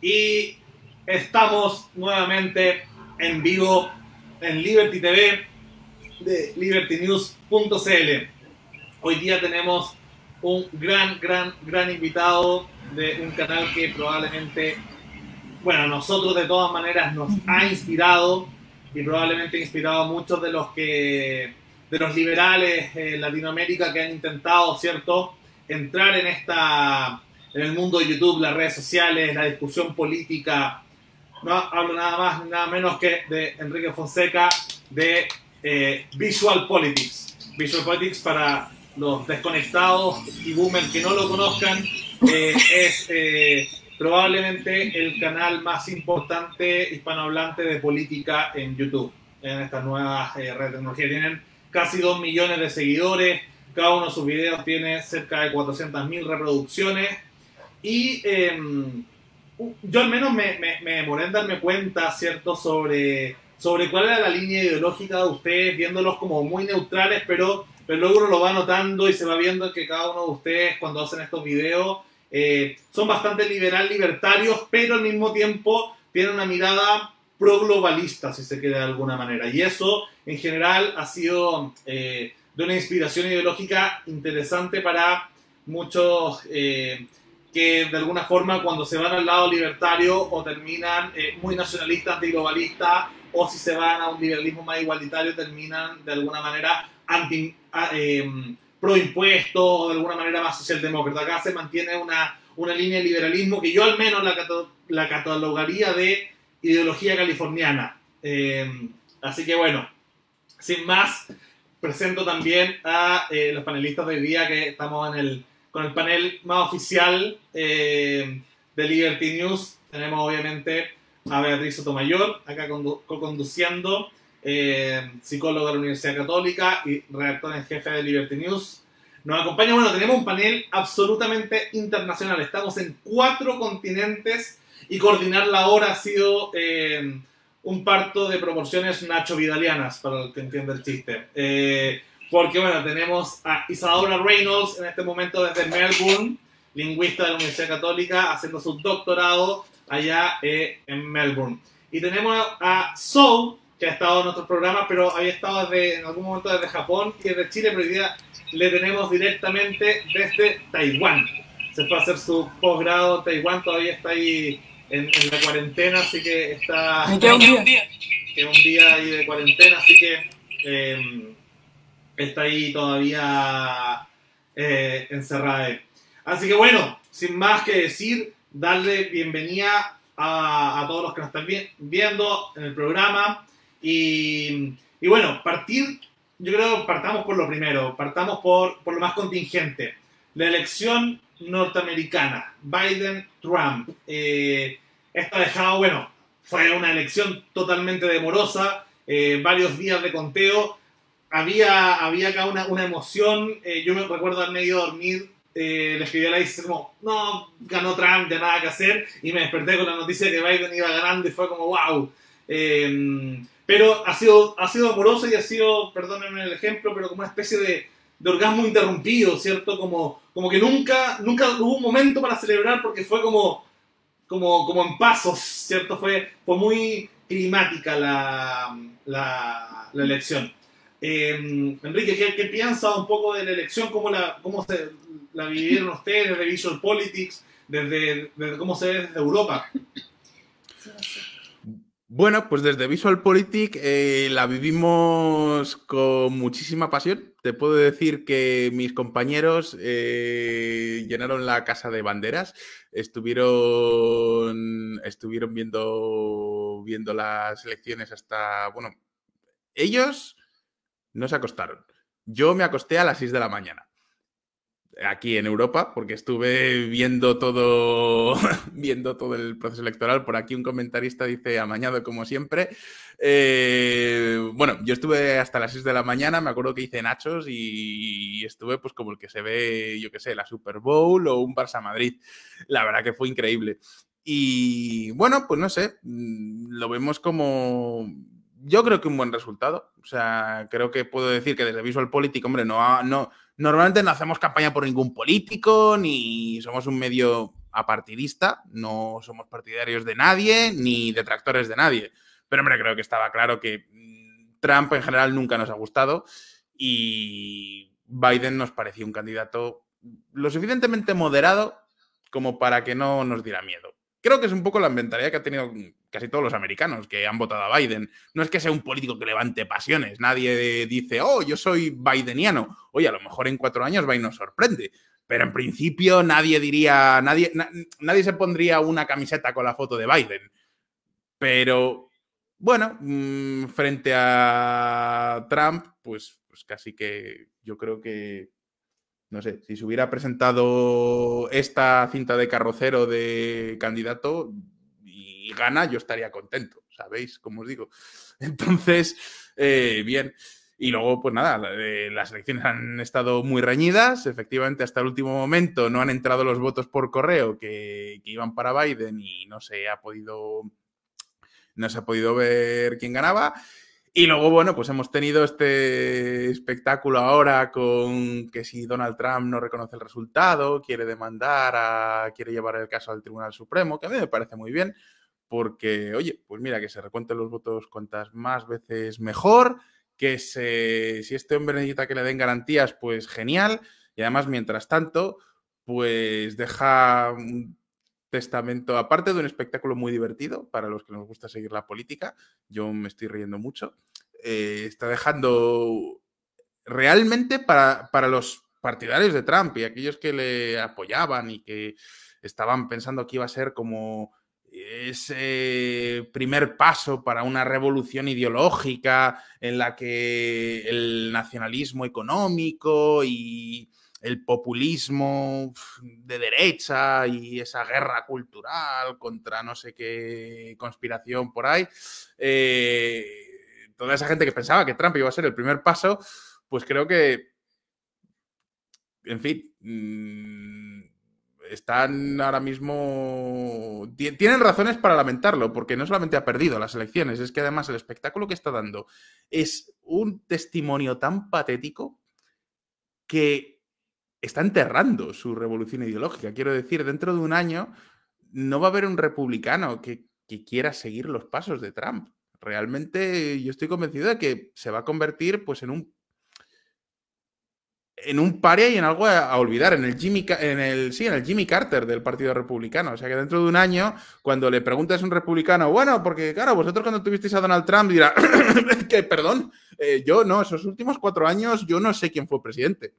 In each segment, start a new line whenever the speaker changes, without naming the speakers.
y estamos nuevamente en vivo en Liberty TV de libertynews.cl. Hoy día tenemos un gran, gran, gran invitado de un canal que probablemente, bueno, a nosotros de todas maneras nos ha inspirado y probablemente ha inspirado a muchos de los que, de los liberales en Latinoamérica que han intentado, ¿cierto?, entrar en esta, en el mundo de YouTube, las redes sociales, la discusión política. No hablo nada más nada menos que de Enrique Fonseca de eh, Visual Politics. Visual Politics para los desconectados y boomers que no lo conozcan eh, es eh, probablemente el canal más importante hispanohablante de política en YouTube, en estas nuevas redes de tecnología. Tienen casi 2 millones de seguidores, cada uno de sus videos tiene cerca de 400.000 reproducciones y em, yo al menos me, me, demoré en darme cuenta, ¿cierto?, sobre, sobre cuál era la línea ideológica de ustedes, viéndolos como muy neutrales, pero, pero luego uno lo va notando y se va viendo que cada uno de ustedes cuando hacen estos videos eh, son bastante liberal, libertarios, pero al mismo tiempo tienen una mirada pro-globalista, si se quiere de alguna manera. Y eso, en general, ha sido eh, de una inspiración ideológica interesante para muchos eh, que de alguna forma cuando se van al lado libertario o terminan eh, muy nacionalistas, antiglobalistas, o si se van a un liberalismo más igualitario terminan de alguna manera anti, eh, pro impuestos o de alguna manera más socialdemócrata. Acá se mantiene una, una línea de liberalismo que yo al menos la, la catalogaría de ideología californiana. así que bueno, sin más, presento también a eh, los panelistas de hoy día que estamos en el, con el panel más oficial eh, de Liberty News. Tenemos obviamente a Beatriz Sotomayor, acá co-conduciendo, eh, psicólogo de la Universidad Católica y redactor en jefe de Liberty News. Nos acompaña, bueno, tenemos un panel absolutamente internacional. Estamos en cuatro continentes y coordinar la hora ha sido un parto de proporciones Nacho Vidalianas, para el que entiende el chiste. Eh, porque, bueno, tenemos a Isadora Reynolds en este momento desde Melbourne, lingüista de la Universidad Católica, haciendo su doctorado allá eh, en Melbourne. Y tenemos a Soul, que ha estado en nuestros programas, pero había estado desde, en algún momento desde Japón y desde Chile, pero hoy día le tenemos directamente desde Taiwán. Se fue a hacer su posgrado en Taiwán, todavía está ahí en, la cuarentena, así que está...
Queda un día.
Queda un día ahí de cuarentena, así que em, está ahí todavía eh, encerrada. Así que bueno, sin más que decir, darle bienvenida a, a todos los que nos están viendo en el programa. Y, y, bueno, partir, yo creo partamos por lo primero, partamos por, por lo más contingente. La elección norteamericana, Biden-Trump. Eh, esto dejado, bueno, fue una elección totalmente demorosa, eh, varios días de conteo. Había, había acá una, una emoción. Eh, yo me recuerdo al medio dormir, le escribí a la dice como, no, ganó Trump, ya nada que hacer. Y me desperté con la noticia de que Biden iba ganando y fue como, wow. Em, pero ha sido, ha sido amoroso y ha sido, perdónenme el ejemplo, pero como una especie de, de orgasmo interrumpido, ¿cierto? Como, como que nunca, nunca hubo un momento para celebrar porque fue como, como, como en pasos, ¿cierto? Fue, fue muy climática la, la, la elección. Eh, Enrique, ¿qué, ¿qué, piensa un poco de la elección? ¿Cómo la, cómo se, la vivieron ustedes desde Visual Politics? Desde, desde cómo se ve desde Europa.
Bueno, pues desde Visual Politic eh, la vivimos con muchísima pasión. Te puedo decir que mis compañeros eh, llenaron la casa de banderas, estuvieron, estuvieron viendo, viendo las elecciones hasta, bueno, ellos no se acostaron. Yo me acosté a las 6 de la mañana aquí en Europa, porque estuve viendo todo, viendo todo el proceso electoral. Por aquí un comentarista dice amañado como siempre. Eh, bueno, yo estuve hasta las 6 de la mañana, me acuerdo que hice nachos y estuve pues como el que se ve, yo qué sé, la Super Bowl o un Barça Madrid. La verdad que fue increíble. Y bueno, pues no sé, mm, lo vemos como yo creo que un buen resultado. O sea, creo que puedo decir que desde Visual Politics, hombre, no, no, normalmente no hacemos campaña por ningún político, ni somos un medio apartidista, no somos partidarios de nadie ni detractores de nadie. Pero hombre, creo que estaba claro que mm, Trump en general nunca nos ha gustado y Biden nos parecía un candidato lo suficientemente moderado como para que no nos diera miedo. Creo que es un poco la mentalidad que ha tenido casi todos los americanos que han votado a Biden. No es que sea un político que levante pasiones. Nadie dice, oh, yo soy bideniano. Oye, a lo mejor en cuatro años Biden nos sorprende. Pero en principio nadie diría, nadie, nadie se pondría una camiseta con la foto de Biden. Pero bueno, mm, frente a Trump, pues, pues casi que yo creo que no sé, si se hubiera presentado esta cinta de carrocero de candidato gana, yo estaría contento, ¿sabéis? Como os digo. Entonces, eh, bien. Y luego, pues nada, las elecciones han estado muy reñidas. Efectivamente, hasta el último momento no han entrado los votos por correo que, que iban para Biden y no se ha podido. No se ha podido ver quién ganaba. Y luego, bueno, pues hemos tenido este espectáculo ahora con que si Donald Trump no reconoce el resultado, quiere demandar, a, quiere llevar el caso al Tribunal Supremo, que a mí me parece muy bien, porque, oye, pues mira, que se recuenten los votos cuantas más veces mejor, que se, si este hombre necesita que le den garantías, pues genial, y además, mientras tanto, pues deja testamento, aparte de un espectáculo muy divertido para los que nos gusta seguir la política, yo me estoy riendo mucho, eh, está dejando realmente para, para, los partidarios de Trump y aquellos que le apoyaban y que estaban pensando que iba a ser como ese primer paso para una revolución ideológica en la que el nacionalismo económico y el populismo de derecha y esa guerra cultural contra no sé qué conspiración por ahí, eh, toda esa gente que pensaba que Trump iba a ser el primer paso, pues creo que, en fin, mm, están ahora mismo... Tienen razones para lamentarlo, porque no solamente ha perdido las elecciones, es que además el espectáculo que está dando es un testimonio tan patético que está enterrando su revolución ideológica. Quiero decir, dentro de un año no va a haber un republicano que, quiera seguir los pasos de Trump. Realmente yo estoy convencido de que se va a convertir pues en un en un paria y en algo a, olvidar, en el Jimmy en el sí, en el Jimmy Carter del Partido Republicano, o sea que dentro de un año cuando le preguntas a un republicano, bueno, porque claro, vosotros cuando tuvisteis a Donald Trump dirá que perdón, eh, yo no, esos últimos cuatro años yo no sé quién fue presidente.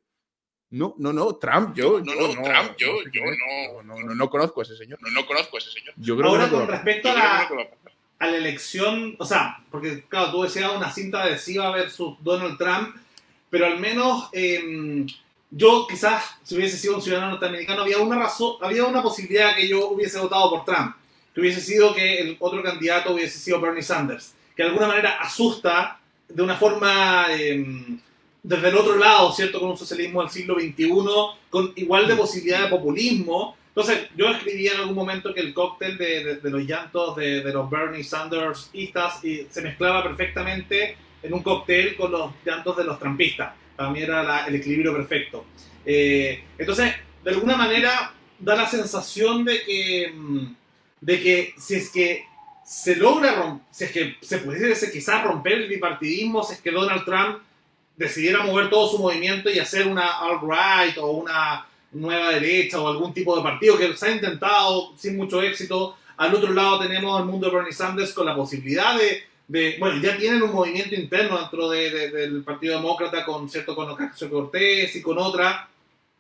No, no, no, Trump, yo.
No, no, Trump, yo, yo no,
no, no, conozco a ese señor.
No, no conozco a ese señor.
Yo creo Ahora, con respecto a la, a la elección, o sea, porque, claro, tú decías una cinta adhesiva versus Donald Trump, pero al menos em, yo, quizás, si hubiese sido un ciudadano norteamericano, había una razón, había una posibilidad que yo hubiese votado por Trump, que hubiese sido que el otro candidato hubiese sido Bernie Sanders, que de alguna manera asusta de una forma. Eh, desde el otro lado, ¿cierto? Con un socialismo del siglo XXI, con igual de posibilidad de populismo. Entonces, yo escribí en algún momento que el cóctel de, de, los llantos de, de, los Bernie Sanders y se mezclaba perfectamente en un cóctel con los llantos de los trampistas. Para mí era el equilibrio perfecto. Eh, entonces, de alguna manera, da la sensación de que, mm, de que si es que se logra, si es que se pudiese quizás romper el bipartidismo, si es que Donald Trump decidiera mover todo su movimiento y hacer una alt-right o una nueva derecha o algún tipo de partido que se ha intentado sin mucho éxito. Al otro lado tenemos al mundo de Bernie Sanders con la posibilidad de, bueno, ya tienen un movimiento interno dentro de, del Partido Demócrata con cierto con Ocasio Cortés y con otra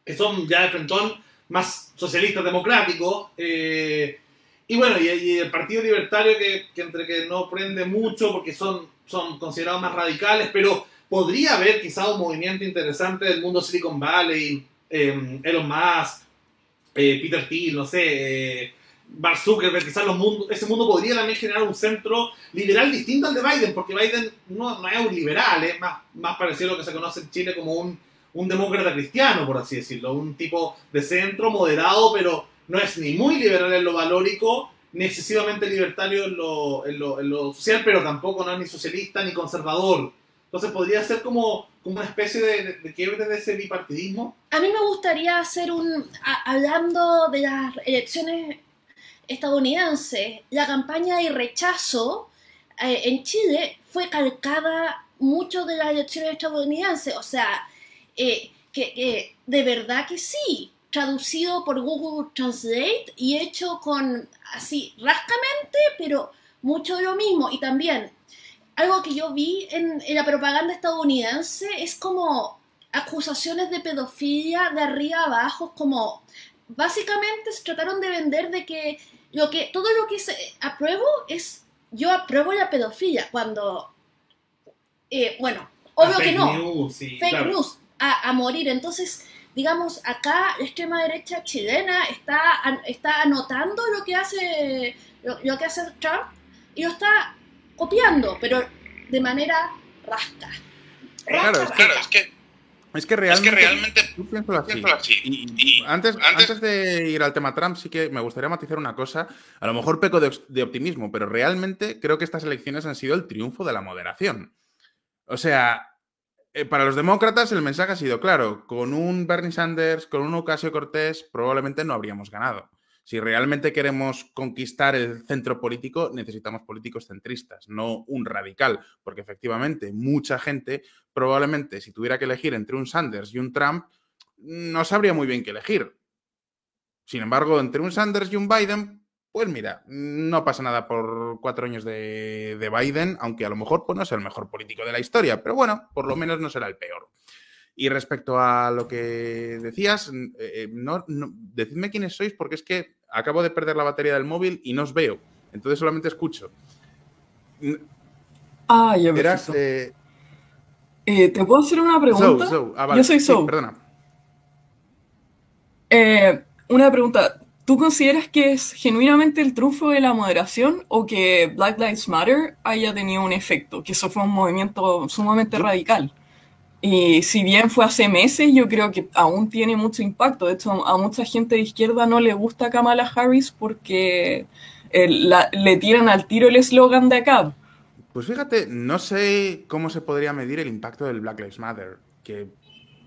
que son ya de frentón más socialistas democráticos. Eh, y bueno, y, el Partido Libertario que, entre que no prende mucho porque son, son considerados más radicales, pero podría haber quizá un movimiento interesante del mundo Silicon Valley, eh, Elon Musk, eh, Peter Thiel, no sé, Mark Zuckerberg, quizás los mundos, ese mundo podría también generar un centro liberal distinto al de Biden, porque Biden no, no es un liberal, es más, más parecido a lo que se conoce en Chile como un, un demócrata cristiano, por así decirlo, un tipo de centro moderado, pero no es ni muy liberal en lo valórico, ni excesivamente libertario en lo, en lo, en lo social, pero tampoco no es ni socialista ni conservador Entonces podría ser como, como una especie de, de, quiebre de ese bipartidismo.
A mí me gustaría hacer un, hablando de las elecciones estadounidenses, la campaña de rechazo eh, en Chile fue calcada mucho de las elecciones estadounidenses, o sea, eh, que, de verdad que sí, traducido por Google Translate y hecho con así rascamente, pero mucho de lo mismo. Y también algo que yo vi en, la propaganda estadounidense es como acusaciones de pedofilia de arriba abajo, como básicamente se trataron de vender de que lo que todo lo que se apruebo es yo apruebo la pedofilia cuando eh, bueno obvio que no. fake news a, morir. Entonces digamos acá la extrema derecha chilena está está anotando lo que hace lo que hace Trump y lo está copiando, pero de manera rasca.
claro, es que, es que realmente, antes, antes, de ir al tema Trump, sí que me gustaría matizar una cosa. A lo mejor peco de, optimismo, pero realmente creo que estas elecciones han sido el triunfo de la moderación. O sea, eh, para los demócratas el mensaje ha sido claro. Con un Bernie Sanders, con un Ocasio Cortés, probablemente no habríamos ganado. Si realmente queremos conquistar el centro político, necesitamos políticos centristas, no un radical, porque efectivamente mucha gente probablemente si tuviera que elegir entre un Sanders y un Trump, no sabría muy bien qué elegir. Sin embargo, entre un Sanders y un Biden, pues mira, no pasa nada por cuatro años de, Biden, aunque a lo mejor pues, no es el mejor político de la historia, pero bueno, por lo menos no será el peor. Y respecto a lo que decías, eh, eh, no, decidme quiénes sois porque es que acabo de perder la batería del móvil y no os veo. Entonces solamente escucho.
Ah, ya Verás, eh, ¿Te puedo hacer una pregunta? Ah, Yo soy So. perdona. una pregunta. ¿Tú consideras que es genuinamente el triunfo de la moderación o que Black Lives Matter haya tenido un efecto? Que eso fue un movimiento sumamente radical. Y si bien fue hace meses, yo creo que aún tiene mucho impacto. De hecho, a mucha gente de izquierda no le gusta Kamala Harris porque eh, le tiran al tiro el eslogan de acá.
Pues fíjate, no sé cómo se podría medir el impacto del Black Lives Matter, que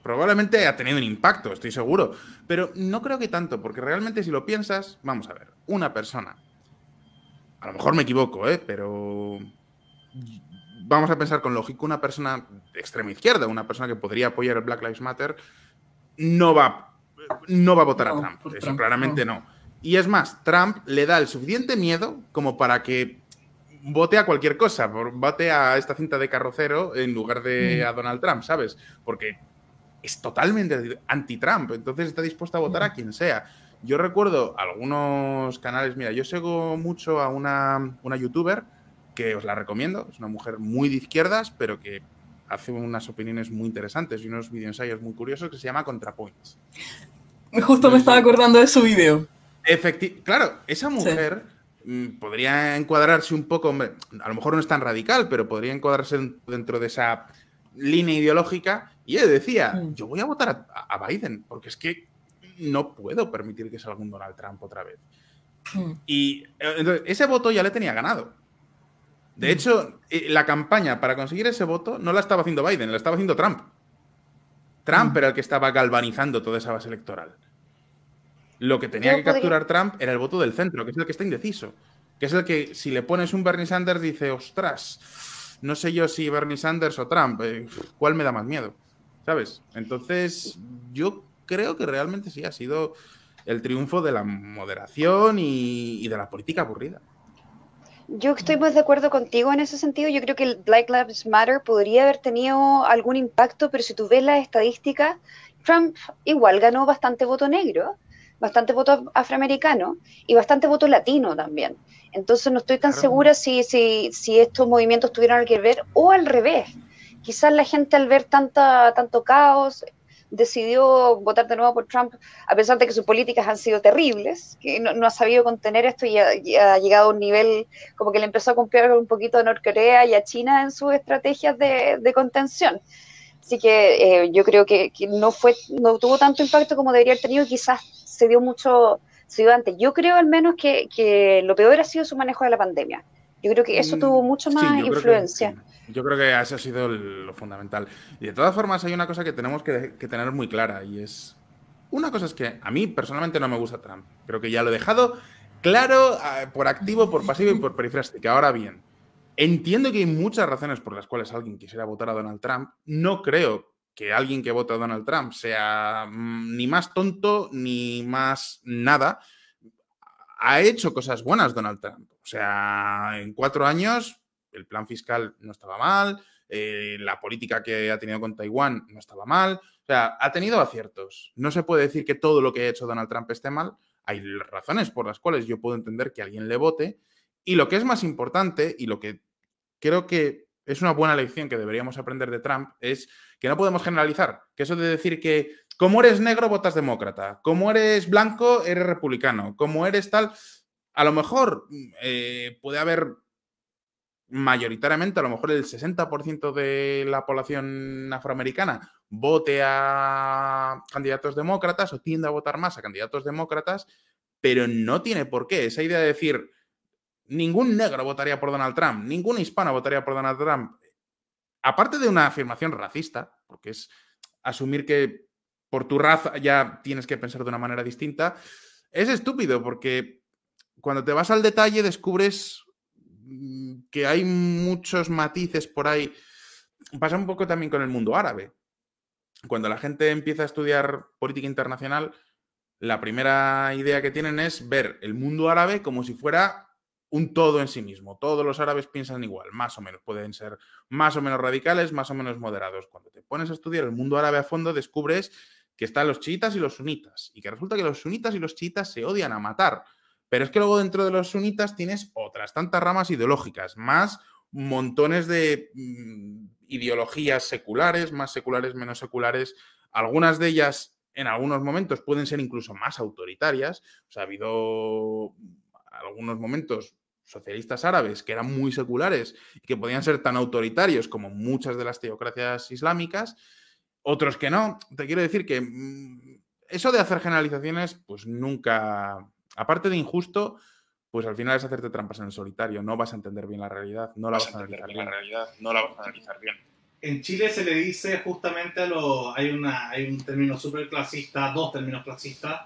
probablemente ha tenido un impacto, estoy seguro, pero no creo que tanto, porque realmente si lo piensas, vamos a ver, una persona, a lo mejor me equivoco, ¿eh? pero vamos a pensar con lógico, una persona de extrema izquierda, una persona que podría apoyar el Black Lives Matter, no va, no va a votar a Trump. Eso claramente no. Y es más, Trump le da el suficiente miedo como para que vote a cualquier cosa, vote a esta cinta de carrocero en lugar de mm. a Donald Trump, ¿sabes? Porque es totalmente anti-Trump, entonces está dispuesto a votar a mm. quien sea. Yo recuerdo algunos canales, mira, yo sigo mucho a una, una youtuber que os la recomiendo. Es una mujer muy de izquierdas, pero que hace unas opiniones muy interesantes y unos videoensayos muy curiosos que se llama ContraPoints.
Justo me estaba acordando de su video.
claro, esa mujer podría encuadrarse un poco, a lo mejor no es tan radical, pero podría encuadrarse dentro de esa línea ideológica. Y ella decía, mm. yo voy a votar a, Biden, porque es que no puedo permitir que salga un Donald Trump otra vez. Mm. Y eh, entonces, ese voto ya le tenía ganado. De hecho, eh, la campaña para conseguir ese voto no la estaba haciendo Biden, la estaba haciendo Trump. Trump mm. era el que estaba galvanizando toda esa base electoral. Lo que tenía que capturar Trump era el voto del centro, que es el que está indeciso. Que es el que, si le pones un Bernie Sanders, dice, ostras, no sé yo si Bernie Sanders o Trump, eh, ¿cuál me da más miedo? ¿Sabes? Entonces, yo creo que realmente sí ha sido el triunfo de la moderación y de la política aburrida.
Yo estoy más de acuerdo contigo en ese sentido. Yo creo que el Black Lives Matter podría haber tenido algún impacto, pero si tú ves las estadísticas, Trump igual ganó bastante voto negro, bastante voto afroamericano y bastante voto latino también. Entonces no estoy tan segura si, si, si estos movimientos tuvieron que ver o al revés. Quizás la gente al ver tanta, tanto caos, decidió votar de nuevo por Trump, a pesar de que sus políticas han sido terribles, que no, ha sabido contener esto y ha, llegado a un nivel como que le empezó a copiar un poquito a Norcorea y a China en sus estrategias de, contención. Así que eh, yo creo que, no fue, no tuvo tanto impacto como debería haber tenido, quizás se dio mucho, se dio antes. Yo creo al menos que, que lo peor ha sido su manejo de la pandemia Yo creo que eso
Mm,
tuvo mucho
sí,
más
yo creo que-
influencia.
yo creo que eso ha sido lo fundamental. Y de todas formas, hay una cosa que tenemos que, que tener muy clara y es. Una cosa es que a mí personalmente no me gusta Trump. Creo que ya lo he dejado claro eh, por activo, por pasivo y por perifrástica. Ahora bien, entiendo que hay muchas razones por las cuales alguien quisiera votar a Donald Trump. No creo que alguien que vote a Donald Trump sea mm, ni más tonto ni más nada. Ha hecho cosas buenas Donald Trump. O sea, en cuatro años el plan fiscal no estaba mal, eh, la política que ha tenido con Taiwán no estaba mal. O sea, ha tenido aciertos. No se puede decir que todo lo que ha hecho Donald Trump esté mal. Hay razones por las cuales yo puedo entender que alguien le vote. Y lo que es más importante y lo que creo que es una buena lección que deberíamos aprender de Trump es que no podemos generalizar. Que eso de decir que como eres negro votas demócrata, como eres blanco eres republicano, como eres tal, a lo mejor eh, puede haber mayoritariamente, a lo mejor el 60% de la población afroamericana vote a candidatos demócratas o tiende a votar más a candidatos demócratas, pero no tiene por qué. Esa idea de decir, ningún negro votaría por Donald Trump, ningún hispano votaría por Donald Trump, aparte de una afirmación racista, porque es asumir que por tu raza ya tienes que pensar de una manera distinta, es estúpido porque cuando te vas al detalle descubres mm, que hay muchos matices por ahí. Pasa un poco también con el mundo árabe. Cuando la gente empieza a estudiar política internacional, la primera idea que tienen es ver el mundo árabe como si fuera un todo en sí mismo. Todos los árabes piensan igual, más o menos. Pueden ser más o menos radicales, más o menos moderados. Cuando te pones a estudiar el mundo árabe a fondo, descubres que están los chiitas y los sunitas. Y que resulta que los sunitas y los chiitas se odian a matar. Pero es que luego dentro de los sunitas tienes otras tantas ramas ideológicas, más montones de mm, ideologías seculares, más seculares, menos seculares. Algunas de ellas en algunos momentos pueden ser incluso más autoritarias. O sea, ha habido algunos momentos socialistas árabes que eran muy seculares y que podían ser tan autoritarios como muchas de las teocracias islámicas, otros que no. Te quiero decir que mm, eso de hacer generalizaciones, pues nunca, aparte de injusto, pues al final es hacerte trampas en el solitario. No vas a entender bien la realidad, no la
vas
vas
a
analizar
bien la realidad, no la vas a analizar bien.
En Chile se le dice justamente a lo. Hay, una, hay un término súper clasista, dos términos clasistas,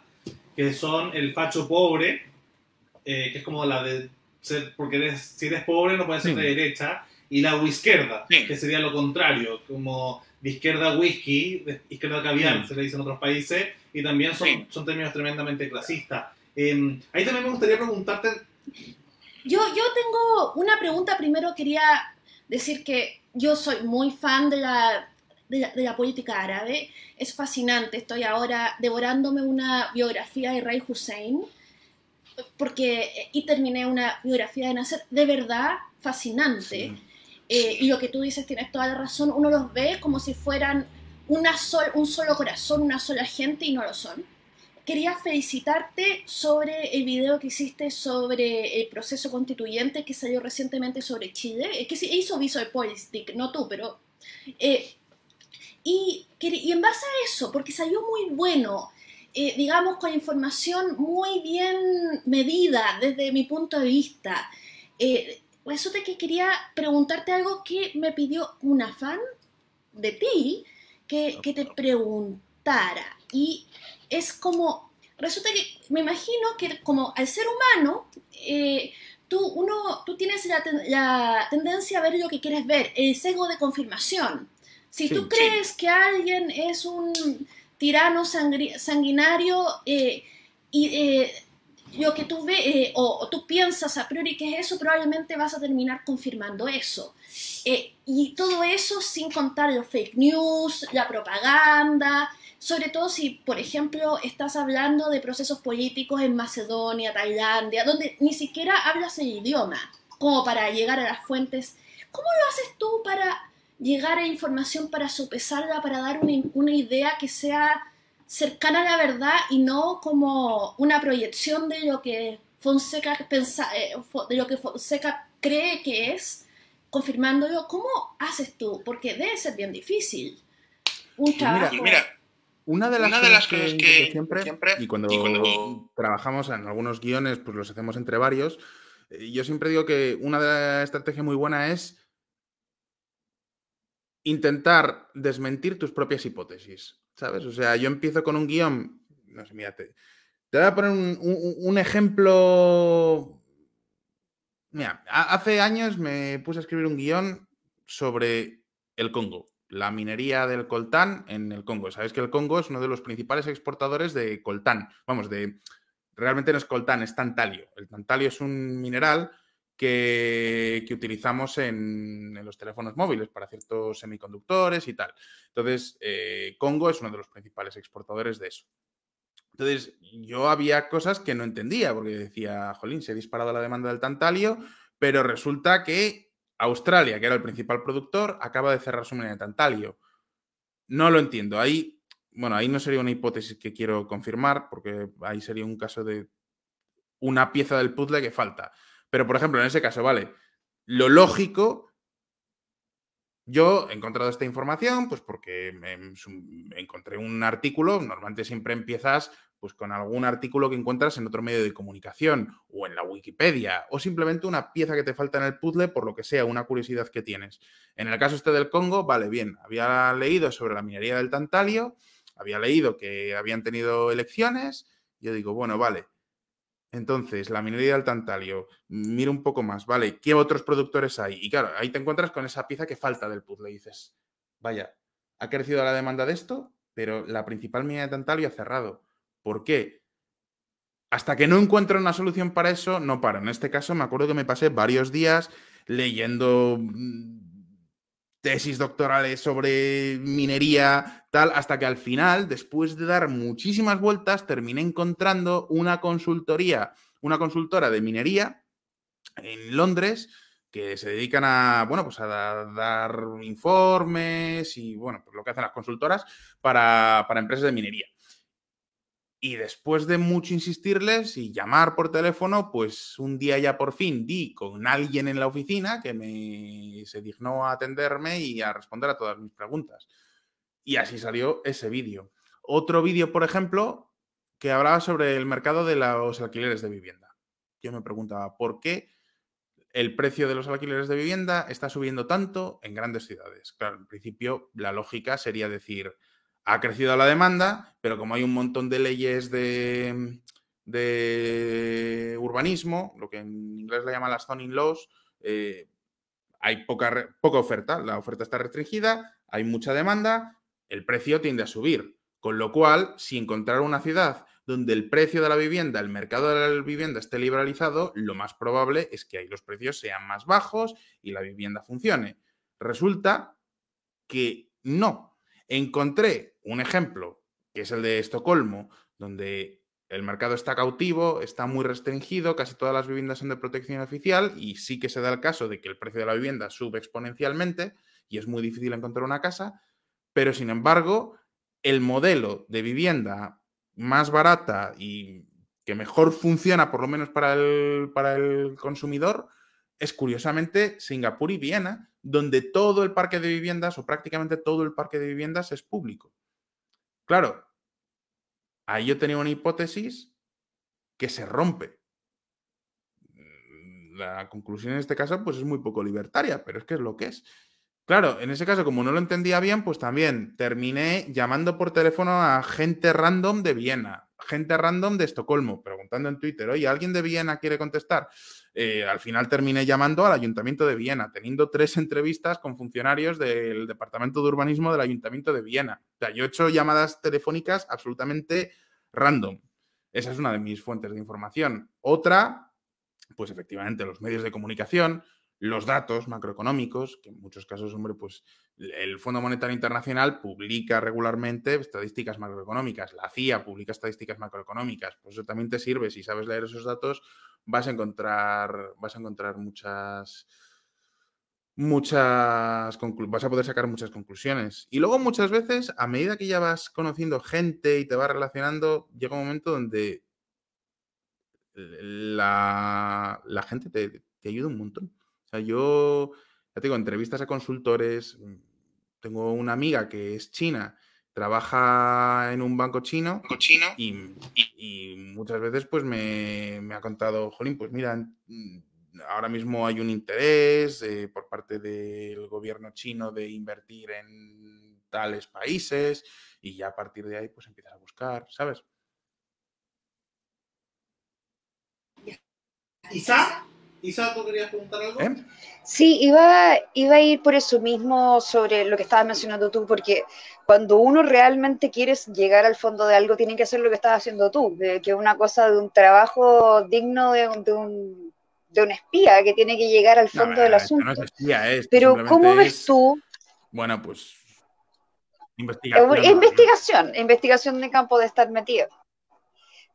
que son el facho pobre, eh, que es como la de. Ser, porque eres, si eres pobre no puedes ser
Sí.
de derecha, y la izquierda,
Sí.
que sería lo contrario, como de izquierda whisky, de izquierda caviar,
Sí.
se le dice en otros países, y también son,
Sí.
son términos tremendamente clasistas. Eh, ahí también me gustaría preguntarte.
Yo, yo tengo una pregunta. Primero quería decir que yo soy muy fan de la, de la, de la política árabe. Es fascinante. Estoy ahora devorándome una biografía de Ray Hussein. Porque, y terminé una biografía de Nasser de verdad fascinante.
Sí.
Eh, y lo que tú dices, tienes toda la razón. Uno los ve como si fueran una sol, un solo corazón, una sola gente y no lo son. Quería felicitarte sobre el video que hiciste sobre el proceso constituyente que salió recientemente sobre Chile. Eh, que hizo Visual Politic, no tú, pero... eh, y, y en base a eso, porque salió muy bueno, eh, digamos, con información muy bien medida desde mi punto de vista. Eh, resulta que quería preguntarte algo que me pidió una fan de ti que, que te preguntara. Y es como, resulta que me imagino que como al ser humano, eh, tú, uno, tú tienes la, ten- la tendencia a ver lo que quieres ver, el sesgo de confirmación. Si
Sí,
tú
sí.
crees que alguien es un tirano sanguinario eh, y eh, lo que tú ves eh, o, o tú piensas a priori que es eso, probablemente vas a terminar confirmando eso. Y todo eso sin contar los fake news, la propaganda, sobre todo si, por ejemplo, estás hablando de procesos políticos en Macedonia, Tailandia, donde ni siquiera hablas el idioma, como para llegar a las fuentes. ¿Cómo lo haces tú para llegar a información, para sopesarla, para dar una, una idea que sea cercana a la verdad y no como una proyección de lo que Fonseca pensa, eh, de lo que Fonseca cree que es, confirmándolo. ¿Cómo haces tú? Porque debe ser bien difícil. Un
mira,
mira,
Una de las,
Una de las cosas que
siempre,
siempre-
y cuando,
y cuando-
trabajamos en algunos guiones, pues los hacemos entre varios, eh, yo siempre digo que una estrategia muy buena es intentar desmentir tus propias hipótesis, ¿sabes? O sea, yo empiezo con un guion, no sé, mírate, te voy a poner un, ejemplo. Mira, hace años me puse a escribir un guion sobre el Congo, la minería del coltán en el Congo. Sabéis que el Congo es uno de los principales exportadores de coltán, vamos, de realmente no es coltán, es tantalio. El tantalio es un mineral que, utilizamos en, los teléfonos móviles para ciertos semiconductores y tal. Entonces, eh, Congo es uno de los principales exportadores de eso. Entonces, yo había cosas que no entendía, porque decía, jolín, se ha disparado la demanda del tantalio, pero resulta que Australia, que era el principal productor, acaba de cerrar su mina de tantalio. No lo entiendo. Ahí bueno, ahí no sería una hipótesis que quiero confirmar, porque ahí sería un caso de una pieza del puzzle que falta. Pero, por ejemplo, en ese caso, vale, lo lógico, yo he encontrado esta información, pues porque me, encontré un artículo, normalmente siempre empiezas pues con algún artículo que encuentras en otro medio de comunicación o en la Wikipedia o simplemente una pieza que te falta en el puzzle por lo que sea, una curiosidad que tienes. En el caso este del Congo, vale, bien, había leído sobre la minería del tantalio, había leído que habían tenido elecciones. Yo digo, bueno, vale. Entonces, la minería del tantalio, mira un poco más, ¿vale? ¿Qué otros productores hay? Y claro, ahí te encuentras con esa pieza que falta del puzzle y dices, vaya, ha crecido la demanda de esto, pero la principal mina de tantalio ha cerrado. ¿Por qué? Hasta que no encuentro una solución para eso, no paro. En este caso, me acuerdo que me pasé varios días leyendo mm, tesis doctorales sobre minería, tal, hasta que al final, después de dar muchísimas vueltas, terminé encontrando una consultoría, una consultora de minería en Londres que se dedican a, bueno, pues a dar informes y, bueno, pues lo que hacen las consultoras para, para empresas de minería. Y después de mucho insistirles y llamar por teléfono, pues un día ya por fin di con alguien en la oficina que me se dignó a atenderme y a responder a todas mis preguntas. Y así salió ese vídeo. Otro vídeo, por ejemplo, que hablaba sobre el mercado de los alquileres de vivienda. Yo me preguntaba por qué el precio de los alquileres de vivienda está subiendo tanto en grandes ciudades. Claro, en principio la lógica sería decir, ha crecido la demanda, pero como hay un montón de leyes de, urbanismo, lo que en inglés le llaman las zoning laws, eh, hay poca, poca oferta, la oferta está restringida, hay mucha demanda, el precio tiende a subir. Con lo cual, si encontrar una ciudad donde el precio de la vivienda, el mercado de la vivienda esté liberalizado, lo más probable es que ahí los precios sean más bajos y la vivienda funcione. Resulta que no, Encontré un ejemplo, que es el de Estocolmo, donde el mercado está cautivo, está muy restringido, casi todas las viviendas son de protección oficial y sí que se da el caso de que el precio de la vivienda sube exponencialmente y es muy difícil encontrar una casa, pero sin embargo, el modelo de vivienda más barata y que mejor funciona, por lo menos para el, para el consumidor, es curiosamente Singapur y Viena, donde todo el parque de viviendas o prácticamente todo el parque de viviendas es público. Claro, ahí yo tenía una hipótesis que se rompe. La conclusión en este caso pues es muy poco libertaria, pero es que es lo que es. Claro, en ese caso, como no lo entendía bien, pues también terminé llamando por teléfono a gente random de Viena, gente random de Estocolmo, preguntando en Twitter, oye, ¿alguien de Viena quiere contestar? Eh, al final terminé llamando al Ayuntamiento de Viena, teniendo tres entrevistas con funcionarios del Departamento de Urbanismo del Ayuntamiento de Viena. O sea, yo he hecho llamadas telefónicas absolutamente random. Esa es una de mis fuentes de información. Otra, pues efectivamente, los medios de comunicación, los datos macroeconómicos, que en muchos casos, hombre, pues el Fondo Monetario Internacional publica regularmente estadísticas macroeconómicas, la CIA publica estadísticas macroeconómicas, pues eso también te sirve, si sabes leer esos datos, vas a encontrar, vas a encontrar muchas, muchas, vas a poder sacar muchas conclusiones. Y luego muchas veces, a medida que ya vas conociendo gente y te vas relacionando, llega un momento donde la, la gente te, te ayuda un montón. O sea, yo, ya te digo, entrevistas a consultores, mm, tengo una amiga que es china, trabaja en un banco chino, Y, muchas veces pues me, ha contado, Jolín, pues mira, ahora mismo hay un interés eh, por parte del gobierno chino de invertir en tales países y ya a partir de ahí pues empiezas a buscar, ¿sabes?
Isa, Isa, ¿tú querías preguntar algo?
¿Eh?
Sí, iba, iba a ir por eso mismo sobre lo que estabas mencionando tú, porque cuando uno realmente quiere llegar al fondo de algo, tiene que hacer lo que estás haciendo tú, de, que es una cosa de un trabajo digno de, un- de un, de un espía que tiene que llegar al
No,
fondo del asunto.
no es espía, esto
Pero ¿cómo ves
es,
tú?
Bueno, pues
Eh,
investigación.
Investigación, investigación de campo de estar metido.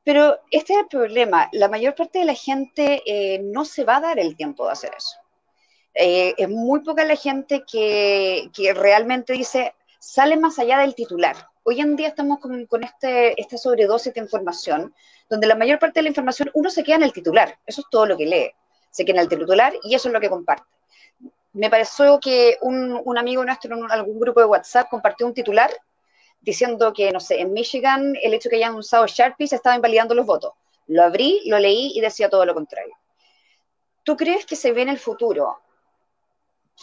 Pero este es el problema. La mayor parte de la gente eh, no se va a dar el tiempo de hacer eso. Eh, es muy poca la gente que, que realmente dice, sale más allá del titular. Hoy en día estamos con, este, esta sobredosis de información, donde la mayor parte de la información uno se queda en el titular. Eso es todo lo que lee. Se queda en el titular y eso es lo que comparte. Me pareció que un, un amigo nuestro en algún grupo de WhatsApp compartió un titular diciendo que, no sé, en Michigan el hecho que hayan usado Sharpie se estaba invalidando los votos. Lo abrí, lo leí y decía todo lo contrario. ¿Tú crees que se ve en el futuro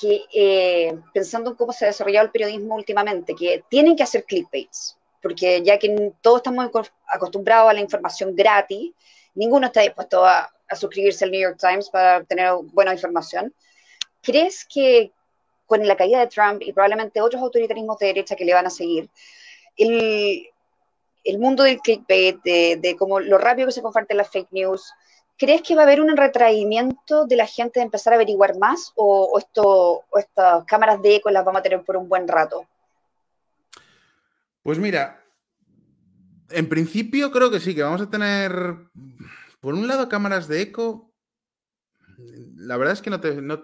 que, eh, pensando en cómo se ha desarrollado el periodismo últimamente, que tienen que hacer clickbaits? Porque ya que todos estamos acos- acostumbrados a la información gratis, ninguno está dispuesto a, a suscribirse al New York Times para tener buena información. ¿Crees que con la caída de Trump y probablemente otros autoritarismos de derecha que le van a seguir, el, el mundo del clickbait, de, de cómo lo rápido que se comparten las fake news, ¿crees que va a haber un retraimiento de la gente de empezar a averiguar más o, o esto, estas cámaras de eco las vamos a tener por un buen rato?
Pues mira, en principio creo que sí, que vamos a tener, por un lado, cámaras de eco. La verdad es que no te... no-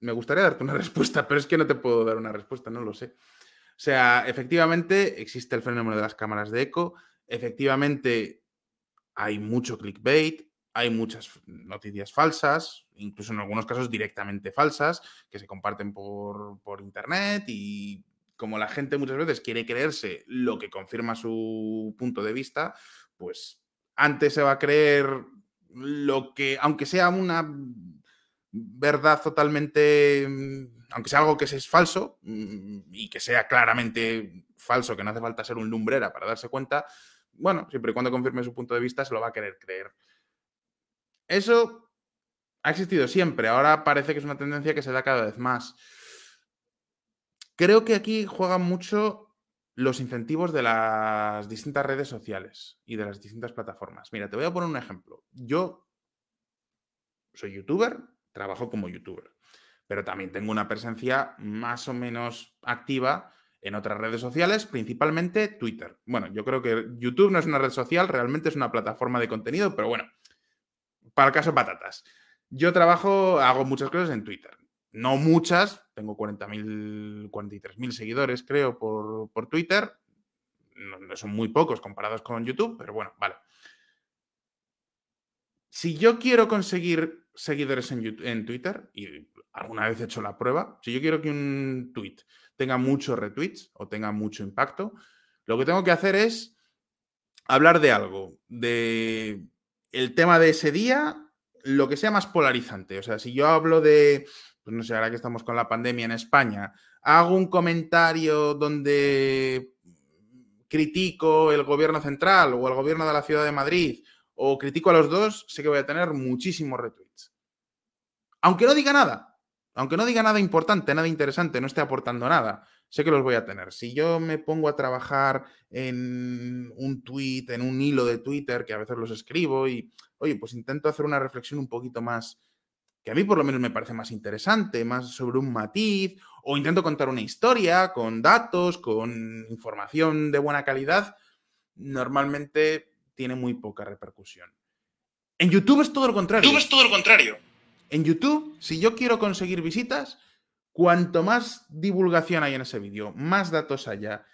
me gustaría darte una respuesta, pero es que no te puedo dar una respuesta, no lo sé. O sea, efectivamente existe el fenómeno de las cámaras de eco, efectivamente hay mucho clickbait, hay muchas noticias falsas, incluso en algunos casos directamente falsas, que se comparten por, por internet y como la gente muchas veces quiere creerse lo que confirma su punto de vista, pues antes se va a creer lo que, aunque sea una verdad totalmente, mm, aunque sea algo que es falso mm, y que sea claramente falso, que no hace falta ser un lumbrera para darse cuenta, bueno, siempre y cuando confirme su punto de vista se lo va a querer creer. Eso ha existido siempre, ahora parece que es una tendencia que se da cada vez más. Creo que aquí juegan mucho los incentivos de las distintas redes sociales y de las distintas plataformas. Mira, te voy a poner un ejemplo. Yo soy youtuber, trabajo como youtuber, pero también tengo una presencia más o menos activa en otras redes sociales, principalmente Twitter. Bueno, yo creo que YouTube no es una red social, realmente es una plataforma de contenido, pero bueno, para el caso patatas. Yo trabajo, hago muchas cosas en Twitter. No muchas, tengo 40.000, 43.000 seguidores, creo, por, por Twitter. No, son muy pocos comparados con YouTube, pero bueno, vale. Si yo quiero conseguir seguidores en, en Twitter, y alguna vez he hecho la prueba, si yo quiero que un tweet tenga muchos retweets o tenga mucho impacto, lo que tengo que hacer es hablar de algo, de el tema de ese día, lo que sea más polarizante. O sea, si yo hablo de, pues no sé, ahora que estamos con la pandemia en España, hago un comentario donde critico el gobierno central o el gobierno de la ciudad de Madrid o critico a los dos, sé que voy a tener muchísimos retweets. Aunque no diga nada, aunque no diga nada importante, nada interesante, no esté aportando nada, sé que los voy a tener. Si yo me pongo a trabajar en un tweet, en un hilo de Twitter, que a veces los escribo y, oye, pues intento hacer una reflexión un poquito más, que a mí por lo menos me parece más interesante, más sobre un matiz, o intento contar una historia con datos, con información de buena calidad, normalmente tiene muy poca repercusión. En YouTube es todo lo contrario.
Tú ves todo lo contrario.
En YouTube, si yo quiero conseguir visitas, cuanto más divulgación hay en ese vídeo, más datos haya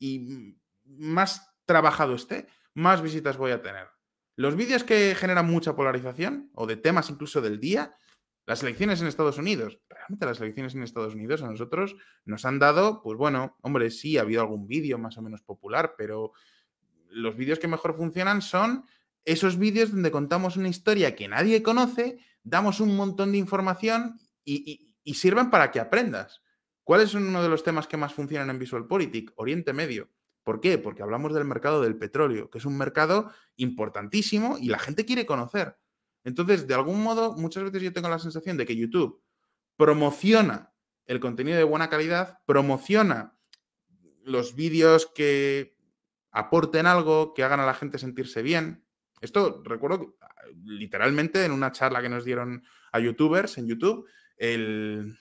y más trabajado esté, más visitas voy a tener. Los vídeos que generan mucha polarización o de temas incluso del día, las elecciones en Estados Unidos, realmente las elecciones en Estados Unidos a nosotros nos han dado, pues bueno, hombre, sí, ha habido algún vídeo más o menos popular, pero los vídeos que mejor funcionan son esos vídeos donde contamos una historia que nadie conoce, damos un montón de información y, y sirven para que aprendas. ¿Cuál es uno de los temas que más funcionan en VisualPolitik? Oriente Medio. ¿Por qué? Porque hablamos del mercado del petróleo, que es un mercado importantísimo y la gente quiere conocer. Entonces, de algún modo, muchas veces yo tengo la sensación de que YouTube promociona el contenido de buena calidad, promociona los vídeos que aporten algo, que hagan a la gente sentirse bien. Esto recuerdo literalmente en una charla que nos dieron a youtubers en YouTube, el,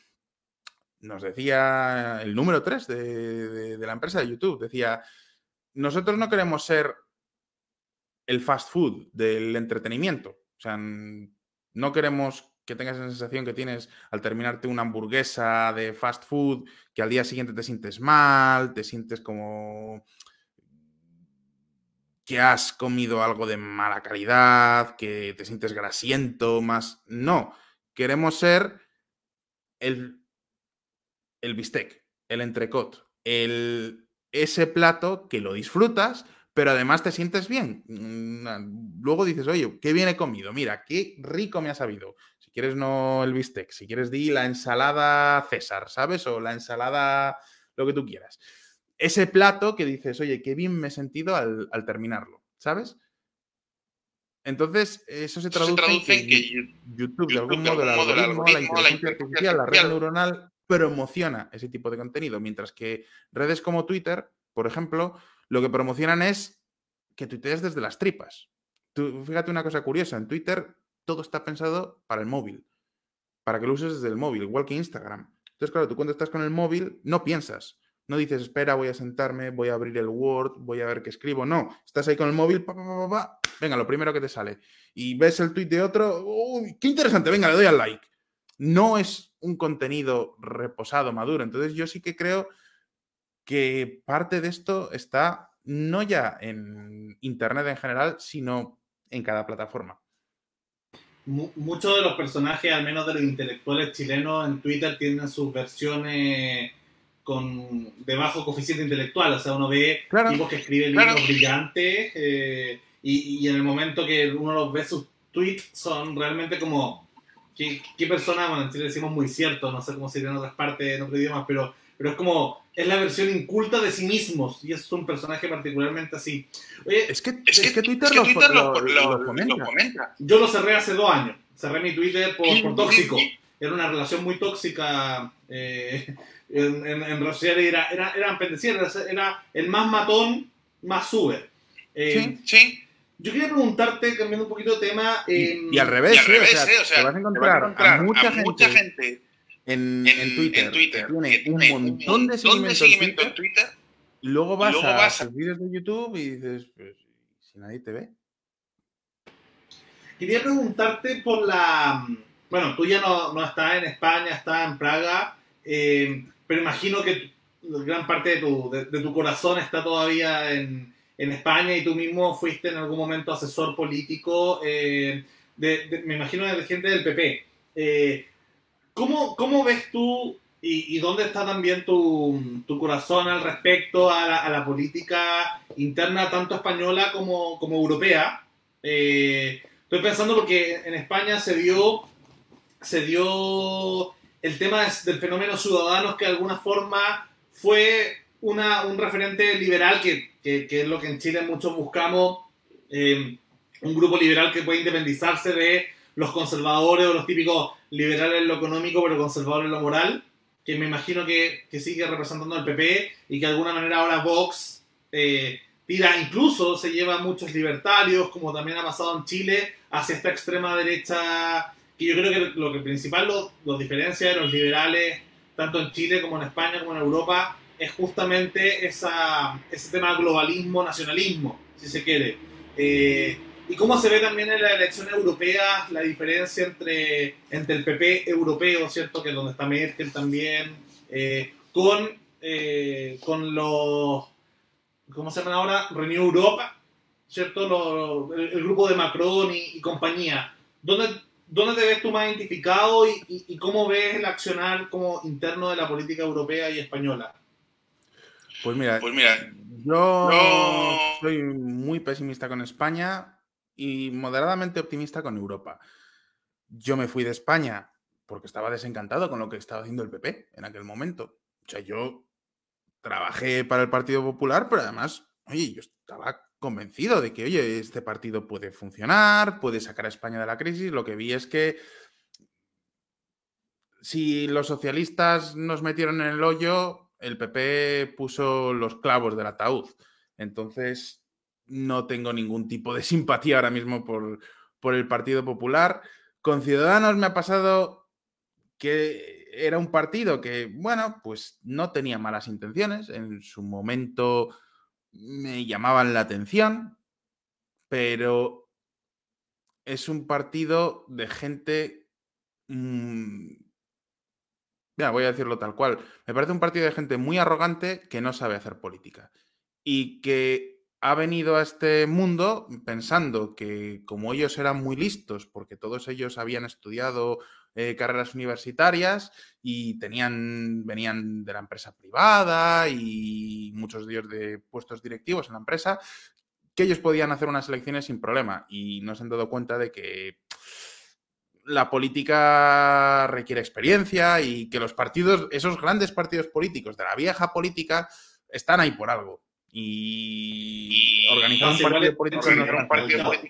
nos decía el número 3 de, la empresa de YouTube, decía, nosotros no queremos ser el fast food del entretenimiento. O sea, no queremos que tengas esa sensación que tienes al terminarte una hamburguesa de fast food, que al día siguiente te sientes mal, te sientes como que has comido algo de mala calidad, que te sientes grasiento, más. No, queremos ser el el bistec, el entrecot, el, ese plato que lo disfrutas, pero además te sientes bien. Mm, luego dices, oye, qué bien he comido, mira, qué rico me ha sabido. Si quieres no el bistec, si quieres di la ensalada César, ¿sabes? O la ensalada, lo que tú quieras. Ese plato que dices, oye, qué bien me he sentido al, terminarlo, ¿sabes? Entonces, eso se traduce, en que, YouTube, de algún modo, el algoritmo, la inteligencia artificial, la red neuronal, promociona ese tipo de contenido, mientras que redes como Twitter, por ejemplo, lo que promocionan es que tuitees desde las tripas. Tú, fíjate una cosa curiosa, en Twitter todo está pensado para el móvil, para que lo uses desde el móvil, igual que Instagram. Entonces, claro, tú cuando estás con el móvil no piensas, no dices, espera, voy a sentarme, voy a abrir el Word, voy a ver qué escribo. No, estás ahí con el móvil, pa, venga, lo primero que te sale. Y ves el tweet de otro, uy, qué interesante, venga, le doy al like. No es un contenido reposado, maduro. Entonces yo sí que creo que parte de esto está no ya en Internet en general, sino en cada plataforma.
Muchos de los personajes, al menos de los intelectuales chilenos, en Twitter tienen sus versiones con de bajo coeficiente intelectual. O sea, uno ve tipos que escriben libros brillantes eh, y, y, en el momento que uno los ve, sus tweets son realmente como ¿Qué, qué persona, bueno, en Chile decimos muy cierto, no sé cómo sería en otras partes, en otros idiomas, pero, pero es como, es la versión inculta de sí mismos y es un personaje particularmente así.
Oye, es que, es que, Twitter, lo, comenta.
Yo lo cerré hace dos años, cerré mi Twitter por, por tóxico. Era una relación muy tóxica eh, en, en, en era, era, eran era el más matón, más sube.
Eh, sí, sí.
Yo quería preguntarte, cambiando un poquito de tema.
y, al revés, al revés ¿eh? o sea, te vas a encontrar, a, mucha, gente, en, en, Twitter, Twitter que tiene un montón de seguimiento, en, Twitter, y luego vas, a, los vídeos de YouTube y dices, pues, si nadie te ve.
Quería preguntarte por la. Bueno, tú ya no, no estás en España, estás en Praga, eh, pero imagino que gran parte de tu, de tu corazón está todavía en, en España y tú mismo fuiste en algún momento asesor político, eh, de, me imagino de gente del PP. Eh, ¿cómo, ¿cómo, ves tú y, dónde está también tu, tu corazón al respecto a la, a la, política interna, tanto española como, como europea? Eh, estoy pensando porque en España se dio, se dio el tema del fenómeno ciudadanos que de alguna forma fue una, un referente liberal que que, es lo que en Chile muchos buscamos, eh, un grupo liberal que puede independizarse de los conservadores o los típicos liberales en lo económico, pero conservadores en lo moral, que me imagino que, que sigue representando al PP y que de alguna manera ahora Vox eh, tira, incluso se lleva a muchos libertarios, como también ha pasado en Chile, hacia esta extrema derecha, que yo creo que lo que principal los lo diferencia de los liberales, tanto en Chile como en España como en Europa, es justamente esa, ese tema globalismo, nacionalismo, si se quiere. Eh, y cómo se ve también en la elección europea la diferencia entre, entre el PP europeo, ¿cierto? Que es donde está Merkel también, eh, con, eh, con los, ¿cómo se llaman ahora? Renew Europa, ¿cierto? el, grupo de Macron y, compañía. ¿Dónde, ¿Dónde te ves tú más identificado y, y, cómo ves el accionar como interno de la política europea y española?
Pues mira, pues mira yo soy muy pesimista con España y moderadamente optimista con Europa. Yo me fui de España porque estaba desencantado con lo que estaba haciendo el PP en aquel momento. O sea, yo trabajé para el Partido Popular, pero además, oye, yo estaba convencido de que, oye, este partido puede funcionar, puede sacar a España de la crisis. Lo que vi es que si los socialistas nos metieron en el hoyo, el PP puso los clavos del ataúd. Entonces, no tengo ningún tipo de simpatía ahora mismo por, por el Partido Popular. Con Ciudadanos me ha pasado que era un partido que, bueno, pues no tenía malas intenciones. En su momento me llamaban la atención, pero es un partido de gente... Mmm, voy a decirlo tal cual. Me parece un partido de gente muy arrogante que no sabe hacer política y que ha venido a este mundo pensando que como ellos eran muy listos, porque todos ellos habían estudiado eh, carreras universitarias y tenían, venían de la empresa privada y muchos de ellos de puestos directivos en la empresa, que ellos podían hacer unas elecciones sin problema y no se han dado cuenta de que la política requiere experiencia y que los partidos, esos grandes partidos políticos de la vieja política, están ahí por algo. Y, organizar un partido político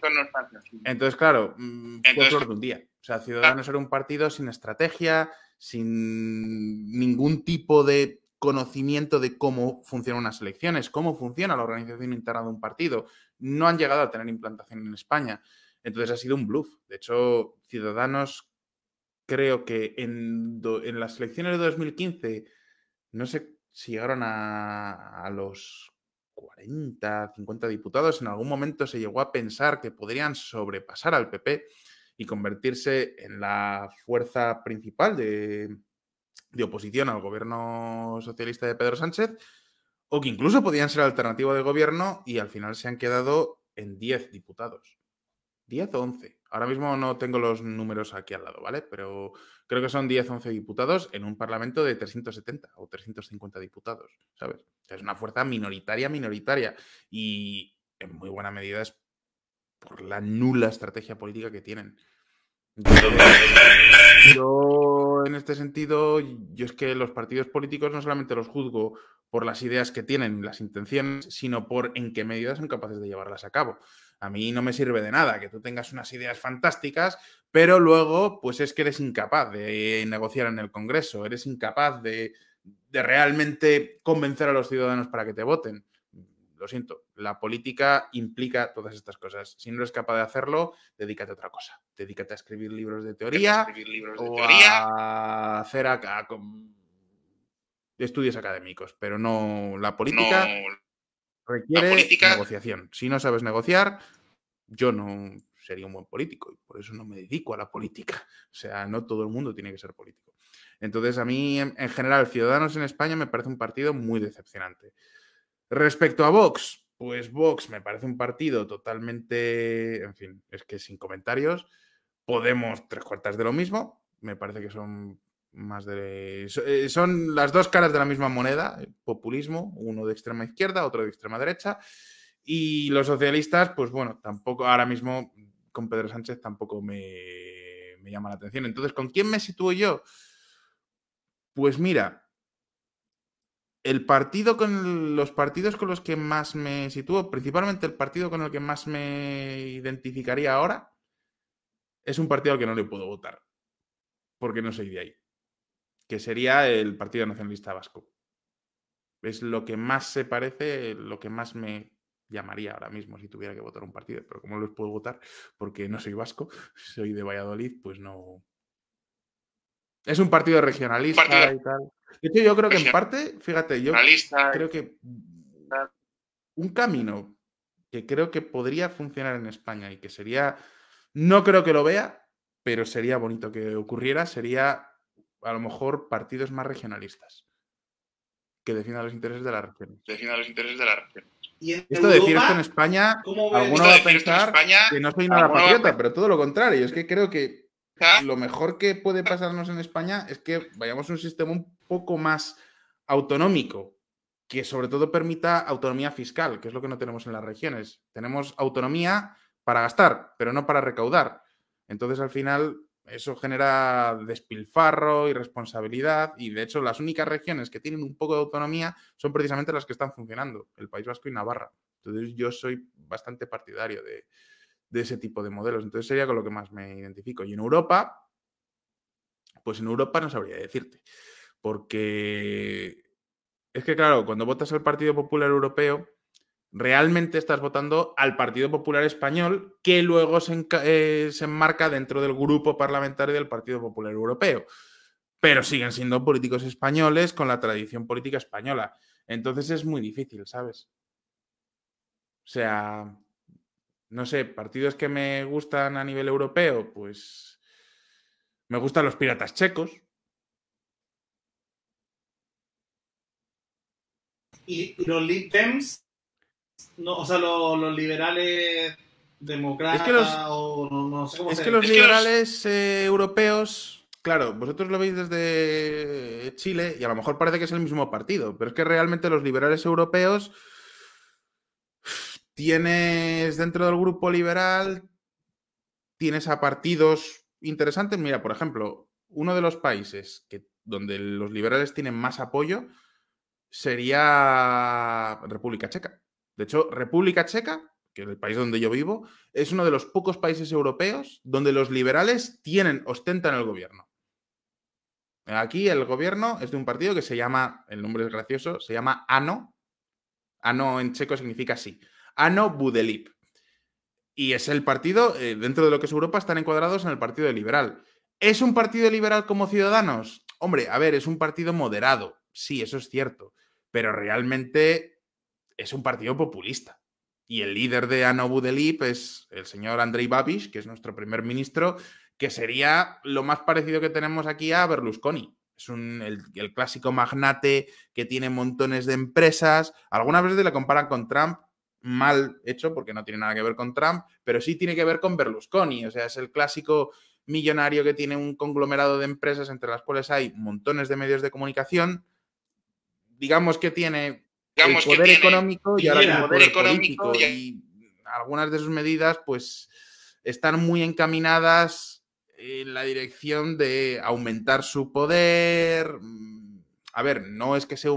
no es fácil. Entonces, claro, mm, fue flor de un día. O sea, Ciudadanos era un partido sin estrategia, sin ningún tipo de conocimiento de cómo funcionan unas elecciones, cómo funciona la organización interna de un partido. No han llegado a tener implantación en España. Entonces ha sido un bluff. De hecho, Ciudadanos creo que en, en las elecciones de 2015, no sé si llegaron a, a los 40, 50 diputados, en algún momento se llegó a pensar que podrían sobrepasar al PP y convertirse en la fuerza principal de, oposición al gobierno socialista de Pedro Sánchez, o que incluso podían ser alternativa de gobierno y al final se han quedado en 10 diputados. 10 o 11. Ahora mismo no tengo los números aquí al lado, ¿vale? Pero creo que son 10 o 11 diputados en un parlamento de 370 o 350 diputados, ¿sabes? Es una fuerza minoritaria, minoritaria. Y en muy buena medida es por la nula estrategia política que tienen. Yo, en este sentido, yo es que los partidos políticos no solamente los juzgo por las ideas que tienen, las intenciones, sino por en qué medida son capaces de llevarlas a cabo. A mí no me sirve de nada que tú tengas unas ideas fantásticas, pero luego, pues es que eres incapaz de negociar en el Congreso, eres incapaz de, realmente convencer a los ciudadanos para que te voten. Lo siento, la política implica todas estas cosas. Si no eres capaz de hacerlo, dedícate a otra cosa. Dedícate a escribir libros de teoría, o a hacer acá estudios académicos, pero no la política requiere negociación. Si no sabes negociar, yo no sería un buen político y por eso no me dedico a la política. O sea, no todo el mundo tiene que ser político. Entonces, a mí, en, general, Ciudadanos en España me parece un partido muy decepcionante. Respecto a Vox, pues Vox me parece un partido totalmente, en fin, es que sin comentarios. Podemos tres cuartas de lo mismo. Me parece que son más de... Eh, son las dos caras de la misma moneda, populismo, uno de extrema izquierda, otro de extrema derecha. Y los socialistas, pues bueno, tampoco ahora mismo con Pedro Sánchez tampoco me, llama la atención. Entonces, ¿con quién me sitúo yo? Pues mira, el partido con los partidos con los que más me sitúo, principalmente el partido con el que más me identificaría ahora, es un partido al que no le puedo votar, porque no soy de ahí que sería el Partido Nacionalista Vasco. Es lo que más se parece, lo que más me llamaría ahora mismo si tuviera que votar un partido, pero como no los puedo votar porque no soy vasco, soy de Valladolid, pues no. Es un partido regionalista y tal. De hecho, yo creo que en parte, fíjate, yo creo que un camino que creo que podría funcionar en España y que sería, no creo que lo vea, pero sería bonito que ocurriera, sería a lo mejor partidos más regionalistas que defiendan los intereses de la región.
Defiendan los intereses de la región.
esto de decir esto en España, alguno va a pensar que no soy nada patriota, pero todo lo contrario. Es que creo que ¿Ah? lo mejor que puede pasarnos en España es que vayamos a un sistema un poco más autonómico, que sobre todo permita autonomía fiscal, que es lo que no tenemos en las regiones. Tenemos autonomía para gastar, pero no para recaudar. Entonces, al final, eso genera despilfarro, irresponsabilidad y de hecho las únicas regiones que tienen un poco de autonomía son precisamente las que están funcionando, el País Vasco y Navarra. Entonces yo soy bastante partidario de, ese tipo de modelos. Entonces sería con lo que más me identifico. Y en Europa, pues en Europa no sabría decirte, porque es que claro, cuando votas al Partido Popular Europeo, realmente estás votando al Partido Popular Español, que luego eh, se, enmarca dentro del grupo parlamentario del Partido Popular Europeo. Pero siguen siendo políticos españoles con la tradición política española. Entonces es muy difícil, ¿sabes? O sea, no sé, partidos que me gustan a nivel europeo, pues me gustan los piratas checos.
Y los Dems no, o sea, los, liberales demócratas es que los, o no, sé cómo
Es que los liberales eh, europeos, claro, vosotros lo veis desde Chile y a lo mejor parece que es el mismo partido, pero es que realmente los liberales europeos tienes dentro del grupo liberal, tienes a partidos interesantes. Mira, por ejemplo, uno de los países que, donde los liberales tienen más apoyo sería República Checa. De hecho, República Checa, que es el país donde yo vivo, es uno de los pocos países europeos donde los liberales tienen, ostentan el gobierno. Aquí el gobierno es de un partido que se llama, el nombre es gracioso, se llama ANO. ANO en checo significa sí. ANO Budelip. Y es el partido, eh, dentro de lo que es Europa, están encuadrados en el Partido Liberal. ¿Es un partido liberal como Ciudadanos? Hombre, a ver, es un partido moderado. Sí, eso es cierto. Pero realmente es un partido populista. Y el líder de Ano Budelip es el señor Andrei Babiš, que es nuestro primer ministro, que sería lo más parecido que tenemos aquí a Berlusconi. Es un, el, clásico magnate que tiene montones de empresas. Algunas veces le comparan con Trump, mal hecho porque no tiene nada que ver con Trump, pero sí tiene que ver con Berlusconi. O sea, es el clásico millonario que tiene un conglomerado de empresas entre las cuales hay montones de medios de comunicación. Digamos que tiene el poder económico y ahora el poder, económico y... algunas de sus medidas pues están muy encaminadas en la dirección de aumentar su poder. A ver, no es que sea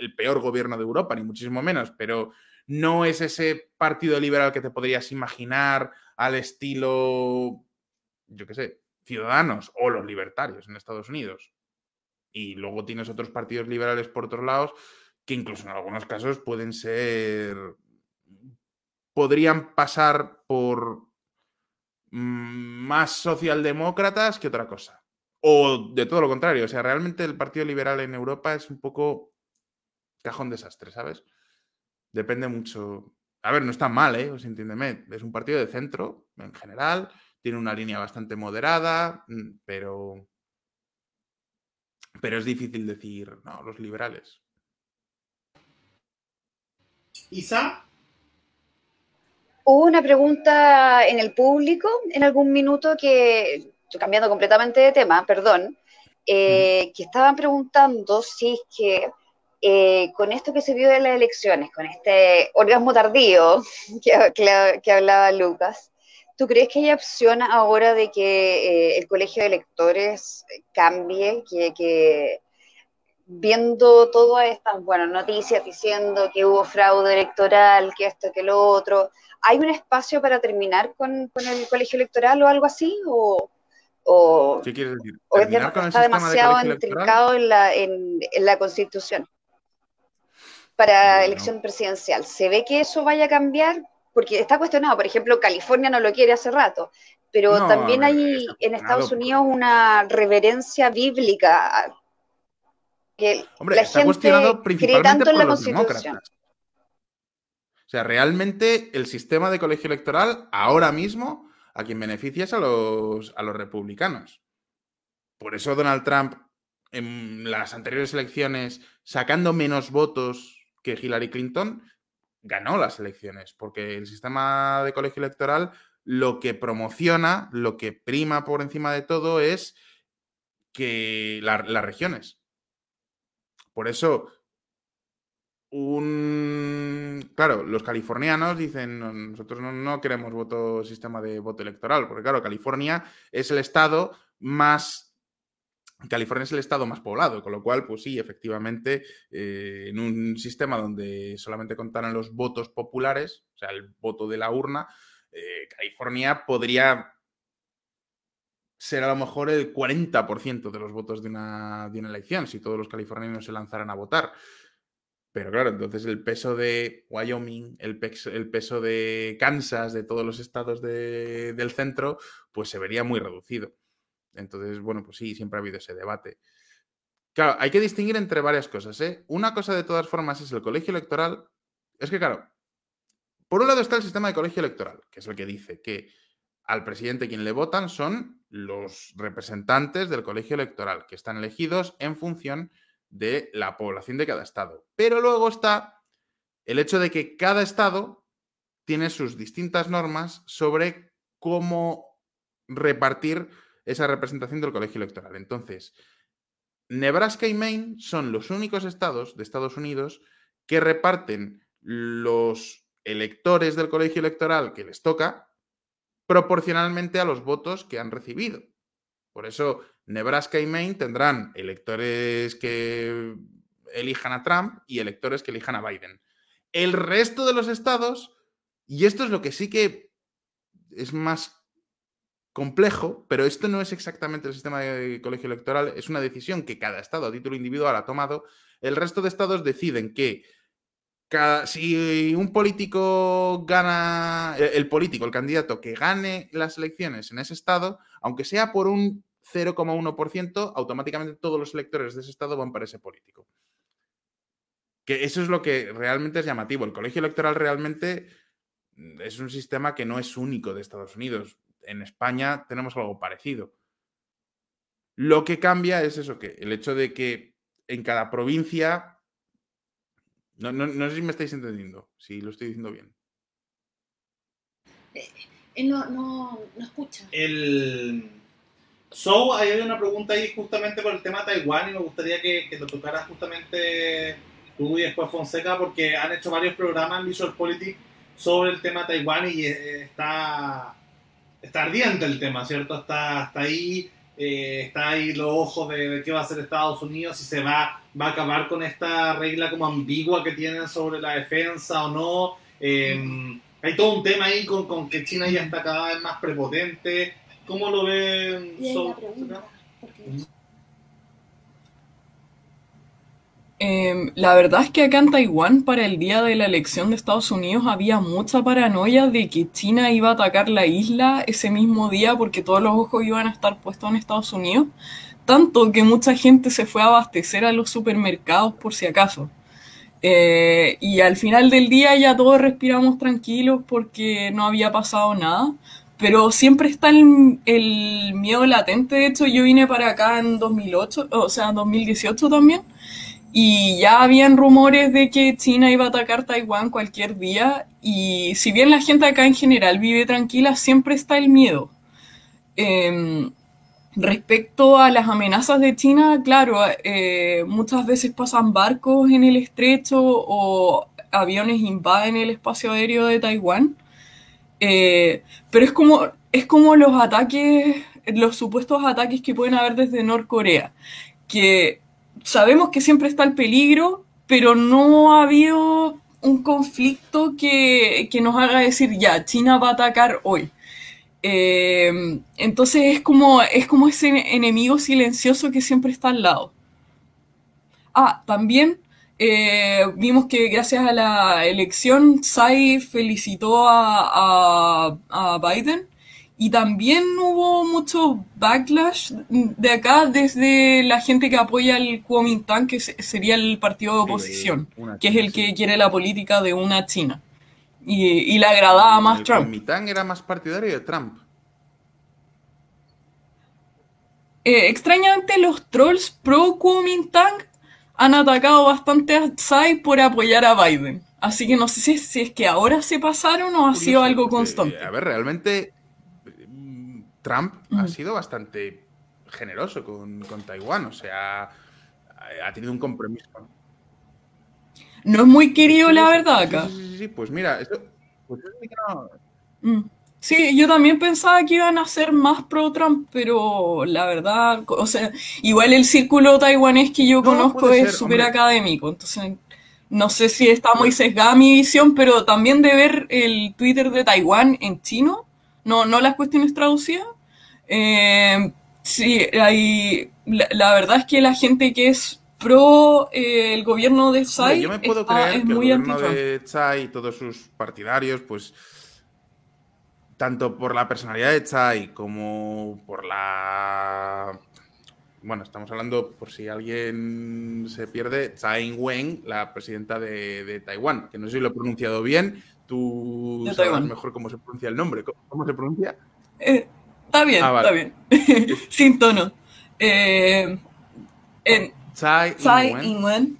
el peor gobierno de Europa, ni muchísimo menos, pero no es ese partido liberal que te podrías imaginar al estilo, yo qué sé, Ciudadanos o los libertarios en Estados Unidos. Y luego tienes otros partidos liberales por otros lados que incluso en algunos casos pueden ser, podrían pasar por mm, más socialdemócratas que otra cosa. O de todo lo contrario, o sea, realmente el Partido Liberal en Europa es un poco cajón desastre, ¿sabes? Depende mucho. A ver, no está mal, ¿eh? Os entiéndeme. Es un partido de centro en general, tiene una línea bastante moderada, mm, pero. Pero es difícil decir, no, los liberales.
Isa.
Hubo una pregunta en el público en algún minuto que, cambiando completamente de tema, perdón, eh, que estaban preguntando si es que eh, con esto que se vio de las elecciones, con este orgasmo tardío que, hablaba Lucas, ¿tú crees que hay opción ahora de que eh, el colegio de electores cambie, que viendo todas estas bueno, noticias diciendo que hubo fraude electoral, que esto, que lo otro, ¿hay un espacio para terminar con, el colegio electoral o algo así? ¿O,
¿Qué quieres decir?
¿O está demasiado intrincado en la, en, la constitución para elección presidencial? ¿Se ve que eso vaya a cambiar? Porque está cuestionado, por ejemplo, California no lo quiere hace rato, pero también hay en Estados Unidos una reverencia bíblica
Hombre, está cuestionado principalmente por los demócratas. O sea, realmente el sistema de colegio electoral ahora mismo a quien beneficia es a los, a los republicanos. Por eso Donald Trump en las anteriores elecciones, sacando menos votos que Hillary Clinton, ganó las elecciones, porque el sistema de colegio electoral lo que promociona, lo que prima por encima de todo es que las regiones. Por eso, un... Claro, los californianos dicen, nosotros no, queremos voto, sistema de voto electoral, porque claro, California es el estado más California es el estado más poblado, con lo cual, pues sí, efectivamente, eh, en un sistema donde solamente contaran los votos populares, o sea, el voto de la urna, eh, California podría ser a lo mejor el 40% de los votos de una, de una elección, si todos los californianos se lanzaran a votar. Pero claro, entonces el peso de Wyoming, el peso, el peso de Kansas, de todos los estados del centro, pues se vería muy reducido. Entonces, bueno, pues sí, siempre ha habido ese debate. Claro, hay que distinguir entre varias cosas. ¿eh? Una cosa de todas formas es el colegio electoral. Es que, claro, por un lado está el sistema de colegio electoral, que es el que dice que al presidente quien le votan son los representantes del colegio electoral, que están elegidos en función de la población de cada estado. Pero luego está el hecho de que cada estado tiene sus distintas normas sobre cómo repartir esa representación del colegio electoral. Entonces, Nebraska y Maine son los únicos estados de Estados Unidos que reparten los electores del colegio electoral que les toca proporcionalmente a los votos que han recibido. Por eso, Nebraska y Maine tendrán electores que elijan a Trump y electores que elijan a Biden. El resto de los estados, y esto es lo que sí que es más complejo, pero esto no es exactamente el sistema de colegio electoral, es una decisión que cada estado a título individual ha tomado. El resto de estados deciden que si un político gana, el político, el candidato que gane las elecciones en ese estado, aunque sea por un 0,1%, automáticamente todos los electores de ese estado van para ese político. Que eso es lo que realmente es llamativo. El colegio electoral realmente es un sistema que no es único de Estados Unidos en España tenemos algo parecido. Lo que cambia es eso, que el hecho de que en cada provincia... No, sé si me estáis entendiendo, si lo estoy diciendo bien.
Eh, eh, no, no, no escucha.
El... So, hay una pregunta ahí justamente por el tema Taiwán y me gustaría que, que lo tocaras justamente tú y después Fonseca porque han hecho varios programas en Visual Politics sobre el tema Taiwán y eh, está está ardiente el tema, ¿cierto? Está, hasta ahí, eh, está ahí los ojos de, qué va a hacer Estados Unidos, si se va, va a acabar con esta regla como ambigua que tienen sobre la defensa o no. Em, hay todo un tema ahí con, con, que China ya está cada vez más prepotente. ¿Cómo lo ven?
Em, la verdad es que acá en Taiwán, para el día de la elección de Estados Unidos, había mucha paranoia de que China iba a atacar la isla ese mismo día porque todos los ojos iban a estar puestos en Estados Unidos. Tanto que mucha gente se fue a abastecer a los supermercados por si acaso. Eh, y al final del día ya todos respiramos tranquilos porque no había pasado nada. Pero siempre está el, el miedo latente. De hecho, yo vine para acá en 2008, o sea, en 2018 también. Y ya habían rumores de que China iba a atacar Taiwán cualquier día. Y si bien la gente acá en general vive tranquila, siempre está el miedo. Em, respecto a las amenazas de China, claro, eh, muchas veces pasan barcos en el estrecho o aviones invaden el espacio aéreo de Taiwán. Eh, pero es como, es como los ataques, los supuestos ataques que pueden haber desde Norcorea, que sabemos que siempre está el peligro, pero no ha habido un conflicto que, nos haga decir, ya, China va a atacar hoy. Eh, entonces es como, es como ese enemigo silencioso que siempre está al lado. Ah, también eh, vimos que gracias a la elección, Tsai felicitó a, a Biden y también hubo mucho backlash de acá desde la gente que apoya el Kuomintang, que sería el partido de oposición, que es el que quiere la política de una China. Y, le agradaba más
el
Trump.
Kuomintang era más partidario de Trump.
Eh, extrañamente, los trolls pro Kuomintang han atacado bastante a Tsai por apoyar a Biden. Así que no sé si, es que ahora se pasaron o ha sido algo constante.
A ver, realmente Trump ha sido bastante generoso con, Taiwán, o sea, ha tenido un compromiso.
no es muy querido, la verdad, acá.
Sí, sí, sí, pues mira, esto, pues eso sí que no-
Mm. Sí, yo también pensaba que iban a ser más pro-Trump, pero la verdad, o sea, igual el círculo taiwanés que yo
No,
conozco es súper académico, entonces no sé si está muy sesgada mi visión, pero también de ver el Twitter de Taiwán en chino, no, no las cuestiones traducidas, eh, sí, hay, la, la verdad es que la gente que es pro eh, el gobierno de Tsai
yo me puedo
está-
creer
es
que el
muy
gobierno
anti-Trump.
de Tsai y todos sus partidarios, pues tanto por la personalidad de Tsai como por la... Bueno, estamos hablando, por si alguien se pierde, Tsai Ing-wen, la presidenta de, de Taiwán, que no sé si lo he pronunciado bien, tú
De Taiwán.
mejor cómo se pronuncia el nombre. ¿Cómo, se pronuncia?
Eh, está bien,
Ah, vale.
está bien. Sin tono. Eh, en
Tsai
Tsai
Ing-wen.
Ing-wen.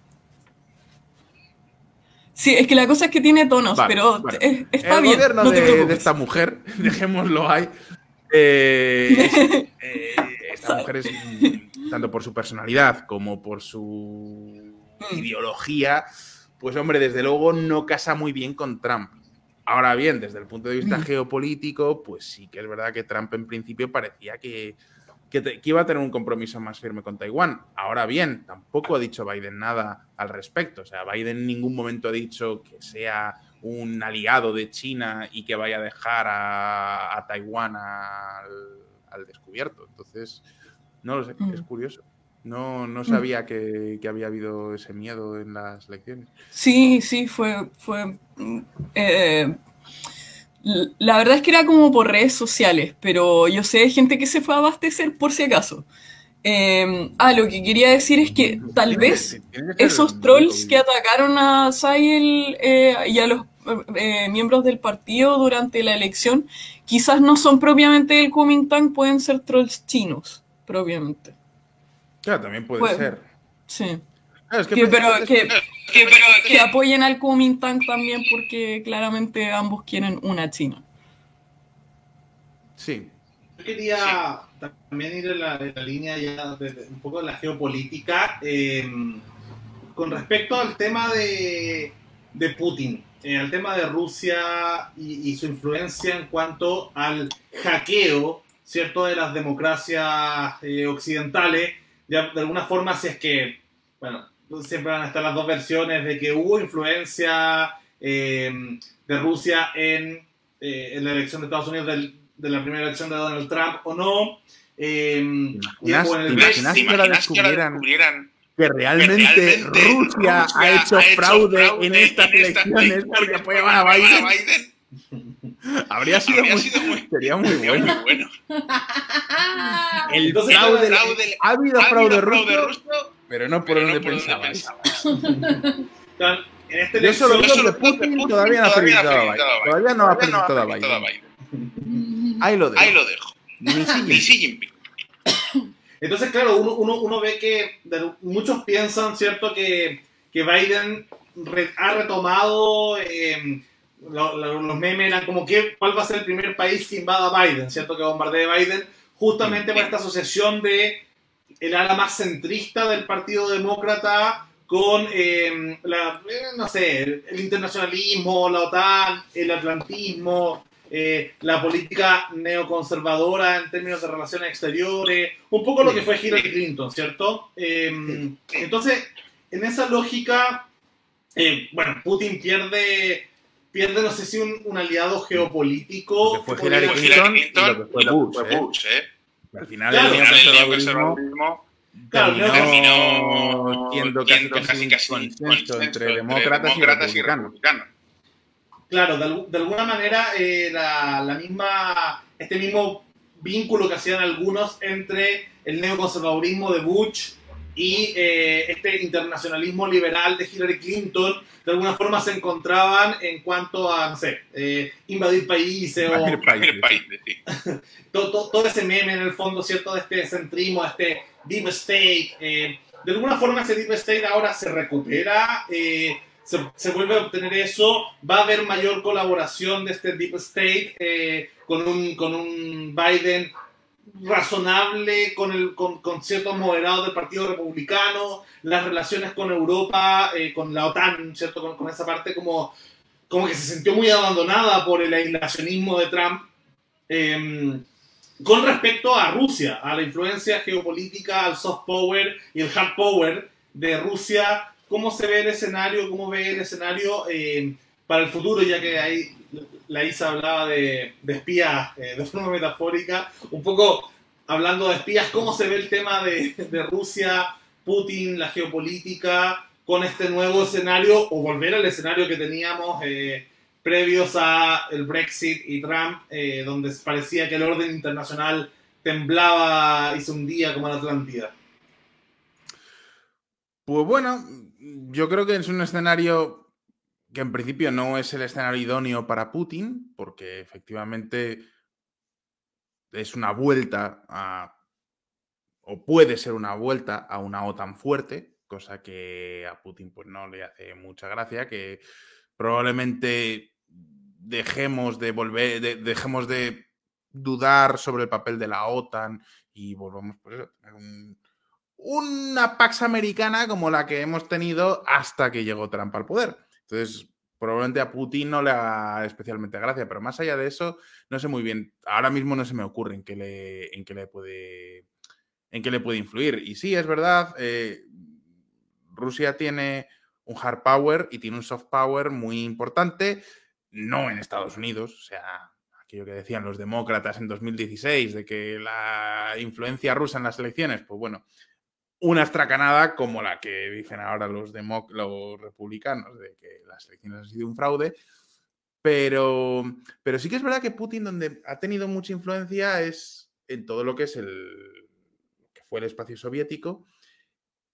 Sí, es que la cosa es que tiene tonos,
Vale,
pero
vale.
está
el
bien.
gobierno
no
de, esta mujer, dejémoslo ahí. eh, es- eh, esta mujer es, tanto por su personalidad como por su
Mm.
ideología, pues hombre, desde luego no casa muy bien con Trump. Ahora bien, desde el punto de vista
Mm.
geopolítico, pues sí que es verdad que Trump en principio parecía que, que, te- que iba a tener un compromiso más firme con Taiwán. Ahora bien, tampoco ha dicho Biden nada al respecto. O sea, Biden en ningún momento ha dicho que sea un aliado de China y que vaya a dejar a, a Taiwán al, al descubierto. Entonces, no lo sé,
Mm.
es curioso. No, no sabía que, que había habido ese miedo en las elecciones.
Sí, sí, fue, fue mm, eh, la verdad es que era como por redes sociales, pero yo sé de gente que se fue a abastecer por si acaso. Eh, ah, lo que quería decir es que tal vez esos trolls que atacaron a Sayel eh, y a los eh, miembros del partido durante la elección, quizás no son propiamente del Kuomintang, pueden ser trolls chinos, propiamente.
Claro, también puede
Puede-
ser.
Sí.
Claro, es que
Que- pero
precisamente
que, que- pero que apoyen al Kuomintang también porque claramente ambos quieren una China.
Sí.
Yo quería también ir en la, en la línea ya de, de- un poco de la geopolítica eh, con respecto al tema de, de Putin, eh, al tema de Rusia y, y su influencia en cuanto al hackeo, ¿cierto?, de las democracias eh, occidentales. Ya, de alguna forma, si es que, bueno, siempre van a estar las dos versiones de que hubo influencia eh, de Rusia en, eh, en la elección de Estados Unidos del- de la primera elección de Donald Trump o no. Eh, el
te
¿Te
imaginas que ahora descubrieran-
descubrieran
que realmente,
realmente
Rusia, ha hecho fraude, en estas elecciones porque apoyaban a Biden? Habría sido,
Habría
muy,
sido muy-
sería muy
Sería
bueno.
muy bueno.
El
Entonces,
fraude,
fraude-
ha habido
¿Ha
fraude
habido
ruso,
fraude ruso?
Pero no por
Pero
donde
no por donde.
Claro, en esta
Yo solo
solo
que Putin
Putin
todavía no ha felicitado a Biden. Todavía no ha felicitado a Biden. Ahí lo dejo.
Ahí lo dejo.
Ni Xi
Jinping.
entonces, claro, uno, uno, uno ve que muchos piensan, ¿cierto?, que, que Biden re- ha retomado, eh, lo- lo- los memes eran como que cuál va a ser el primer país que invada a Biden, ¿cierto?, que bombardee a Biden, justamente por esta asociación de el ala más centrista del Partido Demócrata con eh, la, eh, no sé, el, internacionalismo, la OTAN, el atlantismo, eh, la política neoconservadora en términos de relaciones exteriores, un poco lo que fue Hillary Clinton, ¿cierto? Eh, entonces, en esa lógica, eh, bueno, Putin pierde, pierde no sé si un, un aliado geopolítico.
Que fue Hillary
Hillary
Clinton y lo que fue
y lo que
Bush, ¿eh?
Bush, ¿eh?
Al final
Claro,
el neoconservadurismo
Claro,
terminó
terminó
siendo casi, un
casi
consenso entre demócratas y republicanos.
republicanos.
Claro, de, al- de alguna manera eh, la, la misma, este mismo vínculo que hacían algunos entre el neoconservadurismo de Bush y eh, este internacionalismo liberal de Hillary Clinton, de alguna forma se encontraban en cuanto a, no sé, eh, invadir países o
Invadir países.
El país, sí.
todo, todo- todo ese meme en el fondo, ¿cierto? De este centrismo, de este deep state. eh, de alguna forma ese deep state ahora se recupera, eh, se, se vuelve a obtener eso, va a haber mayor colaboración de este deep state eh, con, un, con un Biden razonable con, el, con, con ciertos moderados del Partido Republicano, las relaciones con Europa, eh, con la OTAN, ¿cierto? Con, con esa parte como, como que se sintió muy abandonada por el aislacionismo de Trump. Eh, con respecto a Rusia, a la influencia geopolítica, al soft power y el hard power de Rusia, ¿cómo se ve el escenario? ¿Cómo ve el escenario eh, para el futuro? Ya que ahí la Isa hablaba de, espías eh, de forma metafórica, un poco hablando de espías, ¿cómo se ve el tema de, de Rusia, Putin, la geopolítica, con este nuevo escenario o volver al escenario que teníamos? Eh, previos a el Brexit y Trump, eh, donde parecía que el orden internacional temblaba y se hundía como la Atlántida.
Pues bueno, yo creo que es un escenario que en principio no es el escenario idóneo para Putin, porque efectivamente es una vuelta a, o puede ser una vuelta a una OTAN fuerte, cosa que a Putin pues no le hace mucha gracia, que probablemente dejemos de volver, de, dejemos de dudar sobre el papel de la OTAN y volvamos por eso, a una Pax americana como la que hemos tenido hasta que llegó Trump al poder. Entonces, probablemente a Putin no le haga especialmente gracia, pero más allá de eso, no sé muy bien. Ahora mismo no se me ocurre en qué le, en qué le puede. en qué le puede influir. Y sí, es verdad, eh, Rusia tiene un hard power y tiene un soft power muy importante, no en Estados Unidos, o sea, aquello que decían los demócratas en 2016 de que la influencia rusa en las elecciones, pues bueno, una estracanada como la que dicen ahora los, los republicanos, de que las elecciones han sido un fraude. Pero, pero sí que es verdad que Putin, donde ha tenido mucha influencia, es en todo lo que es el que fue el espacio soviético.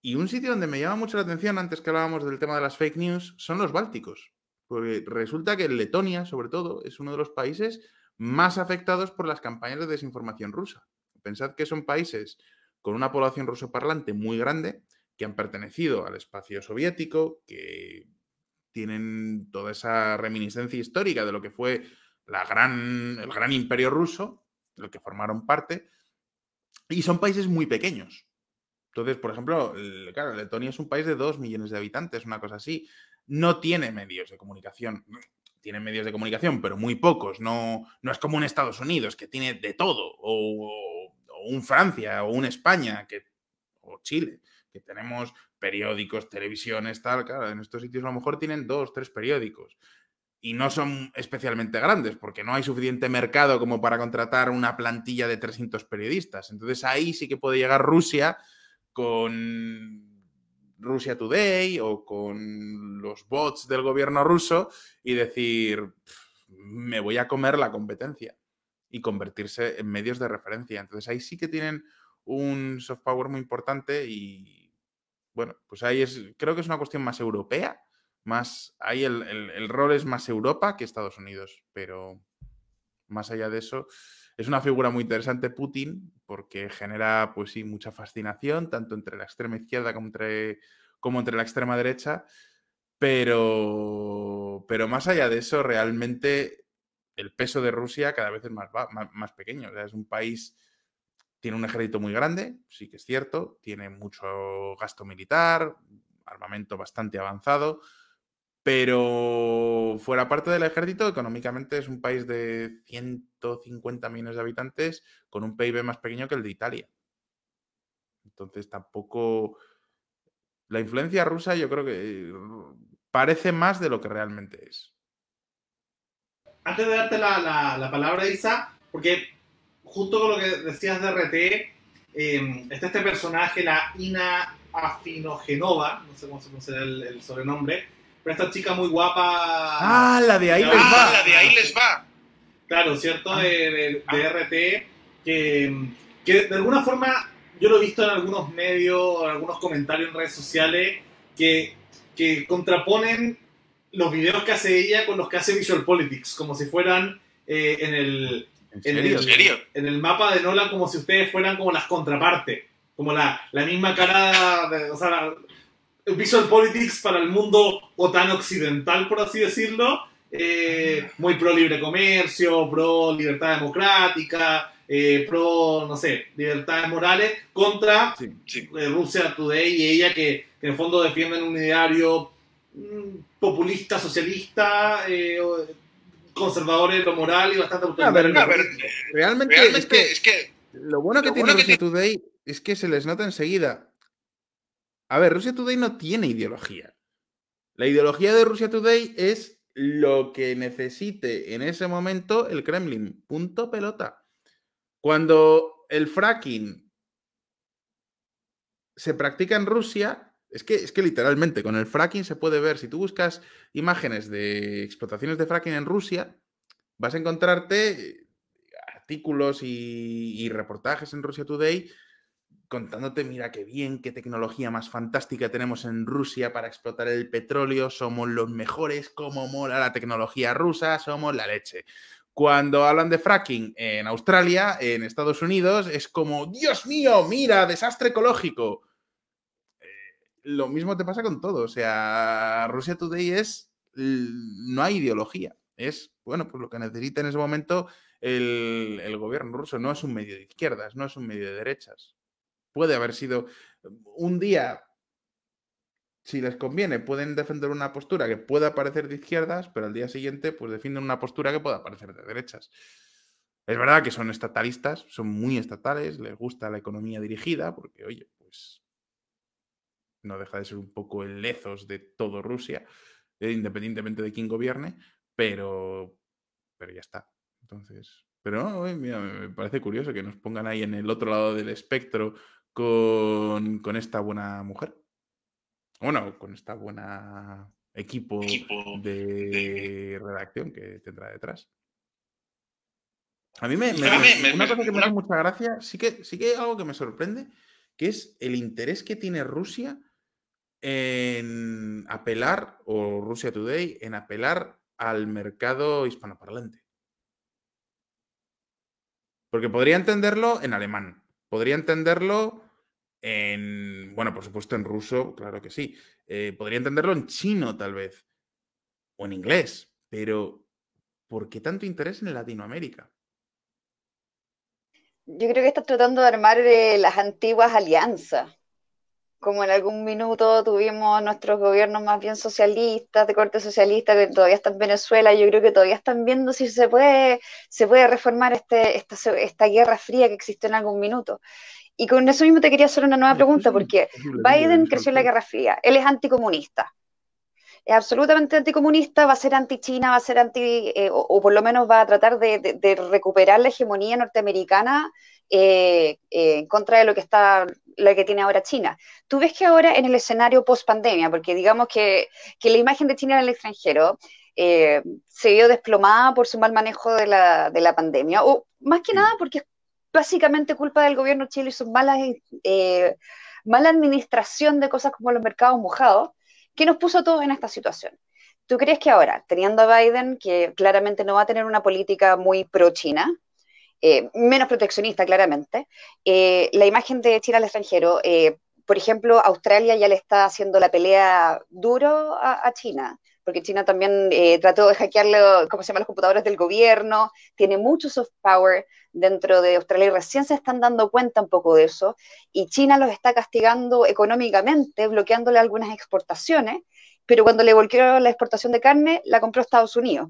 Y un sitio donde me llama mucho la atención, antes que hablábamos del tema de las fake news, son los bálticos. Porque resulta que Letonia, sobre todo, es uno de los países más afectados por las campañas de desinformación rusa. Pensad que son países con una población rusoparlante muy grande, que han pertenecido al espacio soviético, que tienen toda esa reminiscencia histórica de lo que fue la gran, el gran imperio ruso, del que formaron parte, y son países muy pequeños. Entonces, por ejemplo, claro, Letonia es un país de dos millones de habitantes, una cosa así. No tiene medios de comunicación. Tiene medios de comunicación, pero muy pocos. No, no es como un Estados Unidos, que tiene de todo. Un Francia o un España que, o Chile, que tenemos periódicos, televisiones, tal, claro, en estos sitios a lo mejor tienen dos, tres periódicos. Y no son especialmente grandes, porque no hay suficiente mercado como para contratar una plantilla de 300 periodistas. Entonces ahí sí que puede llegar Rusia con Rusia Today o con los bots del gobierno ruso y decir, me voy a comer la competencia y convertirse en medios de referencia. Entonces ahí sí que tienen un soft power muy importante y bueno, pues ahí es, creo que es una cuestión más europea, más, ahí el, el, rol es más Europa que Estados Unidos, pero más allá de eso, es una figura muy interesante Putin porque genera, pues sí, mucha fascinación, tanto entre la extrema izquierda como entre, como entre la extrema derecha, pero, pero más allá de eso, realmente el peso de Rusia cada vez es más, pequeño. O sea, es un país, tiene un ejército muy grande, sí que es cierto, tiene mucho gasto militar, armamento bastante avanzado, pero fuera parte del ejército, económicamente es un país de 150 millones de habitantes con un PIB más pequeño que el de Italia. Entonces tampoco... La influencia rusa yo creo que parece más de lo que realmente es
antes de darte la, la, la, palabra, Isa, porque justo con lo que decías de RT, eh, está este personaje, la Ina Afinogenova, no sé cómo se pronuncia el, el, sobrenombre, pero esta chica muy guapa.
Ah, la de ahí les va.
La de ahí les va. Claro, ¿cierto? Ah. De, de, de ah. RT, que, que de alguna forma yo lo he visto en algunos medios, en algunos comentarios en redes sociales, que, que contraponen los videos que hace ella con los que hace Visual Politics, como si fueran eh, en, el,
¿En, el,
¿En, en, el mapa de Nolan, como si ustedes fueran como las contrapartes, como la, la misma cara, de, o sea, la, Visual Politics para el mundo OTAN occidental, por así decirlo, eh, muy pro libre comercio, pro libertad democrática, eh, pro, no sé, libertades morales, contra
Sí.
eh, Rusia Today y ella que, que en el fondo defienden un ideario mm, populista, socialista, eh, o- conservador en lo moral y bastante
A ver,
autoritario.
a ver, realmente,
Realmente
es que
es que
lo bueno que
lo
tiene
bueno que
Russia Today es que se les nota enseguida. A ver, Russia Today no tiene ideología. La ideología de Russia Today es lo que necesite en ese momento el Kremlin. Punto pelota. Cuando el fracking se practica en Rusia, es que, es que literalmente con el fracking se puede ver, si tú buscas imágenes de explotaciones de fracking en Rusia, vas a encontrarte eh, artículos y, y reportajes en Russia Today contándote, mira qué bien, qué tecnología más fantástica tenemos en Rusia para explotar el petróleo, somos los mejores, cómo mola la tecnología rusa, somos la leche. Cuando hablan de fracking en Australia, en Estados Unidos, es como, Dios mío, mira, desastre ecológico. Lo mismo te pasa con todo, o sea, Rusia Today es, no hay ideología, es, bueno, pues lo que necesita en ese momento el, el gobierno ruso, no es un medio de izquierdas, no es un medio de derechas puede haber sido un día, si les conviene, pueden defender una postura que pueda parecer de izquierdas, pero al día siguiente, pues defienden una postura que pueda parecer de derechas. Es verdad que son estatalistas, son muy estatales, les gusta la economía dirigida, porque, oye, pues no deja de ser un poco el lezos de todo Rusia, eh, independientemente de quién gobierne, pero, pero ya está. Entonces, pero no, mira, me parece curioso que nos pongan ahí en el otro lado del espectro con, con esta buena mujer. Bueno, con esta buena equipo
Equipo
de redacción que tendrá detrás. A mí me, me- una cosa que me hace mucha gracia, sí que, sí que hay algo que me sorprende, que es el interés que tiene Rusia en apelar, o Rusia Today, en apelar al mercado hispanoparlante. Porque podría entenderlo en alemán, podría entenderlo en, bueno, por supuesto en ruso, claro que sí. Eh, podría entenderlo en chino tal vez, o en inglés, pero ¿por qué tanto interés en Latinoamérica?
Yo creo que estás tratando de armar las antiguas alianzas. Como en algún minuto tuvimos nuestros gobiernos más bien socialistas, de corte socialista, que todavía están en Venezuela, yo creo que todavía están viendo si se puede, se puede reformar este, esta, esta guerra fría que existió en algún minuto. Y con eso mismo te quería hacer una nueva pregunta, porque Biden creció en la. Guerra Fría, él es anticomunista, es absolutamente anticomunista, va a ser anti-China, va a ser anti, eh, o, o por lo menos va a tratar de, de- de recuperar la hegemonía norteamericana eh, eh, en contra de lo que está, lo que tiene ahora China. Tú ves que ahora en el escenario post pandemia, porque digamos que, que la imagen de China en el extranjero eh, se vio desplomada por su mal manejo de la, de la pandemia, o más que
Sí.
nada porque es básicamente culpa del gobierno de Chile y su mala, eh, mala administración de cosas como los mercados mojados, que nos puso a todos en esta situación. ¿Tú crees que ahora, teniendo a Biden, que claramente no va a tener una política muy pro-China, eh, menos proteccionista claramente, eh, la imagen de China al extranjero, eh, por ejemplo, Australia ya le está haciendo la pelea duro a, a China, porque China también eh, trató de hackearle, ¿cómo se llama?, los computadores del gobierno, tiene mucho soft power dentro de Australia y recién se están dando cuenta un poco de eso, y China los está castigando económicamente, bloqueándole algunas exportaciones, pero cuando le volvió la exportación de carne, la compró Estados Unidos.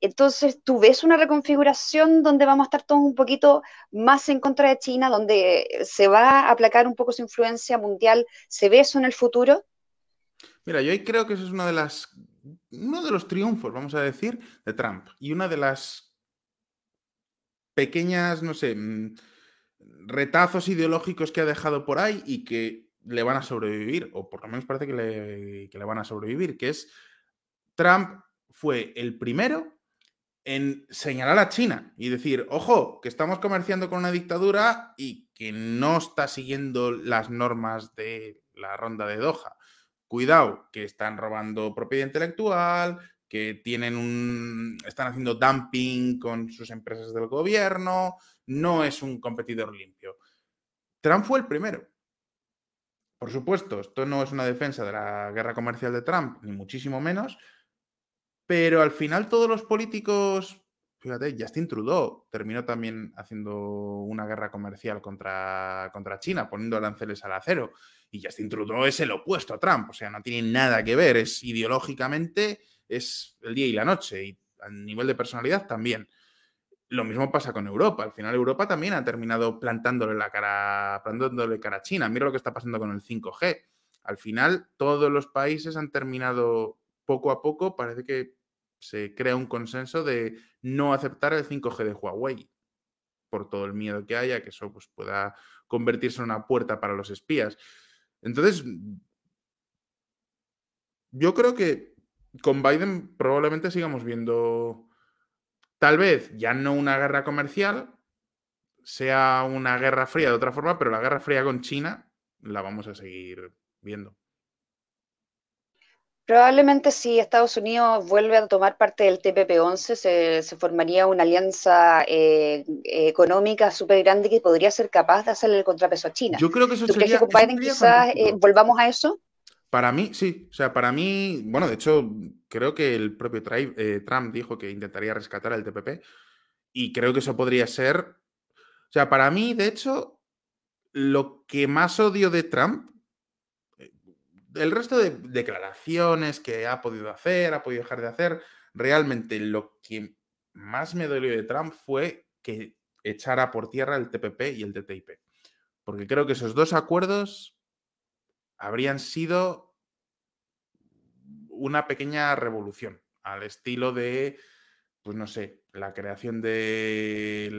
Entonces, ¿tú ves una reconfiguración donde vamos a estar todos un poquito más en contra de China, donde se va a aplacar un poco su influencia mundial? ¿Se ve eso en el futuro?
Mira, yo ahí creo que eso es una de las, uno de los triunfos, vamos a decir, de Trump. Y una de las pequeñas, no sé, mm, retazos ideológicos que ha dejado por ahí y que le van a sobrevivir, o por lo menos parece que le, que le van a sobrevivir, que es Trump fue el primero en señalar a China y decir, ojo, que estamos comerciando con una dictadura y que no está siguiendo las normas de la ronda de Doha. Cuidado, que están robando propiedad intelectual, que tienen un. están haciendo dumping con sus empresas del gobierno, no es un competidor limpio. Trump fue el primero. Por supuesto, esto no es una defensa de la guerra comercial de Trump, ni muchísimo menos, pero al final todos los políticos fíjate, Justin Trudeau terminó también haciendo una guerra comercial contra, contra China, poniendo aranceles al acero. Y Justin Trudeau es el opuesto a Trump, o sea, no tiene nada que ver, es ideológicamente, es el día y la noche, y a nivel de personalidad también. Lo mismo pasa con Europa. Al final Europa también ha terminado plantándole la cara, plantándole cara a China. Mira lo que está pasando con el 5G. Al final todos los países han terminado poco a poco, parece que se crea un consenso de no aceptar el 5G de Huawei por todo el miedo que haya, que eso pues, pueda convertirse en una puerta para los espías. Entonces, yo creo que con Biden probablemente sigamos viendo Tal vez ya no una guerra comercial, sea una guerra fría de otra forma, pero la guerra fría con China la vamos a seguir viendo.
Probablemente si Estados Unidos vuelve a tomar parte del TPP-11, se, formaría una alianza eh, económica súper grande que podría ser capaz de hacerle el contrapeso a China.
Yo creo que eso
¿Tú
sería,
crees que con Biden quizás eh, volvamos a eso?
Para mí, sí. O sea, para mí, bueno, de hecho, creo que el propio eh, Trump dijo que intentaría rescatar el TPP y creo que eso podría ser... O sea, para mí, de hecho, lo que más odio de Trump, el resto de declaraciones que ha podido hacer, ha podido dejar de hacer, realmente lo que más me dolió de Trump fue que echara por tierra el TPP y el TTIP. Porque creo que esos dos acuerdos habrían sido una pequeña revolución al estilo de, pues no sé, la creación de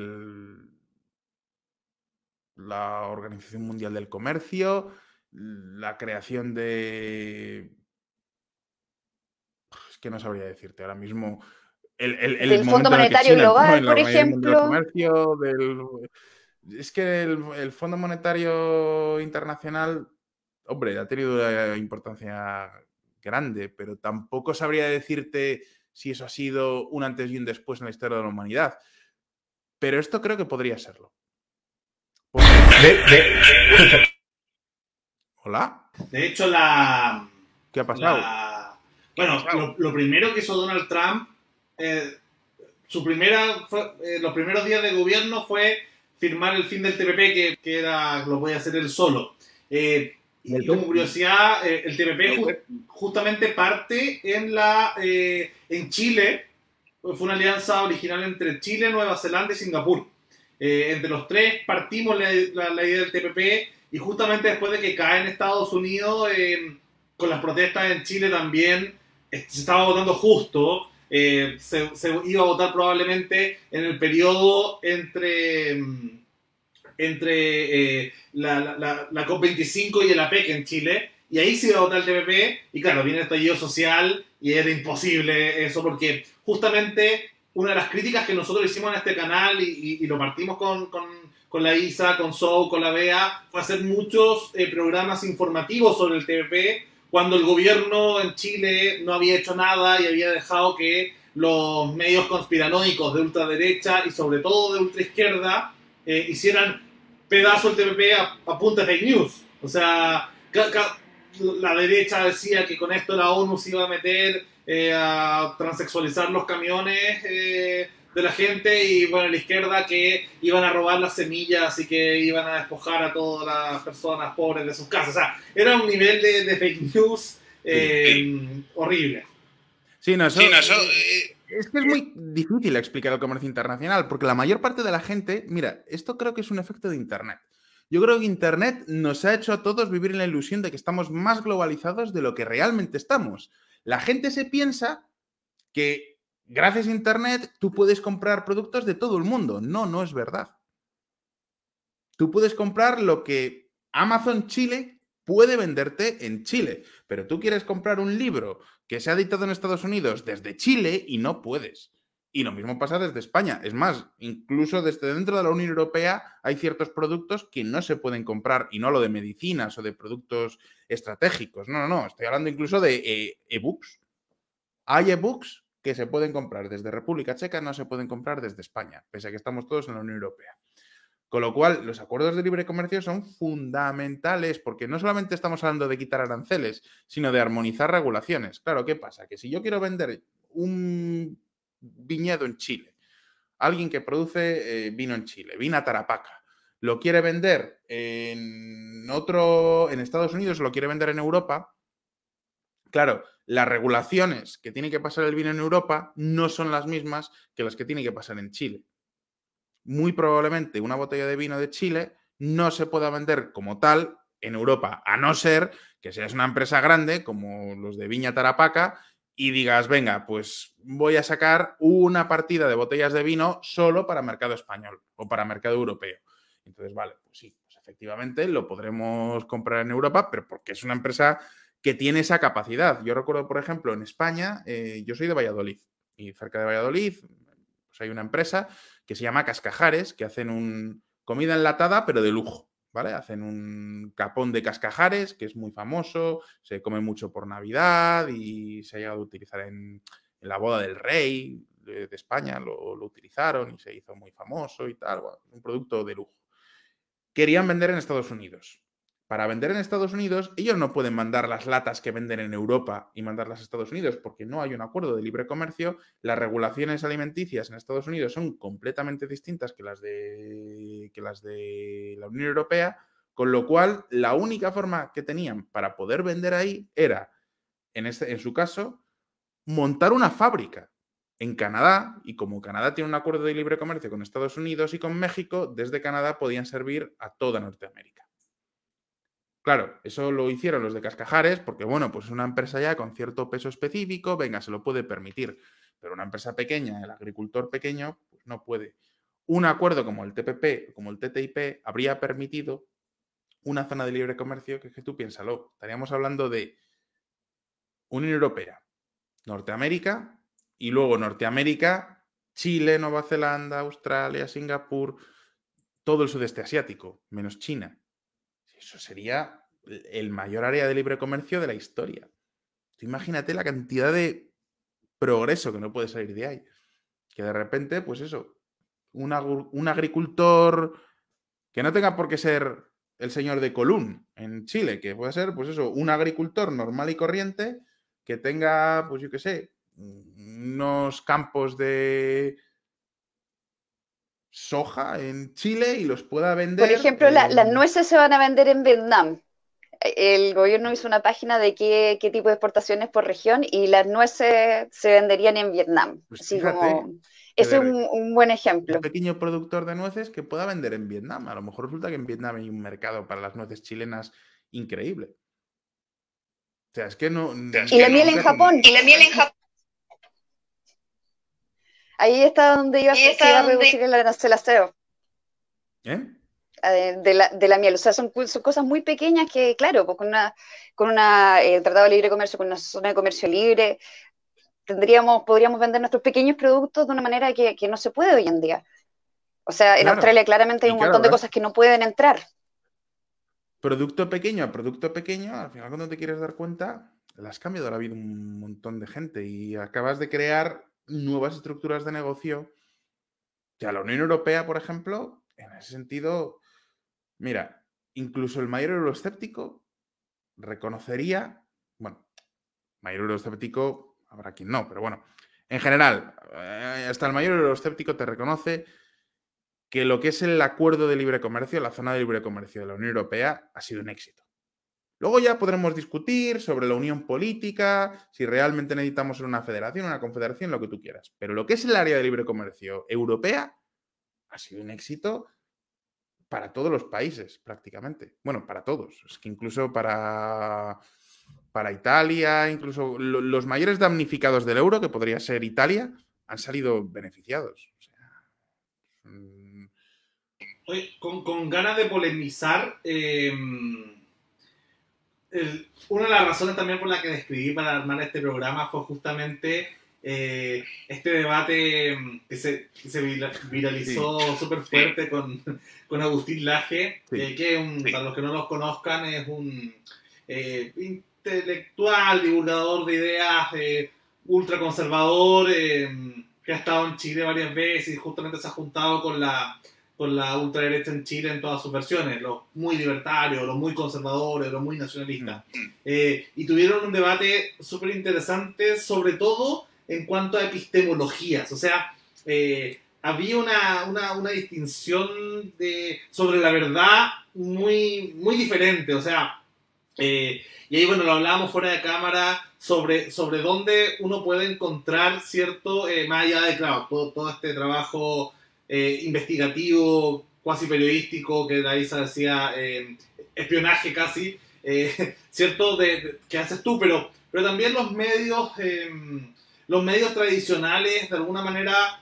la Organización Mundial del Comercio, la creación de... Es que no sabría decirte ahora mismo. El,
Fondo Monetario Global, por ejemplo.
Es que el Fondo Monetario Internacional hombre, ha tenido una importancia grande, pero tampoco sabría decirte si eso ha sido un antes y un después en la historia de la humanidad. Pero esto creo que podría serlo. Hola.
De hecho, la.
¿Qué ha pasado?
Bueno, Lo, primero que hizo Donald Trump, eh, su primera, eh, los primeros días de gobierno fue firmar el fin del TPP, que, que era, lo podía hacer él solo. Eh, y como curiosidad, el TPP justamente parte en, la, en Chile, fue una alianza original entre Chile, Nueva Zelanda y Singapur. Entre los tres partimos la, idea del TPP y justamente después de que cae en Estados Unidos, con las protestas en Chile también, se estaba votando justo, se, se, iba a votar probablemente en el periodo entre mm, entre eh, la, la, COP25 y el APEC en Chile, y ahí se iba a votar el TPP, y claro, viene el estallido social, y era imposible eso, porque justamente una de las críticas que nosotros hicimos en este canal, y, lo partimos con, con, con, la ISA, con SOU, con la BEA, fue hacer muchos eh, programas informativos sobre el TPP, cuando el gobierno en Chile no había hecho nada y había dejado que los medios conspiranoicos de ultraderecha y sobre todo de ultraizquierda eh, hicieran pedazo el TPP a, punta de fake news. O sea, la derecha decía que con esto la ONU se iba a meter eh, a transexualizar los camiones eh, de la gente y bueno, la izquierda que iban a robar las semillas y que iban a despojar a todas las personas pobres de sus casas. O sea, era un nivel de, fake news eh, horrible.
Sí, no, eso, es que es muy difícil explicar el comercio internacional, porque la mayor parte de la gente, mira, esto creo que es un efecto de Internet. Yo creo que Internet nos ha hecho a todos vivir en la ilusión de que estamos más globalizados de lo que realmente estamos. La gente se piensa que gracias a Internet tú puedes comprar productos de todo el mundo. No, no es verdad. Tú puedes comprar lo que Amazon Chile puede venderte en Chile, pero tú quieres comprar un libro que se ha editado en Estados Unidos desde Chile y no puedes. Y lo mismo pasa desde España. Es más, incluso desde dentro de la Unión Europea hay ciertos productos que no se pueden comprar, y no lo de medicinas o de productos estratégicos. No, no, no. Estoy hablando incluso de eh, e-books. hay e-books que se pueden comprar desde República Checa, no se pueden comprar desde España, pese a que estamos todos en la Unión Europea. Con lo cual, los acuerdos de libre comercio son fundamentales porque no solamente estamos hablando de quitar aranceles, sino de armonizar regulaciones. Claro, ¿qué pasa? Que si yo quiero vender un viñedo en Chile alguien que produce eh, vino en Chile, Vina Tarapaca, lo quiere vender en otro, en Estados Unidos, lo quiere vender en Europa. Claro, las regulaciones que tiene que pasar el vino en Europa no son las mismas que las que tiene que pasar en Chile. Muy probablemente una botella de vino de Chile no se pueda vender como tal en Europa, a no ser que seas una empresa grande como los de Viña Tarapaca y digas, venga, pues voy a sacar una partida de botellas de vino solo para mercado español o para mercado europeo. Entonces, vale, pues sí, pues efectivamente lo podremos comprar en Europa, pero porque es una empresa que tiene esa capacidad. Yo recuerdo, por ejemplo, en España, eh, yo soy de Valladolid y cerca de Valladolid pues hay una empresa que se llama Cascajares, que hacen un comida enlatada, pero de lujo. Hacen un capón de cascajares, que es muy famoso, se come mucho por Navidad y se ha llegado a utilizar en, la boda del rey de, España, lo, utilizaron y se hizo muy famoso y tal. Un producto de lujo. Querían vender en Estados Unidos. Para vender en Estados Unidos, ellos no pueden mandar las latas que venden en Europa y mandarlas a Estados Unidos porque no hay un acuerdo de libre comercio. Las regulaciones alimenticias en Estados Unidos son completamente distintas que las de, que las de la Unión Europea, con lo cual la única forma que tenían para poder vender ahí era, en, este, en su caso, montar una fábrica en Canadá, y como Canadá tiene un acuerdo de libre comercio con Estados Unidos y con México, desde Canadá podían servir a toda Norteamérica. Claro, eso lo hicieron los de Cascajares porque, bueno, pues es una empresa ya con cierto peso específico, venga, se lo puede permitir. Pero una empresa pequeña, el agricultor pequeño, pues no puede. Un acuerdo como el TPP, como el TTIP, habría permitido una zona de libre comercio que es que tú piénsalo. Estaríamos hablando de Unión Europea, Norteamérica y luego Norteamérica, Chile, Nueva Zelanda, Australia, Singapur, todo el sudeste asiático, menos China. Eso sería el mayor área de libre comercio de la historia. Imagínate la cantidad de progreso que no puede salir de ahí. Que de repente, pues eso, un, un agricultor que no tenga por qué ser el señor de Colún en Chile, que puede ser, pues eso, un agricultor normal y corriente que tenga, pues yo qué sé, unos campos de soja en Chile y los pueda vender.
Por ejemplo, la, las nueces se van a vender en Vietnam. El gobierno hizo una página de qué, qué, tipo de exportaciones por región y las nueces se venderían en Vietnam.
Pues
Así
fíjate,
como, ese es un, un, buen ejemplo.
Un pequeño productor de nueces que pueda vender en Vietnam. A lo mejor resulta que en Vietnam hay un mercado para las nueces chilenas increíble. O sea, es que no.
Y la miel en Japón. Y la miel en Japón. Ahí está donde iba, se iba a reducir el arancel
¿Eh?
De la, de la, miel. O sea, son, son, cosas muy pequeñas que, claro, pues con una, con una eh, tratado de libre comercio, con una zona de comercio libre, tendríamos, podríamos vender nuestros pequeños productos de una manera que, que no se puede hoy en día. O sea, en
Claro.
Australia claramente hay un
claro,
montón de cosas que no pueden entrar.
Producto pequeño a producto pequeño, al final cuando te quieres dar cuenta, le has cambiado la vida a un montón de gente y acabas de crear nuevas estructuras de negocio que a la Unión Europea, por ejemplo, en ese sentido, mira, incluso el mayor euroescéptico reconocería, bueno, mayor euroescéptico, habrá quien no, pero bueno, en general, eh, hasta el mayor euroescéptico te reconoce que lo que es el acuerdo de libre comercio, la zona de libre comercio de la Unión Europea, ha sido un éxito. Luego ya podremos discutir sobre la unión política, si realmente necesitamos una federación, una confederación, lo que tú quieras. Pero lo que es el área de libre comercio europea ha sido un éxito para todos los países, prácticamente. Bueno, para todos. Es que incluso para, para Italia, incluso lo- los mayores damnificados del euro, que podría ser Italia, han salido beneficiados. O sea,
Oye, con, con ganas de polemizar, eh, el- una de las razones también por la que escribí para armar este programa fue justamente eh, este debate mm, que se, que se vira- viralizó súper fuerte con, con Agustín Laje,
Sí.
eh, que un- para los que no los conozcan es un eh, intelectual, divulgador de ideas eh, ultraconservador, que ha estado en Chile varias veces y justamente se ha juntado con la con la ultraderecha en Chile en todas sus versiones, los muy libertarios, los muy conservadores, los muy nacionalistas. Eh, y tuvieron un debate súper interesante, sobre todo en cuanto a epistemologías. O sea, eh, había una, una, una distinción de, sobre la verdad muy, muy diferente. O sea, eh, y ahí, bueno, lo hablábamos fuera de cámara sobre, sobre dónde uno puede encontrar cierto, eh, más allá de, claro, todo, todo este trabajo eh, investigativo, cuasi periodístico, que se decía eh, espionaje casi, eh, cierto, de, que haces tú, pero, pero también los medios, eh, los medios tradicionales, de alguna manera,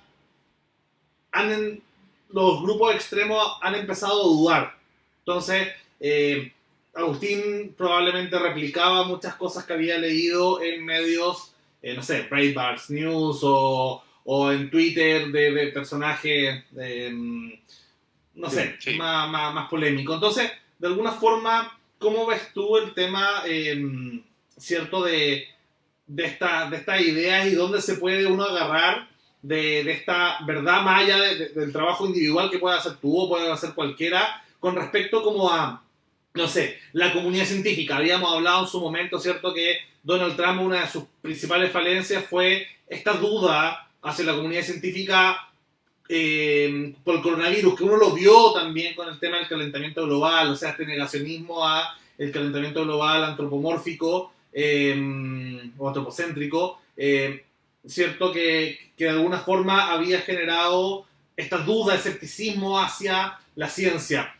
han, los grupos extremos han empezado a dudar. Entonces, eh, Agustín probablemente replicaba muchas cosas que había leído en medios, no sé, Breitbart News o, o en Twitter de, de personajes, eh, no sé,
Sí.
Más, más, más polémico. Entonces, de alguna forma, ¿cómo ves tú el tema, eh, cierto, de, de, esta, de estas ideas y dónde se puede uno agarrar de, de esta verdad más allá del trabajo individual que puede hacer tú o puede hacer cualquiera con respecto como a, no sé, la comunidad científica. Habíamos hablado en su momento, ¿cierto?, que Donald Trump, una de sus principales falencias fue esta duda hacia la comunidad científica eh, por el coronavirus, que uno lo vio también con el tema del calentamiento global, o sea, este negacionismo a el calentamiento global antropomórfico eh, o antropocéntrico, eh, cierto que, que de alguna forma había generado esta duda, escepticismo hacia la ciencia.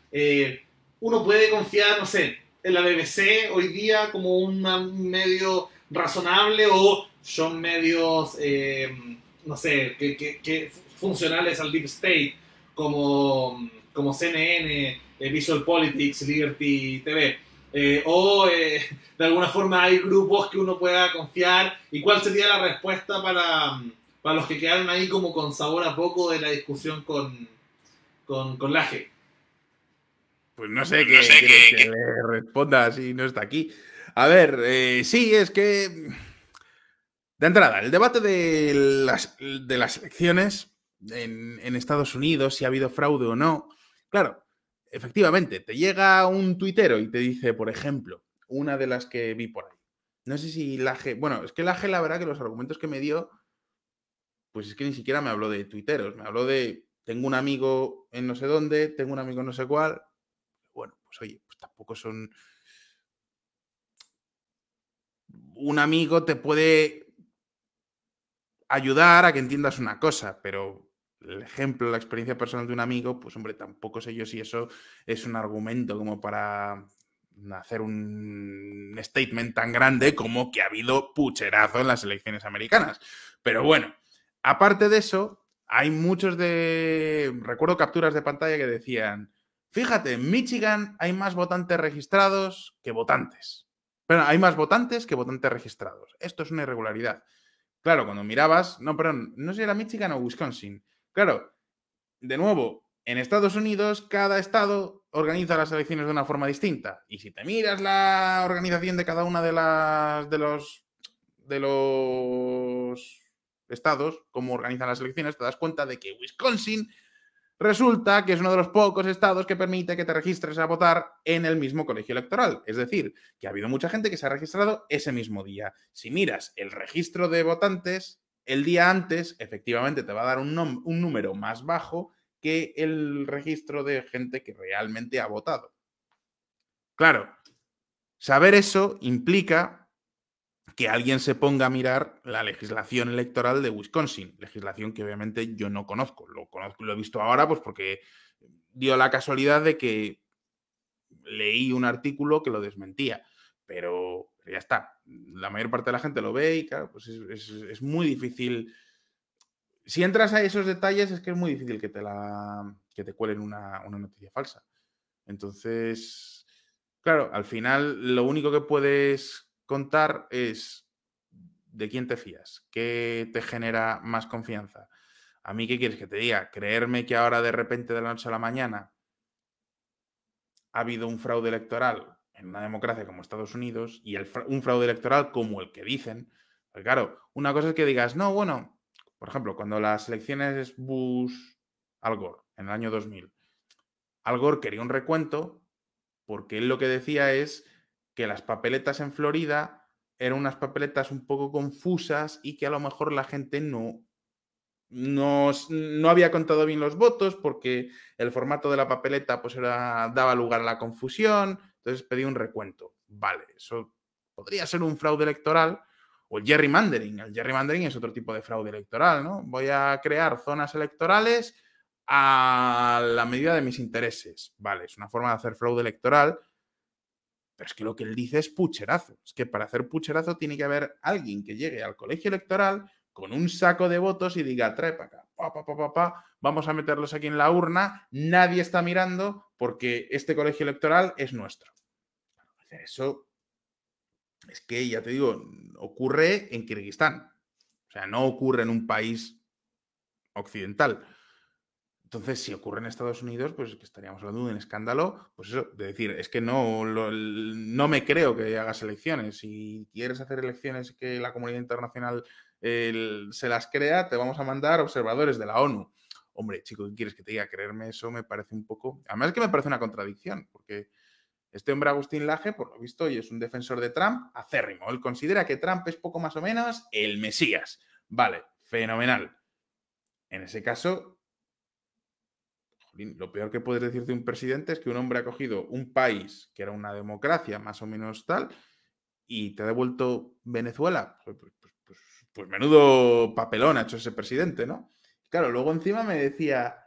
Uno puede confiar, no sé, en la BBC hoy día como un medio razonable o son medios, no sé, que, que- que funcionales al Deep State, como, como CNN, eh, Visual Politics, Liberty TV. Eh, o eh, de alguna forma hay grupos que uno pueda confiar. ¿Y cuál sería la respuesta para, para los que quedaron ahí como con sabor a poco de la discusión con, con, con Laje?
Pues no sé qué que, le responda si no está aquí. A ver, eh, sí, es que. De entrada, el debate de las, elecciones en, en Estados Unidos, si ha habido fraude o no. Claro, efectivamente, te llega un tuitero y te dice, por ejemplo, una de las que vi por ahí. No sé si Laje. Bueno, es que Laje, la verdad, que los argumentos que me dio, pues es que ni siquiera me habló de tuiteros, me habló de. Tengo un amigo en no sé dónde, tengo un amigo en no sé cuál, bueno, pues oye, pues tampoco son. Un amigo te puede ayudar a que entiendas una cosa, pero el ejemplo, la experiencia personal de un amigo, pues hombre, tampoco sé yo si eso es un argumento como para hacer un statement tan grande como que ha habido pucherazo en las elecciones americanas. Pero bueno, aparte de eso, hay muchos de. Recuerdo capturas de pantalla que decían. Fíjate, en Michigan hay más votantes registrados que votantes. Pero hay más votantes que votantes registrados. Esto es una irregularidad. Claro, cuando mirabas, no, perdón, no sé si era Michigan o Wisconsin. Claro, de nuevo, en Estados Unidos cada estado organiza las elecciones de una forma distinta. Y si te miras la organización de cada una de las de los de los estados, cómo organizan las elecciones, te das cuenta de que Wisconsin resulta que es uno de los pocos estados que permite que te registres a votar en el mismo colegio electoral. Es decir, que ha habido mucha gente que se ha registrado ese mismo día. Si miras el registro de votantes, el día antes, efectivamente, te va a dar un, número más bajo que el registro de gente que realmente ha votado. Claro, saber eso implica que alguien se ponga a mirar la legislación electoral de Wisconsin, legislación que obviamente yo no conozco. Lo conozco, lo he visto ahora, pues porque dio la casualidad de que leí un artículo que lo desmentía, pero ya está. La mayor parte de la gente lo ve y claro, pues es, es- muy difícil. Si entras a esos detalles, es que es muy difícil que te la que te cuelen una, una noticia falsa. Entonces, claro, al final lo único que puedes contar es de quién te fías, qué te genera más confianza. A mí, ¿qué quieres que te diga? Creerme que ahora de repente de la noche a la mañana ha habido un fraude electoral en una democracia como Estados Unidos y un fraude electoral como el que dicen. Porque claro, una cosa es que digas, no, bueno, por ejemplo, cuando las elecciones Bush-Al Gore en el año 2000, Al Gore quería un recuento porque él lo que decía es que las papeletas en Florida eran unas papeletas un poco confusas y que a lo mejor la gente no no, no había contado bien los votos porque el formato de la papeleta pues era, daba lugar a la confusión, entonces pedí un recuento. Vale, eso podría ser un fraude electoral o el gerrymandering. El gerrymandering es otro tipo de fraude electoral, ¿no? Voy a crear zonas electorales a la medida de mis intereses. Vale, es una forma de hacer fraude electoral, pero es que lo que él dice es pucherazo. Es que para hacer pucherazo tiene que haber alguien que llegue al colegio electoral con un saco de votos y diga, trae para acá, pa, pa, pa, vamos a meterlos aquí en la urna, nadie está mirando porque este colegio electoral es nuestro. Eso es que, ya te digo, ocurre en Kirguistán. O sea, no ocurre en un país occidental. Entonces, si ocurre en Estados Unidos, pues que estaríamos hablando de un escándalo, pues eso, de decir, es que no, no me creo que hagas elecciones. Si quieres hacer elecciones que la comunidad internacional se las crea, te vamos a mandar observadores de la ONU. Hombre, chico, ¿qué quieres que te diga? Creerme eso me parece un poco... Además es que me parece una contradicción, porque este hombre Agustín Laje, por lo visto, y es un defensor de Trump acérrimo. Él considera que Trump es poco más o menos el Mesías. Vale, fenomenal. En ese caso, lo peor que puedes decir de un presidente es que un hombre ha cogido un país que era una democracia más o menos tal y te ha devuelto Venezuela. Pues, pues- pues- pues- menudo papelón ha hecho ese presidente, ¿no? Claro, luego encima me decía,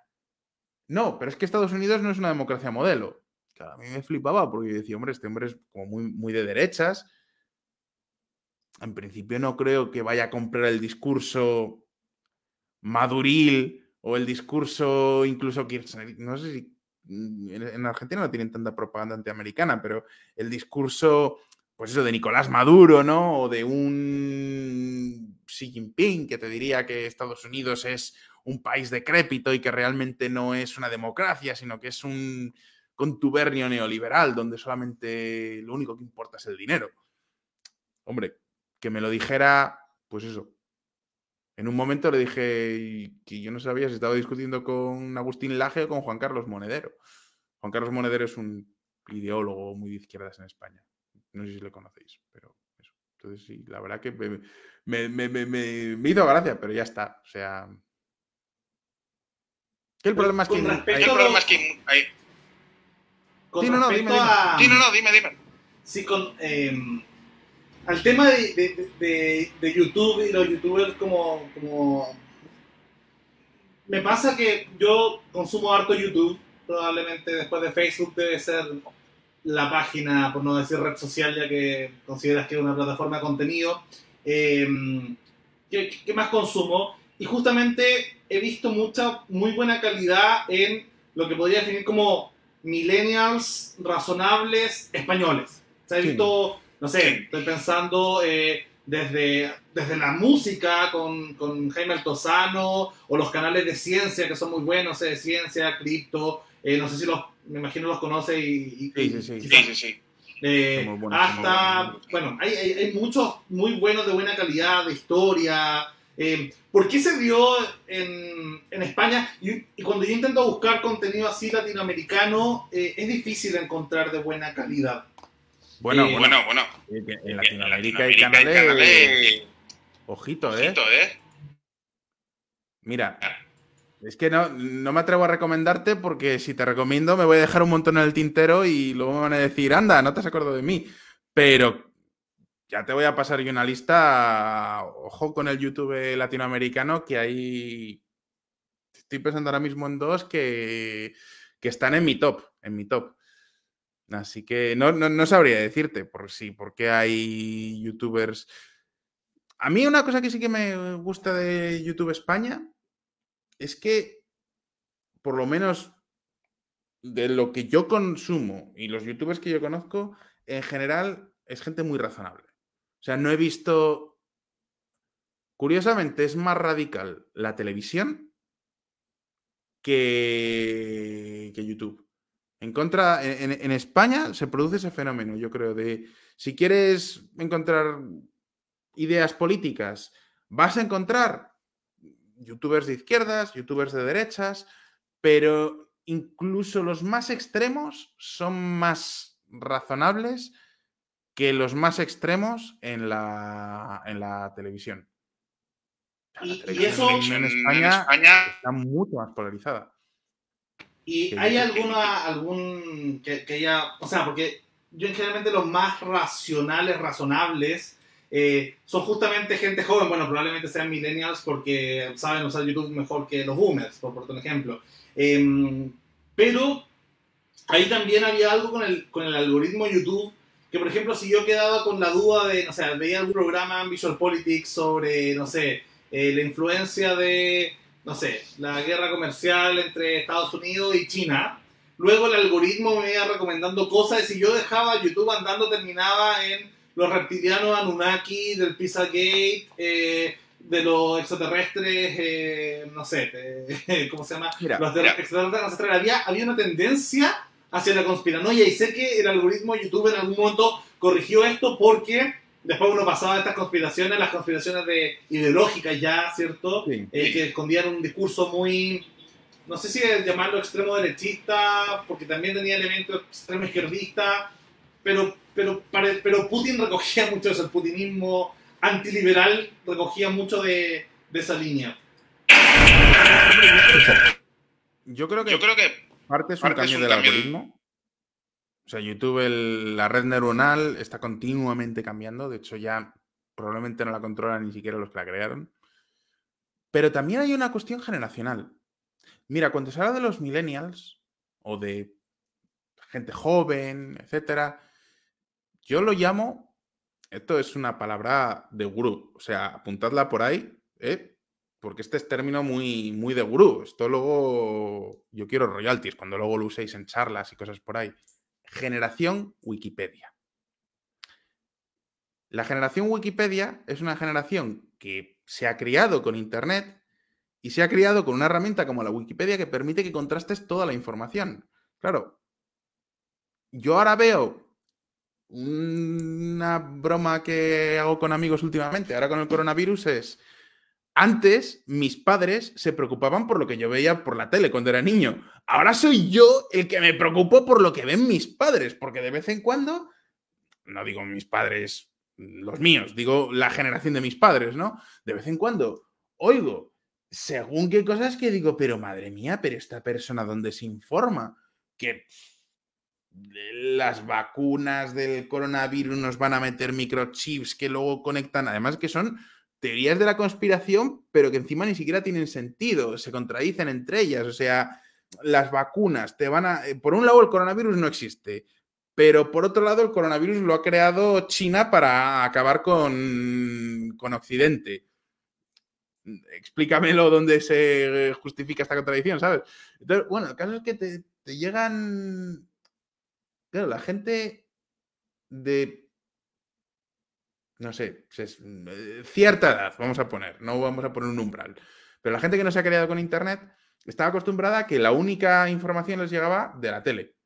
no, pero es que Estados Unidos no es una democracia modelo. Claro, a mí me flipaba porque yo decía, hombre, este hombre es como muy, muy de derechas. En principio no creo que vaya a comprar el discurso maduril o el discurso incluso Kirchner. No sé si mm, en Argentina no tienen tanta propaganda antiamericana, pero el discurso, pues eso, de Nicolás Maduro, ¿no? O de un Xi Jinping que te diría que Estados Unidos es un país decrépito y que realmente no es una democracia, sino que es un contubernio neoliberal donde solamente lo único que importa es el dinero. Hombre, que me lo dijera, pues eso. En un momento le dije que yo no sabía si estaba discutiendo con Agustín Laje o con Juan Carlos Monedero. Juan Carlos Monedero es un ideólogo muy de izquierdas en España. No sé si le conocéis, pero eso. Entonces sí, la verdad que me, me- me- me- me- me hizo gracia, pero ya está. O sea... Que el problema es que...
Con
hay- el problema es que hay-
Con
Sí, no, no, dime, dime.
a...
Sí, no, no, dime, dime.
Sí, con, eh, al tema de, de- de- de YouTube y los youtubers como, como... Me pasa que yo consumo harto YouTube, probablemente después de Facebook debe ser la página, por no decir red social, ya que consideras que es una plataforma de contenido. Eh, ¿qué, qué más consumo? Y justamente he visto mucha, muy buena calidad en lo que podría definir como millennials razonables españoles. O sea, he
Sí.
No sé, estoy pensando eh, desde, desde la música con, con Jaime Altozano o los canales de ciencia que son muy buenos, eh, de ciencia, cripto, eh, no sé si los, me imagino los conoce y... y-
Sí, sí, sí.
quizás-
sí.
eh,
buenos,
hasta, bueno, hay, hay, hay muchos muy buenos de buena calidad, de historia. Eh, ¿Por qué se dio en, en España? Y, y cuando yo intento buscar contenido así latinoamericano, eh, es difícil encontrar de buena calidad.
Bueno,
Eh,
bueno,
bueno.
en
En
Latinoamérica hay canales. Ojito, ¿eh?
Ojito, ¿eh?
Mira, es que no, no me atrevo a recomendarte porque si te recomiendo me voy a dejar un montón en el tintero y luego me van a decir, anda, no te has acordado de mí. Pero ya te voy a pasar yo una lista, ojo con el YouTube latinoamericano, que hay... Estoy pensando ahora mismo en dos que, que están en mi top, en mi top. Así que no, no, no sabría decirte por sí, porque hay youtubers... A mí una cosa que sí que me gusta de YouTube España es que, por lo menos de lo que yo consumo y los youtubers que yo conozco, en general es gente muy razonable. O sea, no he visto... Curiosamente, es más radical la televisión que, que YouTube. En contra, en, España se produce ese fenómeno, yo creo, de si quieres encontrar ideas políticas, vas a encontrar youtubers de izquierdas, youtubers de derechas, pero incluso los más extremos son más razonables que los más extremos en la, en la televisión. La
Y- eso-
en, España, está mucho más polarizada.
¿Y
Sí.
hay alguna, algún, que, que haya, o sea, porque yo generalmente los más racionales, razonables, eh, son justamente gente joven, bueno, probablemente sean millennials porque saben usar YouTube mejor que los boomers, por, por ejemplo. Em, pero ahí también había algo con el, con el algoritmo YouTube, que por ejemplo, si yo quedaba con la duda de, no sé, veía algún programa en Visual Politics sobre, no sé, eh, la influencia de, no sé, la guerra comercial entre Estados Unidos y China, luego el algoritmo me iba recomendando cosas y si yo dejaba YouTube andando terminaba en los reptilianos Anunnaki, del Pizzagate, eh, de los extraterrestres, eh, no sé, eh, ¿cómo se llama?
Mira,
los de- extraterrestres. Había, había una tendencia hacia la conspiranoia y sé que el algoritmo de YouTube en algún momento corrigió esto porque después uno pasaba de estas conspiraciones, las conspiraciones de ideológicas ya, ¿cierto?
Sí.
Eh, que escondían un discurso muy, no sé si llamarlo extremo derechista, porque también tenía elementos extremo izquierdista, pero, pero, pero Putin recogía mucho de eso, el putinismo antiliberal recogía mucho de, de esa línea.
Yo creo que,
Yo creo que
parte es un
parte es
cambio
un
del
cambio de-
algoritmo. O sea, YouTube, la red neuronal, está continuamente cambiando. De hecho, ya probablemente no la controlan ni siquiera los que la crearon. Pero también hay una cuestión generacional. Mira, cuando se habla de los millennials o de gente joven, etcétera, yo lo llamo. Esto es una palabra de gurú. O sea, apuntadla por ahí, ¿eh? porque este es término muy, muy de gurú. Esto luego yo quiero royalties cuando luego lo uséis en charlas y cosas por ahí. Generación Wikipedia. La generación Wikipedia es una generación que se ha criado con Internet y se ha criado con una herramienta como la Wikipedia que permite que contrastes toda la información. Claro, yo ahora veo una broma que hago con amigos últimamente, ahora con el coronavirus, es antes mis padres se preocupaban por lo que yo veía por la tele cuando era niño. Ahora soy yo el que me preocupo por lo que ven mis padres, porque de vez en cuando, no digo mis padres, los míos, digo la generación de mis padres, ¿no? De vez en cuando oigo según qué cosas que digo, pero madre mía, pero esta persona dónde se informa que las vacunas del coronavirus nos van a meter microchips que luego conectan, además que son teorías de la conspiración, pero que encima ni siquiera tienen sentido, se contradicen entre ellas, o sea, las vacunas te van a... eh, Por un lado el coronavirus no existe, pero por otro lado el coronavirus lo ha creado China para acabar con, con Occidente. Explícamelo dónde se justifica esta contradicción, ¿sabes? Entonces, bueno, el caso es que te, te llegan... Claro, la gente de no sé, ses- eh, cierta edad, vamos a poner, no vamos a poner un umbral. Pero la gente que no se ha criado con Internet estaba acostumbrada a que la única información les llegaba de la tele.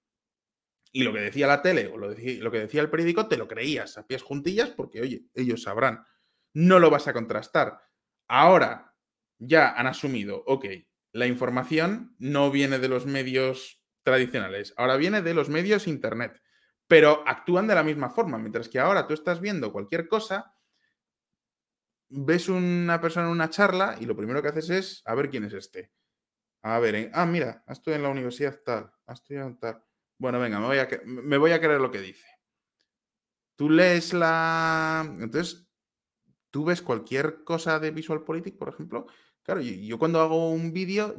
Y lo que decía la tele o lo, lo que decía el periódico te lo creías a pies juntillas porque, oye, ellos sabrán. No lo vas a contrastar. Ahora ya han asumido, ok, la información no viene de los medios tradicionales, ahora viene de los medios Internet pero actúan de la misma forma. Mientras que ahora tú estás viendo cualquier cosa, ves una persona en una charla y lo primero que haces es a ver quién es este. A ver, ah, mira, estoy en la universidad tal, ha estudiado tal. Bueno, venga, me voy, a, me creer lo que dice. Tú lees la... Entonces, tú ves cualquier cosa de Visual Politics, por ejemplo. Claro, yo, yo cuando hago un vídeo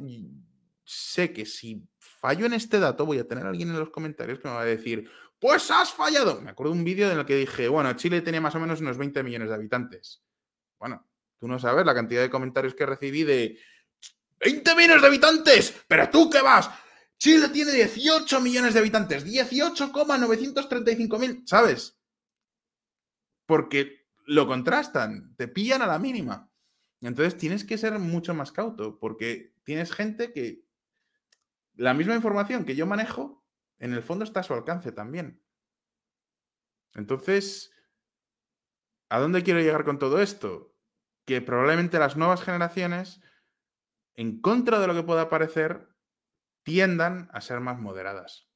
sé que si fallo en este dato voy a tener a alguien en los comentarios que me va a decir, pues has fallado. Me acuerdo de un vídeo en el que dije, bueno, Chile tenía más o menos unos 20 millones de habitantes. Bueno, tú no sabes la cantidad de comentarios que recibí de 20 millones de habitantes, pero tú qué vas. Chile tiene 18 millones de habitantes, 18,935 mil, ¿sabes? Porque lo contrastan, te pillan a la mínima. Entonces tienes que ser mucho más cauto, porque tienes gente que la misma información que yo manejo, en el fondo está a su alcance también. Entonces, ¿a dónde quiero llegar con todo esto? Que probablemente las nuevas generaciones, en contra de lo que pueda parecer, tiendan a ser más moderadas.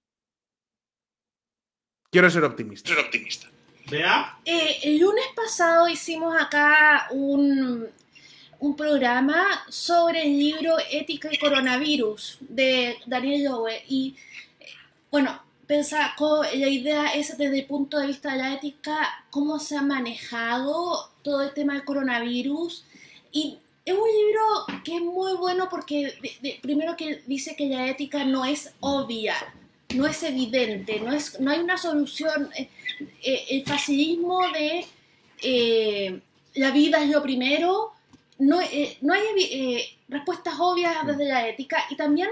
Quiero ser optimista.
ser optimista.
¿Vea?
Eh, el lunes pasado hicimos acá un, un programa sobre el libro Ética y Coronavirus de Daniel Lowe. Y bueno, pensaba, co- la idea es desde el punto de vista de la ética, cómo se ha manejado todo el tema del coronavirus. Y es un libro que es muy bueno porque de- de- primero que dice que la ética no es obvia, no es evidente, no, es, no hay una solución. eh, eh, el facilismo de eh, la vida es lo primero, no, no hay respuestas obvias desde la ética y también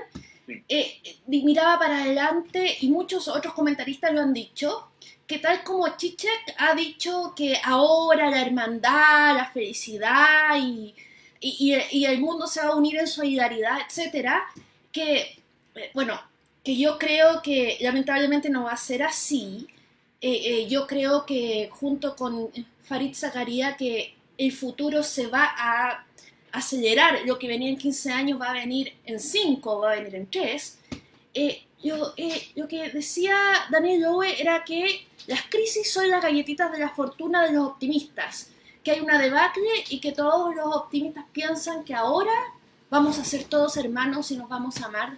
eh, miraba para adelante y muchos otros comentaristas lo han dicho, que tal como Chichek ha dicho que ahora la hermandad, la felicidad y, y, y- y el mundo se va a unir en solidaridad, etcétera, que, eh, bueno, que yo creo que lamentablemente no va a ser así. Eh, eh, yo creo que junto con Farid Zakaria que el futuro se va a acelerar. Lo que venía en 15 años va a venir en 5, va a venir en 3. yo, eh, lo que decía Daniel Lowe era que las crisis son las galletitas de la fortuna de los optimistas. Que hay una debacle y que todos los optimistas piensan que ahora vamos a ser todos hermanos y nos vamos a amar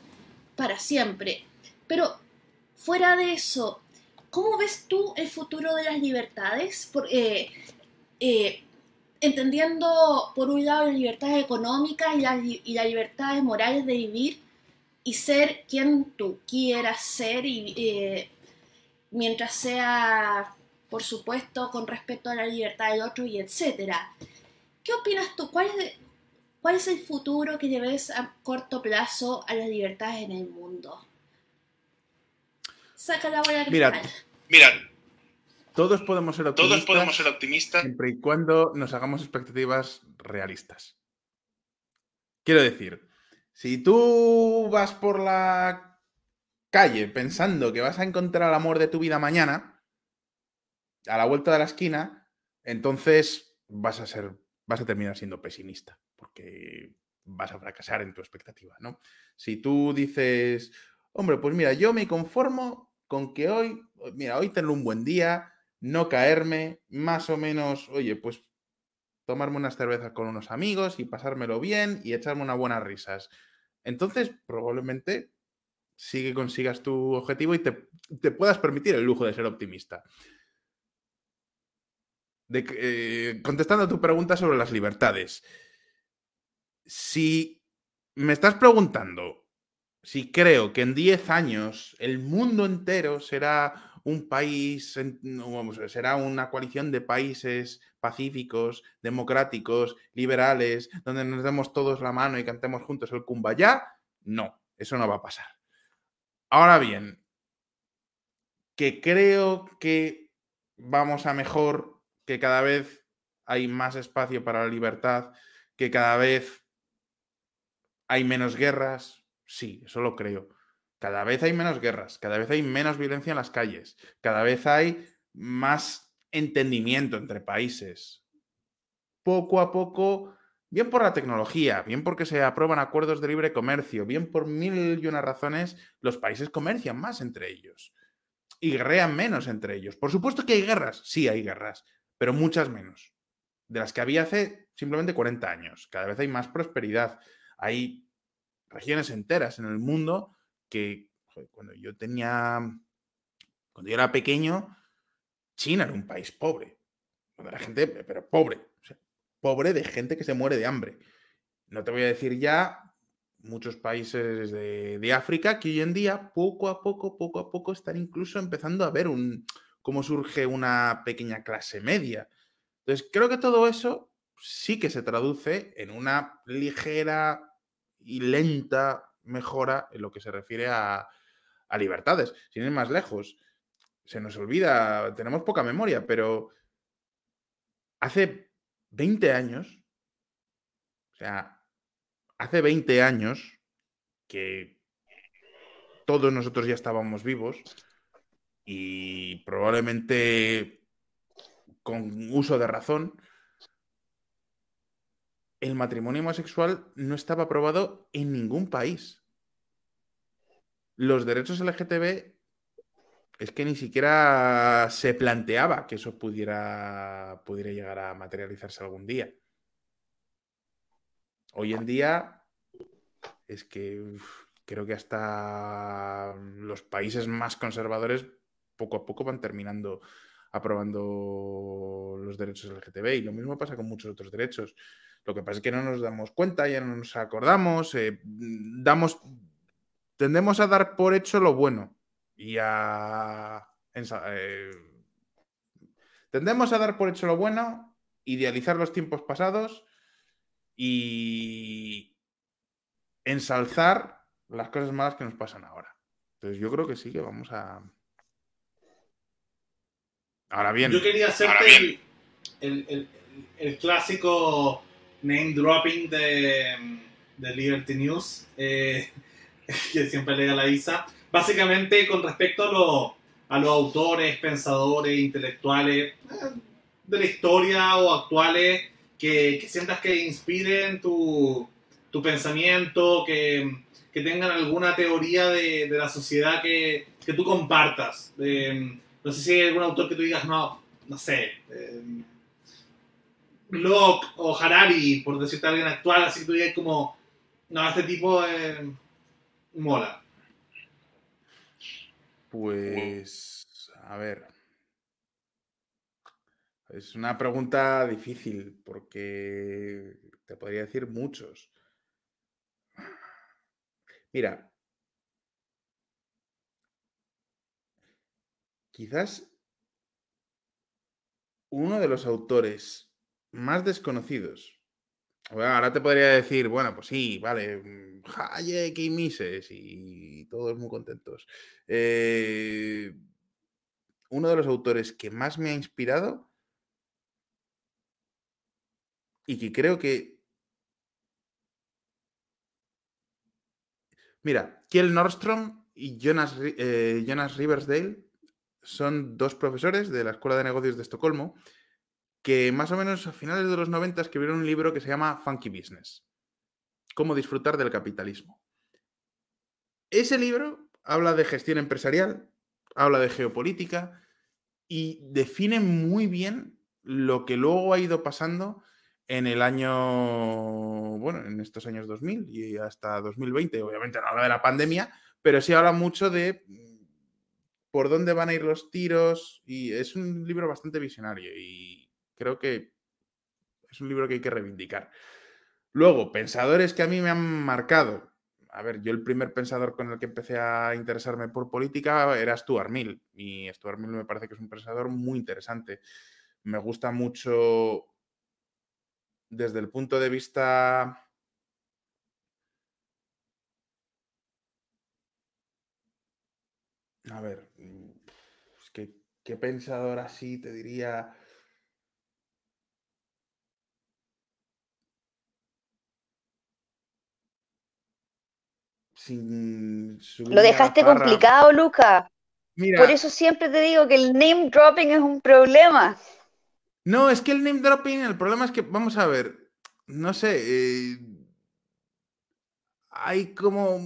para siempre. Pero fuera de eso, ¿cómo ves tú el futuro de las libertades? Por- eh, eh, entendiendo, por un lado, las libertades económicas y las, y las libertades morales de vivir y ser quien tú quieras ser, y, eh, mientras sea, por supuesto, con respeto a la libertad del otro y etcétera. ¿Qué opinas tú? ¿Cuál es, cuál es el futuro que le ves a corto plazo a las libertades en el mundo? Saca la bola
Mira.
Mira,
Todos podemos ser optimistas.
todos podemos ser optimistas.
siempre y cuando nos hagamos expectativas realistas. Quiero decir, si tú vas por la calle pensando que vas a encontrar el amor de tu vida mañana, a la vuelta de la esquina, entonces vas a ser, vas a terminar siendo pesimista, porque vas a fracasar en tu expectativa, ¿no? Si tú dices, hombre, pues mira, yo me conformo con que hoy, mira, hoy tener un buen día, no caerme, más o menos, oye, pues tomarme unas cervezas con unos amigos y pasármelo bien y echarme unas buenas risas. Entonces, probablemente sí que consigas tu objetivo y te, te puedas permitir el lujo de ser optimista. De eh, contestando a tu pregunta sobre las libertades, si me estás preguntando si creo que en 10 años el mundo entero será un país, será una coalición de países pacíficos, democráticos, liberales, donde nos demos todos la mano y cantemos juntos el Kumbaya, no, eso no va a pasar. Ahora bien, que creo que vamos a mejor, que cada vez hay más espacio para la libertad, que cada vez hay menos guerras, sí, eso lo creo. Cada vez hay menos guerras, cada vez hay menos violencia en las calles, cada vez hay más entendimiento entre países. Poco a poco, bien por la tecnología, bien porque se aprueban acuerdos de libre comercio, bien por mil y una razones, los países comercian más entre ellos y guerrean menos entre ellos. Por supuesto que hay guerras, sí hay guerras, pero muchas menos de las que había hace simplemente 40 años. Cada vez hay más prosperidad. Hay regiones enteras en el mundo que cuando yo tenía, cuando yo era pequeño, China era un país pobre. Cuando era gente, pero pobre. pobre de gente que se muere de hambre. No te voy a decir ya muchos países de, de África que hoy en día, poco a poco, poco a poco, están incluso empezando a ver un, cómo surge una pequeña clase media. Entonces, creo que todo eso sí que se traduce en una ligera y lenta mejora en lo que se refiere a, a libertades. Sin ir más lejos, se nos olvida, tenemos poca memoria, pero hace 20 años, o sea, hace 20 años que todos nosotros ya estábamos vivos y probablemente con uso de razón, el matrimonio homosexual no estaba aprobado en ningún país. Los derechos LGTB es que ni siquiera se planteaba que eso pudiera, pudiera llegar a materializarse algún día. hoy en día es que creo que hasta los países más conservadores poco a poco van terminando aprobando los derechos LGTB y lo mismo pasa con muchos otros derechos. Lo que pasa es que no nos damos cuenta, ya no nos acordamos, eh, damos, tendemos a dar por hecho lo bueno y a eh, tendemos a dar por hecho lo bueno, idealizar los tiempos pasados y ensalzar las cosas malas que nos pasan ahora. Entonces yo creo que sí que vamos a... Ahora bien,
Yo quería hacerte el, el- el- el clásico name dropping de, de Liberty News, eh, que siempre le da la Isa. Básicamente con respecto a, lo- a los autores, pensadores, intelectuales eh, de la historia o actuales que, que sientas que inspiren tu, tu pensamiento, que, que tengan alguna teoría de, de la sociedad que, que tú compartas. Eh, no sé si hay algún autor que tú digas, no, no sé, eh, Locke o Harari, por decirte alguien actual, así que tú digas como, no, este tipo eh, mola.
Pues, a ver. Es una pregunta difícil porque te podría decir muchos. Mira, quizás uno de los autores más desconocidos. Ahora te podría decir, bueno, pues sí, vale, mm, Hayek y Mises y todos muy contentos. Eh, uno de los autores que más me ha inspirado y que creo que... Mira, Kiel Nordstrom y Jonas, eh, Jonas Riversdale son dos profesores de la Escuela de Negocios de Estocolmo que más o menos a finales de los 90 escribieron un libro que se llama Funky Business. Cómo disfrutar del capitalismo. Ese libro habla de gestión empresarial, habla de geopolítica y define muy bien lo que luego ha ido pasando en el año, bueno, en estos años 2000 y hasta 2020. Obviamente no habla de la pandemia, pero sí habla mucho de por dónde van a ir los tiros y es un libro bastante visionario y creo que es un libro que hay que reivindicar. Luego, pensadores que a mí me han marcado. A ver, yo el primer pensador con el que empecé a interesarme por política era Stuart Mill. Y Stuart Mill me parece que es un pensador muy interesante. Me gusta mucho desde el punto de vista... A ver, qué pensador así te diría... Sin
Lo dejaste complicado, Luca.
Mira,
Por eso siempre te digo que el name dropping es un problema.
No, es que el name dropping, el problema es que, vamos a ver, no sé, eh, hay como...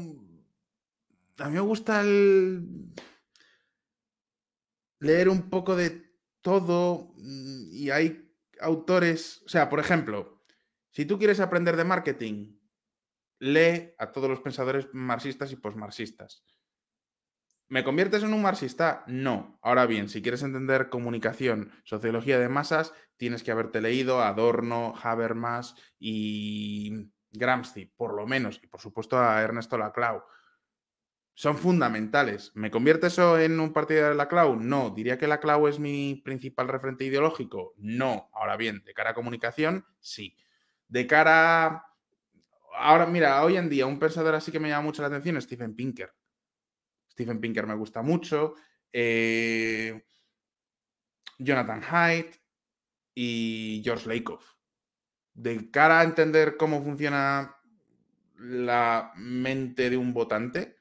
A mí me gusta el- leer un poco de todo mm, y hay autores, o sea, por ejemplo, si tú quieres aprender de marketing, lee a todos los pensadores marxistas y posmarxistas. ¿Me conviertes en un marxista? No. Ahora bien, si quieres entender comunicación, sociología de masas, tienes que haberte leído Adorno, Habermas y Gramsci, por lo menos, y por supuesto a Ernesto Laclau. Son fundamentales. ¿Me convierte eso en un partidario de Laclau? No. ¿Diría que Laclau es mi principal referente ideológico? No. Ahora bien, de cara a comunicación, sí. De cara... Ahora, mira, hoy en día un pensador así que me llama mucho la atención es Stephen Pinker. Stephen Pinker me gusta mucho. eh, Jonathan Haidt y George Lakoff. De cara a entender cómo funciona la mente de un votante,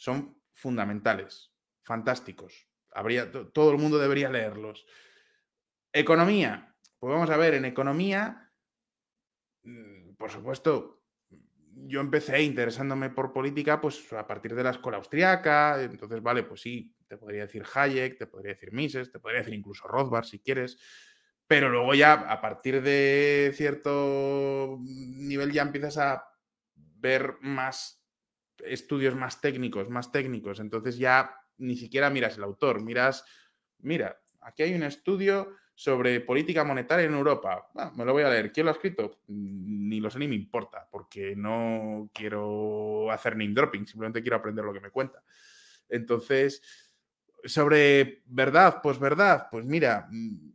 son fundamentales, fantásticos. Habría, to- todo el mundo debería leerlos. Economía. Pues vamos a ver, en economía, mm, por supuesto, yo empecé interesándome por política pues a partir de la escuela austriaca, entonces, vale, pues sí, te podría decir Hayek, te podría decir Mises, te podría decir incluso Rothbard si quieres, Pero luego ya, a partir de cierto nivel, ya empiezas a ver más estudios más técnicos, más técnicos. Entonces ya ni siquiera miras el autor, miras, mira, aquí hay un estudio sobre política monetaria en Europa. Bueno, me lo voy a leer. ¿Quién lo ha escrito? Ni lo sé ni me importa, porque no quiero hacer name dropping, simplemente quiero aprender lo que me cuenta. Entonces, sobre verdad, pues verdad, pues mira, mm,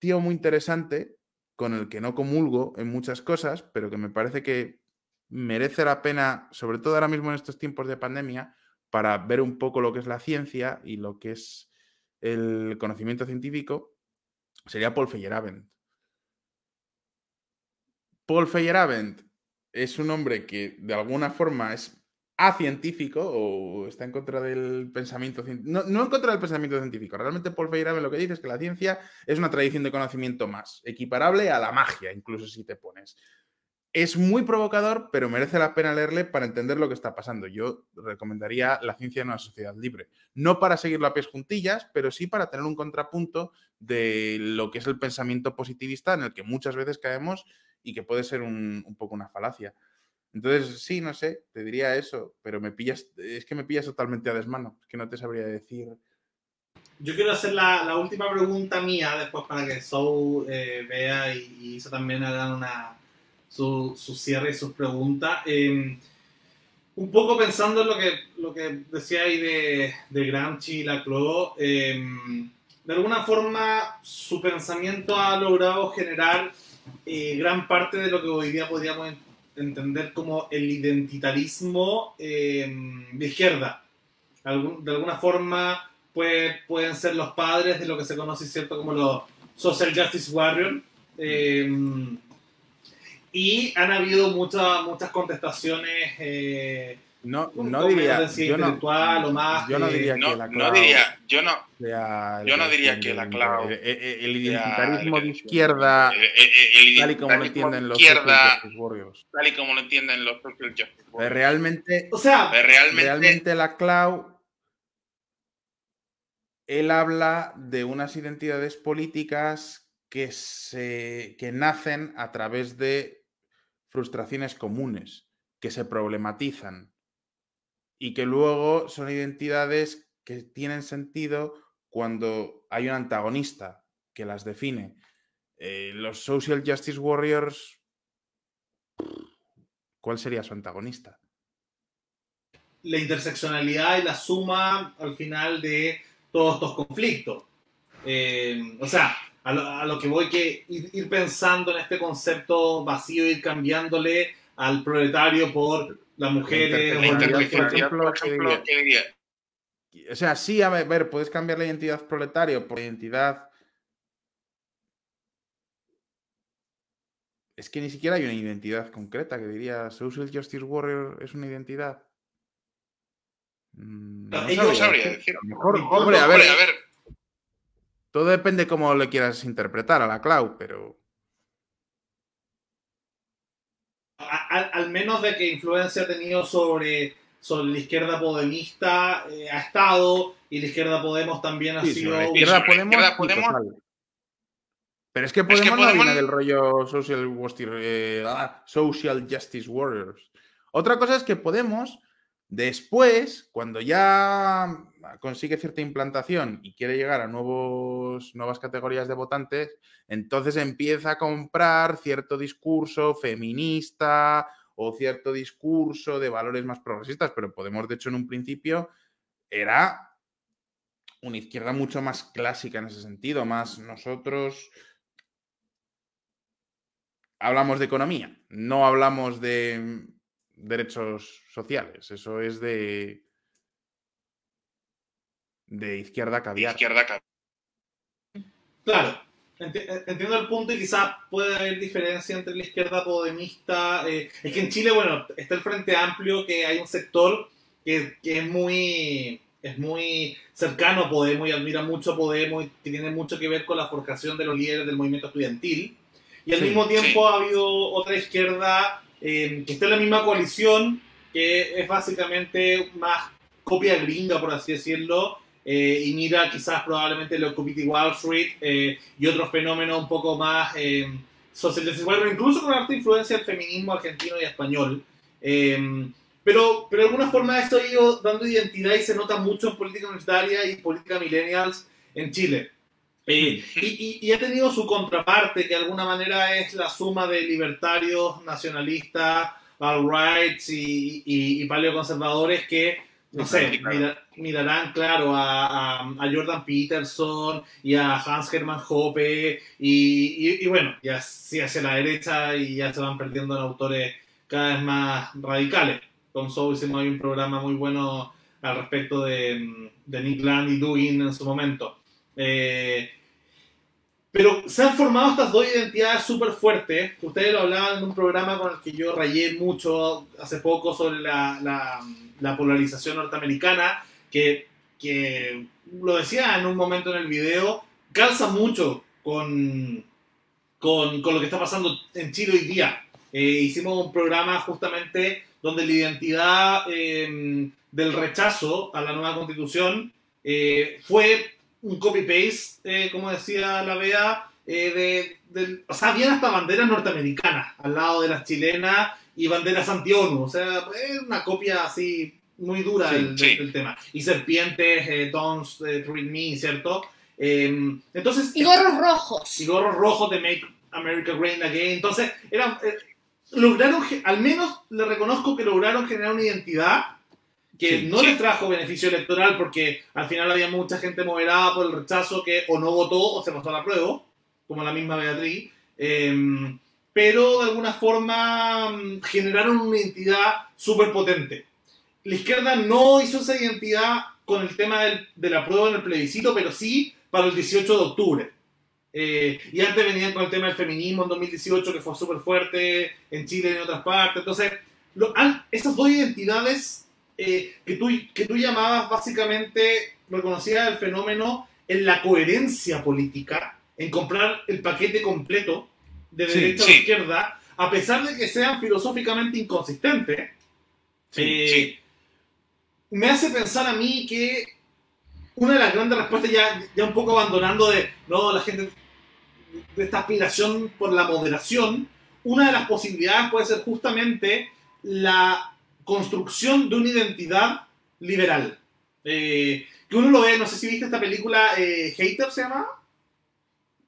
tío muy interesante, con el que no comulgo en muchas cosas, pero que me parece que merece la pena, sobre todo ahora mismo en estos tiempos de pandemia, para ver un poco lo que es la ciencia y lo que es el conocimiento científico, sería Paul Feyerabend. Paul Feyerabend es un hombre que de alguna forma es acientífico o está en contra del pensamiento científico. No, no, en contra del pensamiento científico. Realmente Paul Feyerabend lo que dice es que la ciencia es una tradición de conocimiento más, equiparable a la magia, incluso si te pones es muy provocador, pero merece la pena leerle para entender lo que está pasando. Yo recomendaría La ciencia en una sociedad libre. No para seguirlo a pies juntillas, pero sí para tener un contrapunto de lo que es el pensamiento positivista en el que muchas veces caemos y que puede ser un, poco una falacia. Entonces, sí, no sé, te diría eso, pero me pillas, es que me pillas totalmente a desmano, es que no te sabría decir.
Yo quiero hacer la, la última pregunta mía después para que Sou eh, vea y, y eso también hagan una, su, su, cierre y sus preguntas. Eh, un poco pensando en lo que, lo que decía ahí de, de Gramsci y Laclau, eh, de alguna forma su pensamiento ha logrado generar eh, gran parte de lo que hoy día podríamos entender como el identitarismo eh, de izquierda. De alguna forma puede, pueden ser los padres de lo que se conoce ¿cierto? como los Social Justice Warriors. Y han habido muchas muchas contestaciones. Eh,
no, no diría. Yo no,
o más
yo no diría
no,
que la
no diría, yo no,
sea
yo no diría
el-
que la clau
El, el- el identitarismo
sea,
de izquierda,
el, el- el
tal y como lo entienden los Warriors.
tal y como lo entienden los
Eh. Realmente,
O sea,
Eh, realmente,
realmente la Clau, él habla de unas identidades políticas que, se, que nacen a través de frustraciones comunes, que se problematizan y que luego son identidades que tienen sentido cuando hay un antagonista que las define. Eh, los Social Justice Warriors, ¿cuál sería su antagonista?
la interseccionalidad y la suma al final de todos estos conflictos. Eh, o sea, a lo, a lo que voy que ir, ir, pensando en este concepto vacío, ir cambiándole al proletario por las mujeres.
la
por ejemplo. O sea, sí, a ver, puedes cambiar la identidad proletario por identidad. Es que ni siquiera hay una identidad concreta que diría Social Justice Warrior es una identidad. Mm,
No,
no
ellos-
sabría
sabría
decir. Mejor,
Mi punto-
hombre, a ver,
Hombre, a ver,
todo depende cómo le quieras interpretar a la Clau, pero
al menos de que influencia ha tenido sobre, sobre la izquierda podemista, eh, ha estado, y la izquierda Podemos también ha
sí,
sido...
la izquierda
sobre la
Podemos,
izquierda Podemos-
total. Pero es que
Es
Podemos,
que
no
Podemos-
viene del rollo social, eh, ah, social Justice Warriors. Otra cosa es que Podemos, después, cuando ya consigue cierta implantación y quiere llegar a nuevos, nuevas categorías de votantes, entonces empieza a comprar cierto discurso feminista o cierto discurso de valores más progresistas, pero Podemos, de hecho, en un principio era una izquierda mucho más clásica en ese sentido, más nosotros hablamos de economía, no hablamos de derechos sociales, eso es de de izquierda caviar.
izquierda
Claro, enti- entiendo el punto y quizás puede haber diferencia entre la izquierda podemista. eh, es que en Chile, bueno, está el Frente Amplio, que hay un sector que, que es muy es muy cercano a Podemos y admira mucho a Podemos y que tiene mucho que ver con la forjación de los líderes del movimiento estudiantil. Y al
Sí,
mismo tiempo
sí.
ha habido otra izquierda eh, que está en la misma coalición, que es básicamente más copia gringa, por así decirlo, eh, y mira quizás probablemente el Occupity Wall Street eh, y otros fenómenos un poco más eh, sociales, pero incluso con harta influencia del feminismo argentino y español. Eh, pero, pero de alguna forma esto ha ido dando identidad y se nota mucho en política universitaria y política millennials en Chile. Y, y- y ha tenido su contraparte, que de alguna manera es la suma de libertarios, nacionalistas, alt-rights y, y, y paleoconservadores que, no sé, mira- mirarán, claro, a, a, a Jordan Peterson y a Hans Hermann Hoppe y, y, y bueno, ya sí hacia la derecha y ya se van perdiendo en autores cada vez más radicales. Con Soul hicimos ahí un programa muy bueno al respecto de, de Nick Land y Dugin en su momento. Eh, pero se han formado estas dos identidades súper fuertes. Ustedes lo hablaban en un programa con el que yo rayé mucho hace poco sobre la, la- la polarización norteamericana, que, que lo decía en un momento en el video, calza mucho con, con, con lo que está pasando en Chile hoy día. Eh, hicimos un programa justamente donde la identidad eh, del rechazo a la nueva constitución eh, fue un copy-paste, eh, como decía la Bea, eh, de, o sea, habían hasta banderas norteamericanas al lado de las chilenas y banderas anti-ONU, o sea, es una copia así muy dura
Sí,
del, del-
sí.
del tema. Y serpientes, eh, Don't eh, Me, ¿cierto? Eh, entonces,
Y gorros rojos.
y gorros rojos de Make America Great Again. Entonces, era, eh, lograron, al menos le reconozco que lograron generar una identidad que
Sí,
no
sí.
les trajo beneficio electoral porque al final había mucha gente moderada por el rechazo que o no votó o se pasó a la prueba, como la misma Beatriz. Eh, pero de alguna forma mm, generaron una identidad súper potente. La izquierda no hizo esa identidad con el tema del- de la prueba en el plebiscito, pero sí para el 18 de octubre. Eh, y antes venían con el tema del feminismo en 2018, que fue súper fuerte en Chile y en otras partes. Entonces, lo- esas dos identidades eh, que, tú, que tú llamabas básicamente, reconocías el fenómeno en la coherencia política, en comprar el paquete completo de
Sí,
derecha
sí.
o izquierda, a pesar de que sean filosóficamente inconsistentes. eh. Me hace pensar a mí que una de las grandes respuestas, ya, ya un poco abandonando de no, la gente de esta aspiración por la moderación, una de las posibilidades puede ser justamente la construcción de una identidad liberal. Eh, que uno lo ve, no sé si viste esta película, eh, Hater se llama,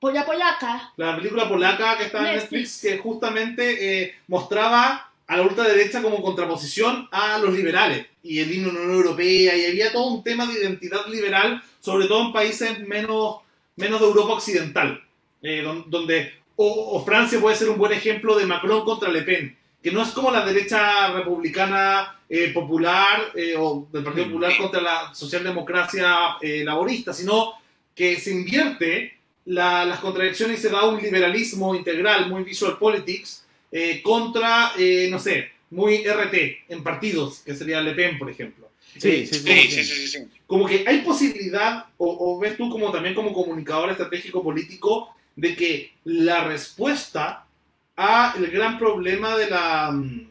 Polla polaca.
la película polaca que está en
Netflix.
Netflix, que justamente eh, mostraba a la ultraderecha como contraposición a los liberales y el himno de la Unión Europea y había todo un tema de identidad liberal, sobre todo en países menos, menos de Europa Occidental, eh, don- donde o, o Francia puede ser un buen ejemplo de Macron contra Le Pen, que no es como la derecha republicana eh, popular eh, o del Partido. Popular contra la socialdemocracia eh, laborista, sino que se invierte la- las contradicciones y se da un liberalismo integral, muy visual politics, eh, contra, eh, no sé, muy RT en partidos, que sería Le Pen, por ejemplo.
Sí, sí, sí.
Sí, sí, sí, sí, sí.
Como que hay posibilidad, o, o ves tú como también como comunicador estratégico político, de que la respuesta a el gran problema de la, mm,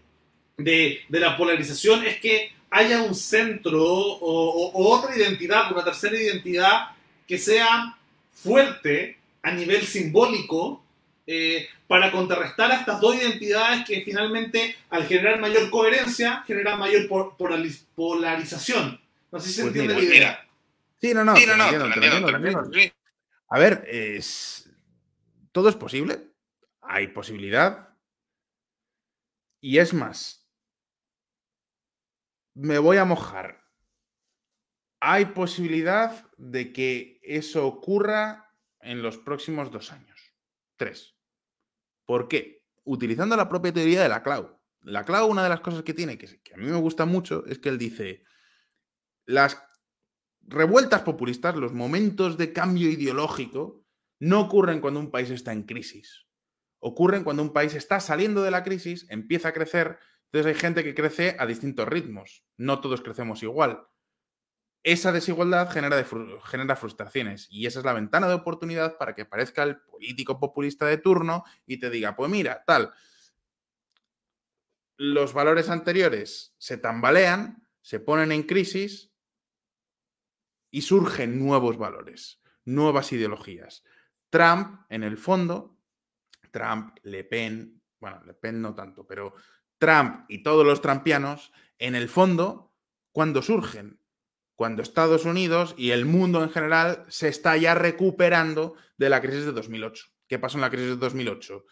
de, de la polarización es que haya un centro o, o- o otra identidad, una tercera identidad que sea fuerte a nivel simbólico eh, para contrarrestar a estas dos identidades que finalmente al generar mayor coherencia generan mayor por- polariz- polarización. No sé si se
Pues
entiende
mira,
la idea.
Sí, no, no.
Sí.
A ver, es... todo es posible. Hay posibilidad. Y es más, me voy a mojar. Hay posibilidad de que eso ocurra en los próximos dos años. Tres. ¿Por qué? Utilizando la propia teoría de la cloud. La cloud, una de las cosas que tiene, que, que a mí me gusta mucho, es que él dice, las revueltas populistas, los momentos de cambio ideológico, no ocurren cuando un país está en crisis. Ocurren cuando un país está saliendo de la crisis, empieza a crecer, entonces hay gente que crece a distintos ritmos. No todos crecemos igual. Esa desigualdad genera, genera frustraciones y esa es la ventana de oportunidad para que aparezca el político populista de turno y te diga, pues mira, tal, los valores anteriores se tambalean, se ponen en crisis, y surgen nuevos valores, nuevas ideologías. Trump, en el fondo, Trump, Le Pen, bueno, Le Pen no tanto, pero Trump y todos los trampianos, en el fondo, cuando surgen? Cuando Estados Unidos y el mundo en general se está ya recuperando de la crisis de 2008. ¿Qué pasó en la crisis de 2008?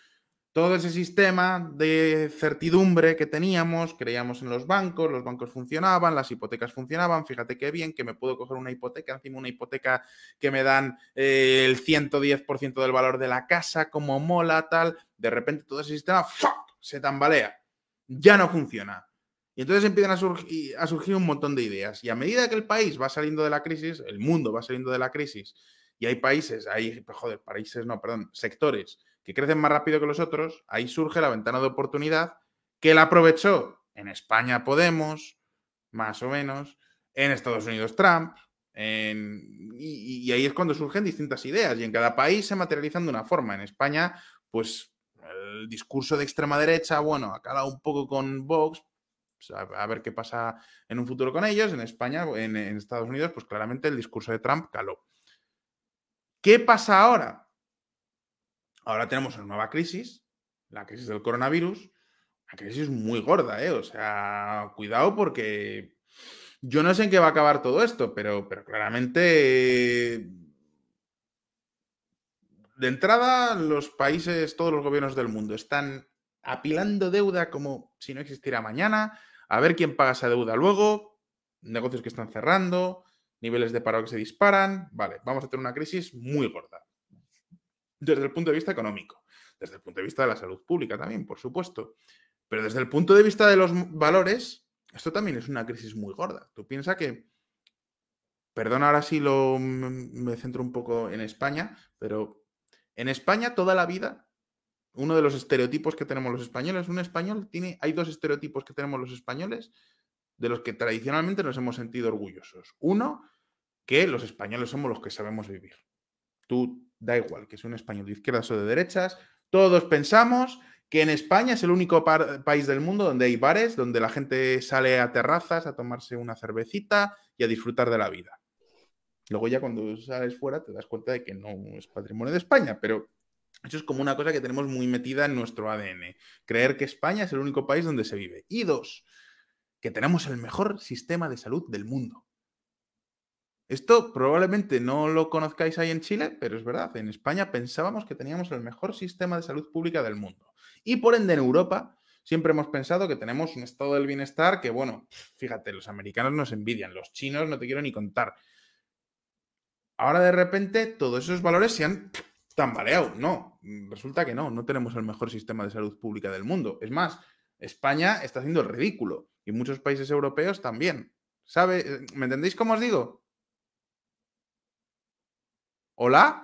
Todo ese sistema de certidumbre que teníamos, creíamos en los bancos, los bancos funcionaban, las hipotecas funcionaban, fíjate qué bien que me puedo coger una hipoteca, encima una hipoteca que me dan eh, el 110% del valor de la casa, como mola, tal, de repente todo ese sistema se tambalea, ya no funciona. Y entonces empiezan a, surgir, a surgir un montón de ideas. Y a medida que el país va saliendo de la crisis, el mundo va saliendo de la crisis, y hay países, hay, joder, países, no, perdón, sectores que crecen más rápido que los otros, ahí surge la ventana de oportunidad que la aprovechó en España Podemos, más o menos, en Estados Unidos Trump, y, ahí es cuando surgen distintas ideas y en cada país se materializan de una forma. En España, pues el discurso de extrema derecha, bueno, ha calado un poco con Vox, pues, a, ver qué pasa en un futuro con ellos. En España, en Estados Unidos, pues claramente el discurso de Trump caló. ¿Qué pasa ahora? Ahora tenemos una nueva crisis, la crisis del coronavirus, una crisis muy gorda, ¿eh? O sea, cuidado porque yo no sé en qué va a acabar todo esto, pero, pero claramente de entrada los países, todos los gobiernos del mundo están apilando deuda como si no existiera mañana, a ver quién paga esa deuda luego, negocios que están cerrando, niveles de paro que se disparan, vale, vamos a tener una crisis muy gorda desde el punto de vista económico, desde el punto de vista de la salud pública también, por supuesto. Pero desde el punto de vista de los valores, esto también es una crisis muy gorda. Tú piensas que, perdón, ahora sí lo, me centro un poco en España, pero en España toda la vida, uno de los estereotipos que tenemos los españoles, un español tiene, hay dos estereotipos que tenemos los españoles de los que tradicionalmente nos hemos sentido orgullosos. Uno, que los españoles somos los que sabemos vivir. Tú da igual que es un español de izquierdas o de derechas, todos pensamos que en España es el único país del mundo donde hay bares, donde la gente sale a terrazas a tomarse una cervecita y a disfrutar de la vida. Luego ya cuando sales fuera te das cuenta de que no es patrimonio de España, pero eso es como una cosa que tenemos muy metida en nuestro ADN. Creer que España es el único país donde se vive. Y dos, que tenemos el mejor sistema de salud del mundo. Esto probablemente no lo conozcáis ahí en Chile, pero es verdad, en España pensábamos que teníamos el mejor sistema de salud pública del mundo. Y por ende en Europa siempre hemos pensado que tenemos un estado del bienestar que, bueno, fíjate, los americanos nos envidian, los chinos no te quiero ni contar. Ahora de repente todos esos valores se han tambaleado. No, resulta que no, no tenemos el mejor sistema de salud pública del mundo. Es más, España está haciendo el ridículo y muchos países europeos también. ¿Sabe? ¿Me entendéis cómo os digo? ¿Hola?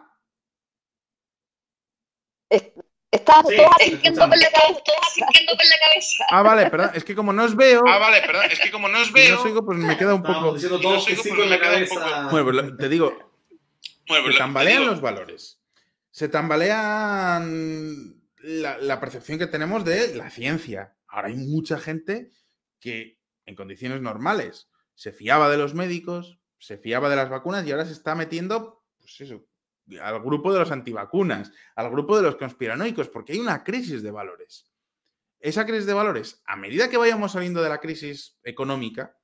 Estás
Sí,
asintiendo con la cabeza.
Ah, vale, perdón. Es que como no os veo,
Ah, vale, perdón, es que como no os veo.
no pues me queda un poco.
diciendo
y no
todos que
sigo,
sí
pues
con
me
la
queda un
cabeza.
Bueno, pues lo- te digo,
Bueno,
se tambalean
digo,
los valores. Se tambalean la, la percepción que tenemos de la ciencia. Ahora hay mucha gente que en condiciones normales se fiaba de los médicos, se fiaba de las vacunas y ahora se está metiendo, pues al grupo de los antivacunas, al grupo de los conspiranoicos, porque hay una crisis de valores. Esa crisis de valores, a medida que vayamos saliendo de la crisis económica,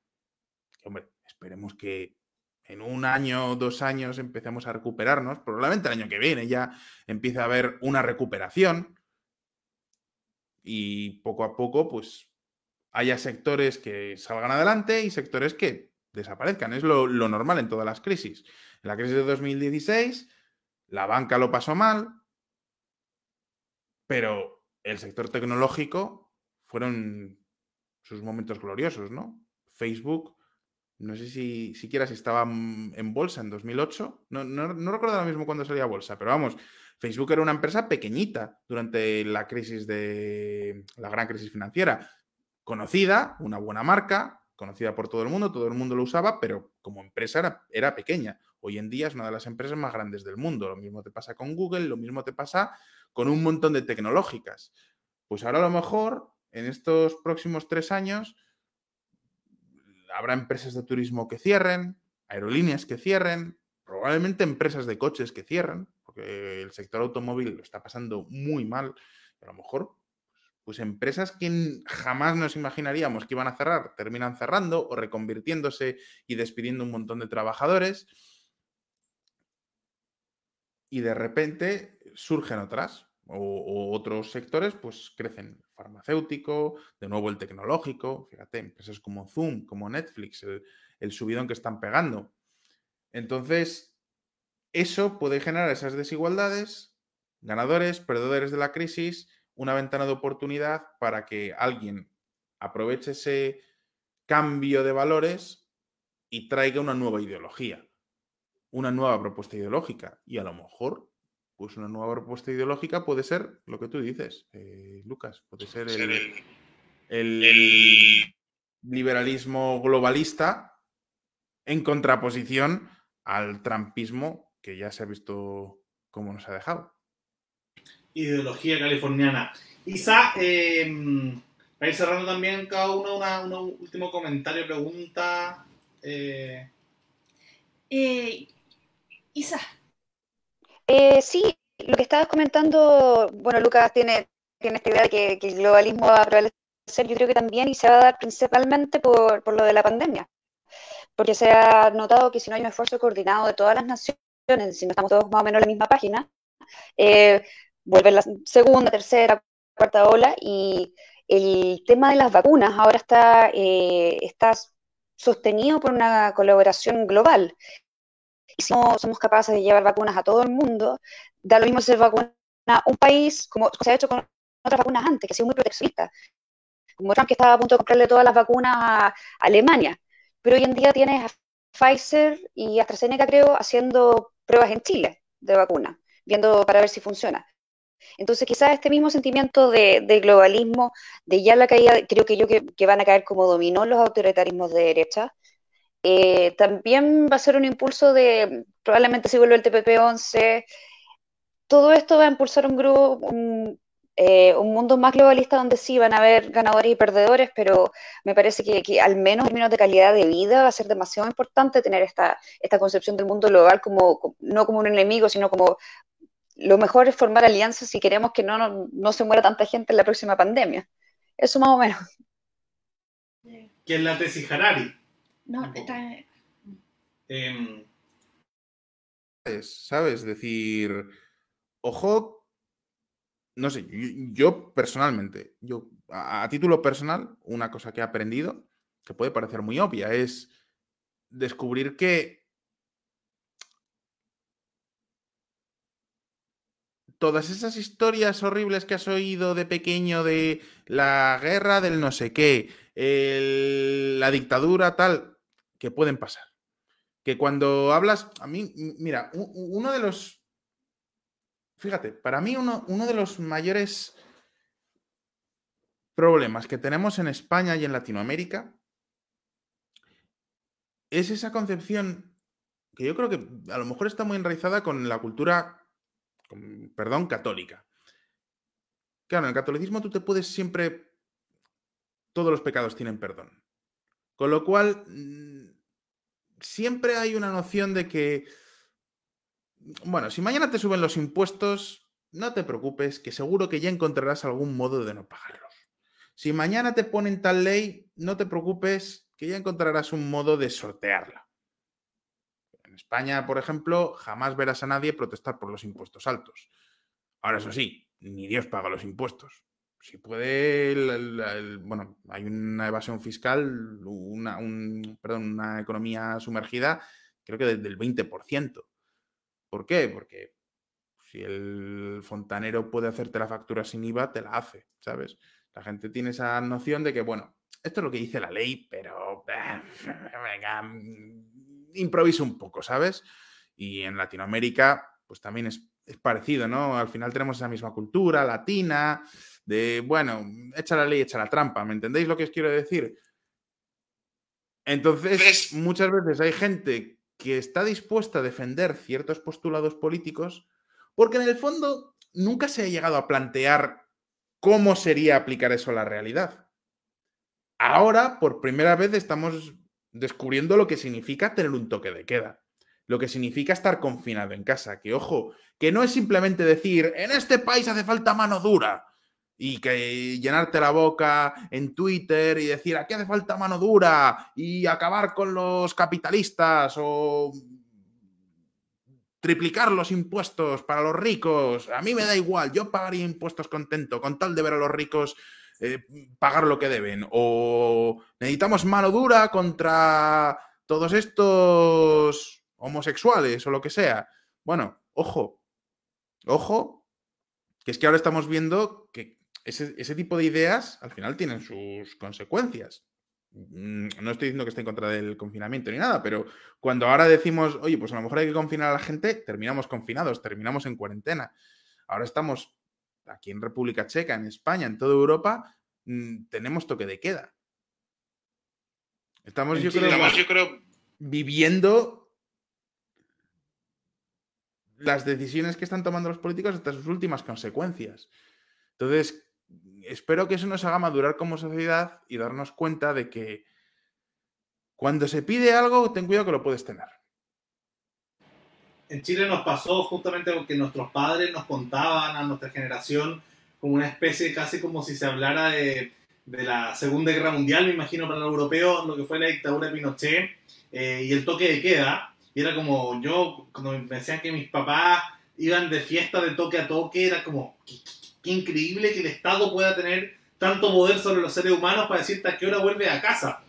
hombre, esperemos que en un año, dos años empecemos a recuperarnos, probablemente el año que viene ya empieza a haber una recuperación y poco a poco pues haya sectores que salgan adelante y sectores que desaparezcan. Es lo, normal en todas las crisis. En la crisis de 2016 la banca lo pasó mal, pero el sector tecnológico fueron sus momentos gloriosos, ¿no? Facebook, no sé si siquiera si estaba en bolsa en 2008, no, no, no recuerdo ahora mismo cuándo salía a bolsa, pero vamos, Facebook era una empresa pequeñita durante la crisis de la gran crisis financiera, conocida, una buena marca, conocida por todo el mundo, todo el mundo lo usaba, pero como empresa era, pequeña. Hoy en día es una de las empresas más grandes del mundo. Lo mismo te pasa con Google, lo mismo te pasa con un montón de tecnológicas. Pues ahora a lo mejor, en estos próximos tres años, habrá empresas de turismo que cierren, aerolíneas que cierren, probablemente empresas de coches que cierren, porque el sector automóvil lo está pasando muy mal. A lo mejor, pues empresas que jamás nos imaginaríamos que iban a cerrar, terminan cerrando o reconvirtiéndose y despidiendo un montón de trabajadores. Y de repente surgen otras, o, otros sectores, pues crecen. Farmacéutico, de nuevo el tecnológico, fíjate, empresas como Zoom, como Netflix, el, el subidón que están pegando. Entonces, eso puede generar esas desigualdades, ganadores, perdedores de la crisis, una ventana de oportunidad para que alguien aproveche ese cambio de valores y traiga una nueva ideología, una nueva propuesta ideológica. Y a lo mejor, pues una nueva propuesta ideológica puede ser lo que tú dices, eh, Lucas, puede ser el, el liberalismo globalista en contraposición al trampismo que ya se ha visto cómo nos ha dejado.
Ideología californiana. Isa, eh, para ir cerrando también cada uno un último comentario, pregunta. Eh...
Eh, Isa.
Eh, sí, lo que estabas comentando, bueno, Lucas tiene, tiene esta idea de que, el globalismo va a prevalecer, yo creo que también, y se va a dar principalmente por, por lo de la pandemia porque se ha notado que si no hay un esfuerzo coordinado de todas las naciones, si no estamos todos más o menos en la misma página, eh, vuelve la segunda, tercera, cuarta ola y el tema de las vacunas ahora está, eh, está sostenido por una colaboración global. Y si no somos capaces de llevar vacunas a todo el mundo, da lo mismo ser vacuna un país, como se ha hecho con otras vacunas antes, que ha sido muy proteccionista. Como Trump que estaba a punto de comprarle todas las vacunas a Alemania pero hoy en día tienes a Pfizer y AstraZeneca, creo, haciendo pruebas en Chile de vacuna, viendo para ver si funciona. Entonces, quizás este mismo sentimiento de, globalismo, de ya la caída, creo que yo que, van a caer como dominó los autoritarismos de derecha, eh, también va a ser un impulso de, probablemente si vuelve el TPP-11, todo esto va a impulsar un grupo, eh, un mundo más globalista donde sí van a haber ganadores y perdedores, pero me parece que, al menos en términos de calidad de vida va a ser demasiado importante tener esta, esta concepción del mundo global como, no como un enemigo, sino como lo mejor es formar alianzas si queremos que no, no, se muera tanta gente en la próxima pandemia. Eso más o menos.
¿Quién es la tesis Harari?
No, está...
Eh...
¿Sabes? Decir, ojo no sé, yo, personalmente, yo a, título personal, una cosa que he aprendido, que puede parecer muy obvia, es descubrir que todas esas historias horribles que has oído de pequeño de la guerra del no sé qué, la dictadura tal, que pueden pasar. Que cuando hablas, a mí, mira, uno de los fíjate, para mí uno, de los mayores problemas que tenemos en España y en Latinoamérica es esa concepción que yo creo que a lo mejor está muy enraizada con la cultura, perdón, católica. Claro, en el catolicismo tú te puedes siempre, todos los pecados tienen perdón. Con lo cual, mm, siempre hay una noción de que bueno, si mañana te suben los impuestos, no te preocupes, que seguro que ya encontrarás algún modo de no pagarlos. Si mañana te ponen tal ley, no te preocupes, que ya encontrarás un modo de sortearla. España, por ejemplo, jamás verás a nadie protestar por los impuestos altos. Ahora, eso sí, ni Dios paga los impuestos. Si puede, bueno, hay una evasión fiscal, una, perdón, una economía sumergida, creo que del 20%. ¿Por qué? Porque si el fontanero puede hacerte la factura sin IVA, te la hace, ¿sabes? La gente tiene esa noción de que, bueno, esto es lo que dice la ley, pero venga, improviso un poco, ¿sabes? Y en Latinoamérica, pues también es, parecido, ¿no? Al final tenemos esa misma cultura latina, de, bueno, echa la ley, echa la trampa, ¿me entendéis lo que os quiero decir? Entonces, muchas veces hay gente que está dispuesta a defender ciertos postulados políticos, porque en el fondo nunca se ha llegado a plantear cómo sería aplicar eso a la realidad. Ahora, por primera vez, estamos descubriendo lo que significa tener un toque de queda, lo que significa estar confinado en casa, que ojo, que no es simplemente decir, en este país hace falta mano dura y que llenarte la boca en Twitter y decir, aquí hace falta mano dura y acabar con los capitalistas o triplicar los impuestos para los ricos. A mí me da igual, yo pagaría impuestos contento con tal de ver a los ricos eh, pagar lo que deben. O necesitamos mano dura contra todos estos homosexuales o lo que sea. Bueno, ojo, ojo, que es que ahora estamos viendo que ese, ese tipo de ideas al final tienen sus consecuencias. Mm, No estoy diciendo que esté en contra del confinamiento ni nada, pero cuando ahora decimos, oye, pues a lo mejor hay que confinar a la gente, terminamos confinados, terminamos en cuarentena. Ahora estamos aquí en República Checa, en España, en toda Europa, mm, tenemos toque de queda. Estamos,
En
yo creo,
Además, yo creo,
viviendo las decisiones que están tomando los políticos hasta sus últimas consecuencias. Entonces, espero que eso nos haga madurar como sociedad y darnos cuenta de que cuando se pide algo, ten cuidado que lo puedes tener.
En Chile nos pasó justamente porque nuestros padres nos contaban a nuestra generación como una especie, casi como si se hablara de, la Segunda Guerra Mundial, me imagino, para los europeos, lo que fue la dictadura de Pinochet eh, y el toque de queda. Y era como, yo, cuando me decían que mis papás iban de fiesta de toque a toque, era como, qué increíble que el Estado pueda tener tanto poder sobre los seres humanos para decirte a qué hora vuelve a casa.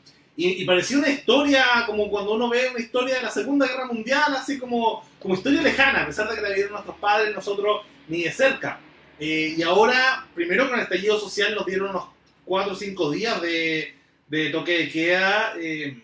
Y, y parecía una historia como cuando uno ve una historia de la Segunda Guerra Mundial, así como, como historia lejana, a pesar de que la vivieron nuestros padres, nosotros ni de cerca. Eh, y ahora, primero con el estallido social nos dieron unos 4 o 5 días de, de toque de queda eh,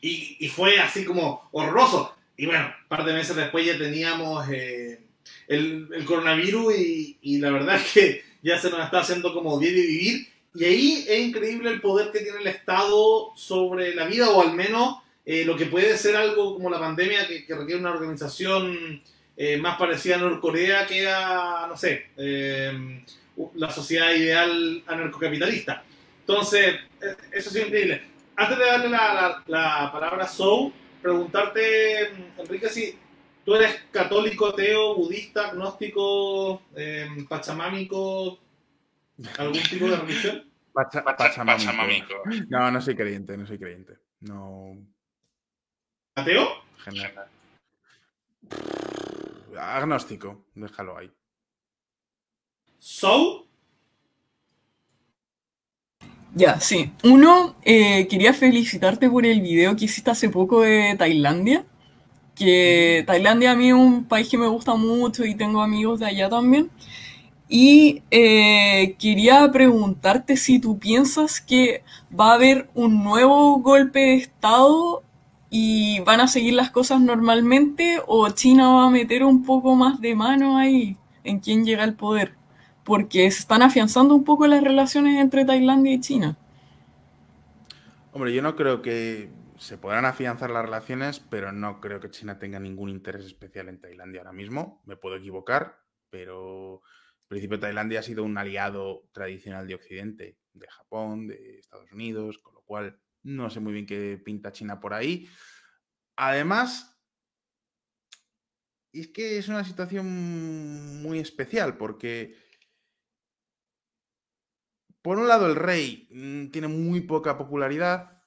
y, fue así como horroroso. Y bueno, un par de meses después ya teníamos eh, el, el coronavirus y, y la verdad es que ya se nos está haciendo como bien de vivir. Y ahí es increíble el poder que tiene el Estado sobre la vida, o al menos eh, lo que puede ser algo como la pandemia, que, requiere una organización eh, más parecida a Norcorea que a, no sé, eh, la sociedad ideal anarcocapitalista. Entonces, eso es increíble. Antes de darle la, la- la palabra a Sou, preguntarte, Enrique, si tú eres católico, ateo, budista, agnóstico, pachamámico, algún tipo de religión.
Pacha-. No, no soy creyente, no soy creyente. No.
¿Ateo?
General. Agnóstico, déjalo ahí.
¿Sou?
Ya, sí. Uno, eh, quería felicitarte por el video que hiciste hace poco de Tailandia. Que Tailandia a mí es un país que me gusta mucho y tengo amigos de allá también. Y eh, quería preguntarte si tú piensas que va a haber un nuevo golpe de Estado y van a seguir las cosas normalmente o China va a meter un poco más de mano ahí en quién llega al poder porque se están afianzando un poco las relaciones entre Tailandia y China.
Hombre, yo no creo que se podrán afianzar las relaciones, pero no creo que China tenga ningún interés especial en Tailandia ahora mismo. Me puedo equivocar, pero principio Tailandia ha sido un aliado tradicional de Occidente, de Japón, de Estados Unidos, con lo cual no sé muy bien qué pinta China por ahí. Además, es que es una situación muy especial porque por un lado, el rey mm, tiene muy poca popularidad,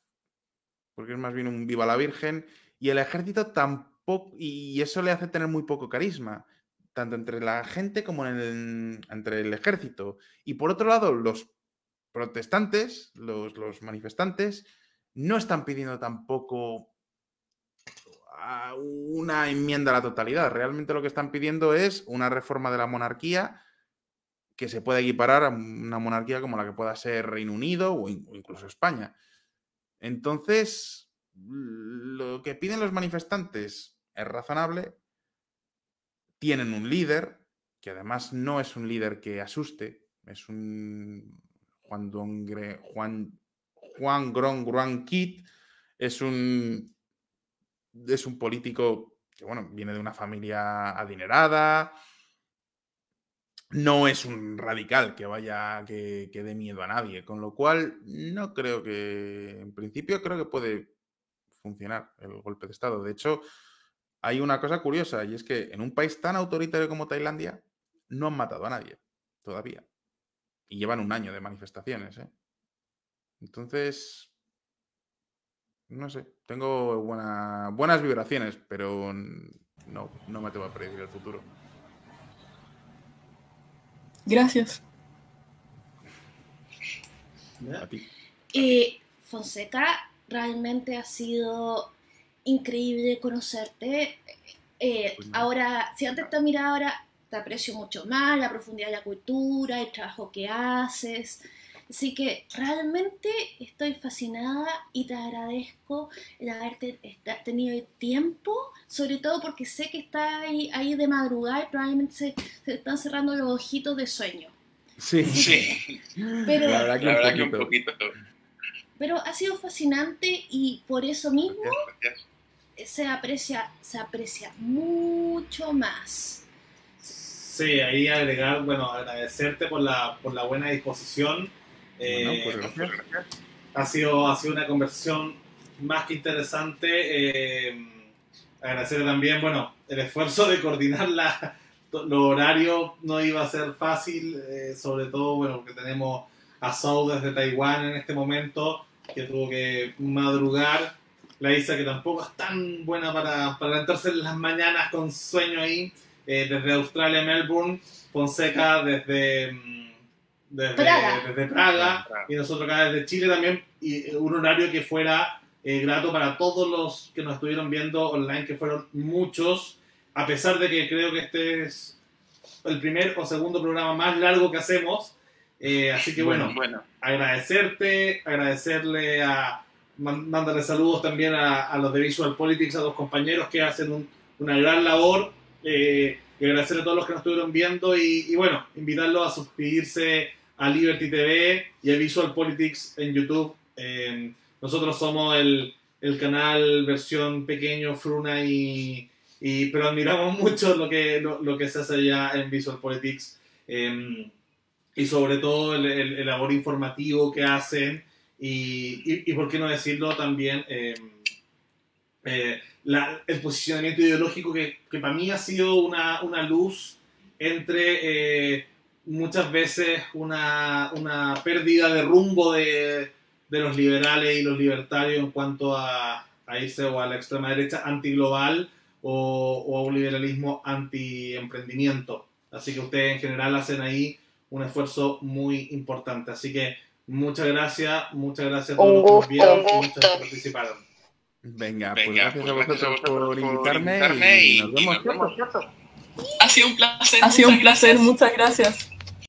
porque es más bien un viva la Virgen, y el ejército tampoco, y eso le hace tener muy poco carisma, tanto entre la gente como en el- entre el ejército. Y por otro lado, los protestantes, los, los manifestantes, no están pidiendo tampoco una enmienda a la totalidad. Realmente lo que están pidiendo es una reforma de la monarquía que se pueda equiparar a una monarquía como la que pueda ser Reino Unido o incluso España. Entonces, lo que piden los manifestantes es razonable. Tienen un líder, que además no es un líder que asuste, es un Juan Dongre, Juan, Juan Gron Gruan Kit, es un, es un político que, bueno, viene de una familia adinerada, no es un radical que vaya, que, que dé miedo a nadie, con lo cual no creo que, en principio creo que puede funcionar el golpe de Estado. De hecho, hay una cosa curiosa y es que en un país tan autoritario como Tailandia no han matado a nadie todavía. Y llevan un año de manifestaciones. ¿eh? Entonces, no sé, tengo buena- buenas vibraciones, pero no, no me atrevo a predecir el futuro.
Gracias.
A ti.
Eh, Fonseca, realmente ha sido increíble conocerte. Eh,
Pues
ahora, si antes te miraba, ahora te aprecio mucho más, la profundidad de la cultura, el trabajo que haces. Así que realmente estoy fascinada y te agradezco el haberte tenido el tiempo, sobre todo porque sé que estás ahí, ahí de madrugada y probablemente se, se están cerrando los ojitos de sueño.
Sí,
Sí,
Pero,
La verdad que
la
un
que un
poquito.
pero ha sido fascinante y por eso mismo
Gracias.
Se aprecia, se aprecia mucho más.
Sí, ahí agregar, bueno, agradecerte por la, por la buena disposición. Eh,
Bueno, gracias.
gracias.
ha, sido, ha sido una conversación más que interesante. Eh, agradecer también, bueno, el esfuerzo de coordinar la, los horarios no iba a ser fácil, eh, sobre todo, bueno, porque tenemos a Sau desde Taiwán en este momento, que tuvo que madrugar. La Isa, que tampoco es tan buena para, para entrarse en las mañanas con sueño ahí, eh, desde Australia, Melbourne, Fonseca desde, mm, desde
Praga.
desde Praga, y nosotros acá desde Chile también, y eh, un horario que fuera eh, grato para todos los que nos estuvieron viendo online, que fueron muchos, a pesar de que creo que este es el primer o segundo programa más largo que hacemos. Eh, así que bueno,
bueno.
agradecerte, agradecerle a, mandarle saludos también a, a los de Visual Politics, a los compañeros que hacen un- una gran labor, eh, y agradecerle a todos los que nos estuvieron viendo y, y bueno, invitarlos a suscribirse a Liberty TV y a Visual Politics en YouTube. Eh, nosotros somos el, el canal versión pequeño, Fruna y, y- pero admiramos mucho lo que, lo, lo que se hace allá en Visual Politics. Eh, y sobre todo el, el- el labor informativo que hacen y, y, por qué no decirlo también eh, eh, el posicionamiento ideológico que, que para mí ha sido una, una luz entre eh, muchas veces una, una pérdida de rumbo de, de los liberales y los libertarios en cuanto a, a irse o a la extrema derecha antiglobal o, o a un liberalismo anti-emprendimiento. Así que ustedes en general hacen ahí un esfuerzo muy importante. Así que muchas gracias, muchas gracias a todos
Un
los que nos
gusto,
vieron y muchos
gusto.
que participaron.
Venga, pues
Venga,
gracias
pues
a
gracias a
vosotros por
por invitarme
y
y-
nos
y
vemos.
nos vemos.
¿cierto?
Ha sido un placer. Ha sido un placer. Muchas gracias.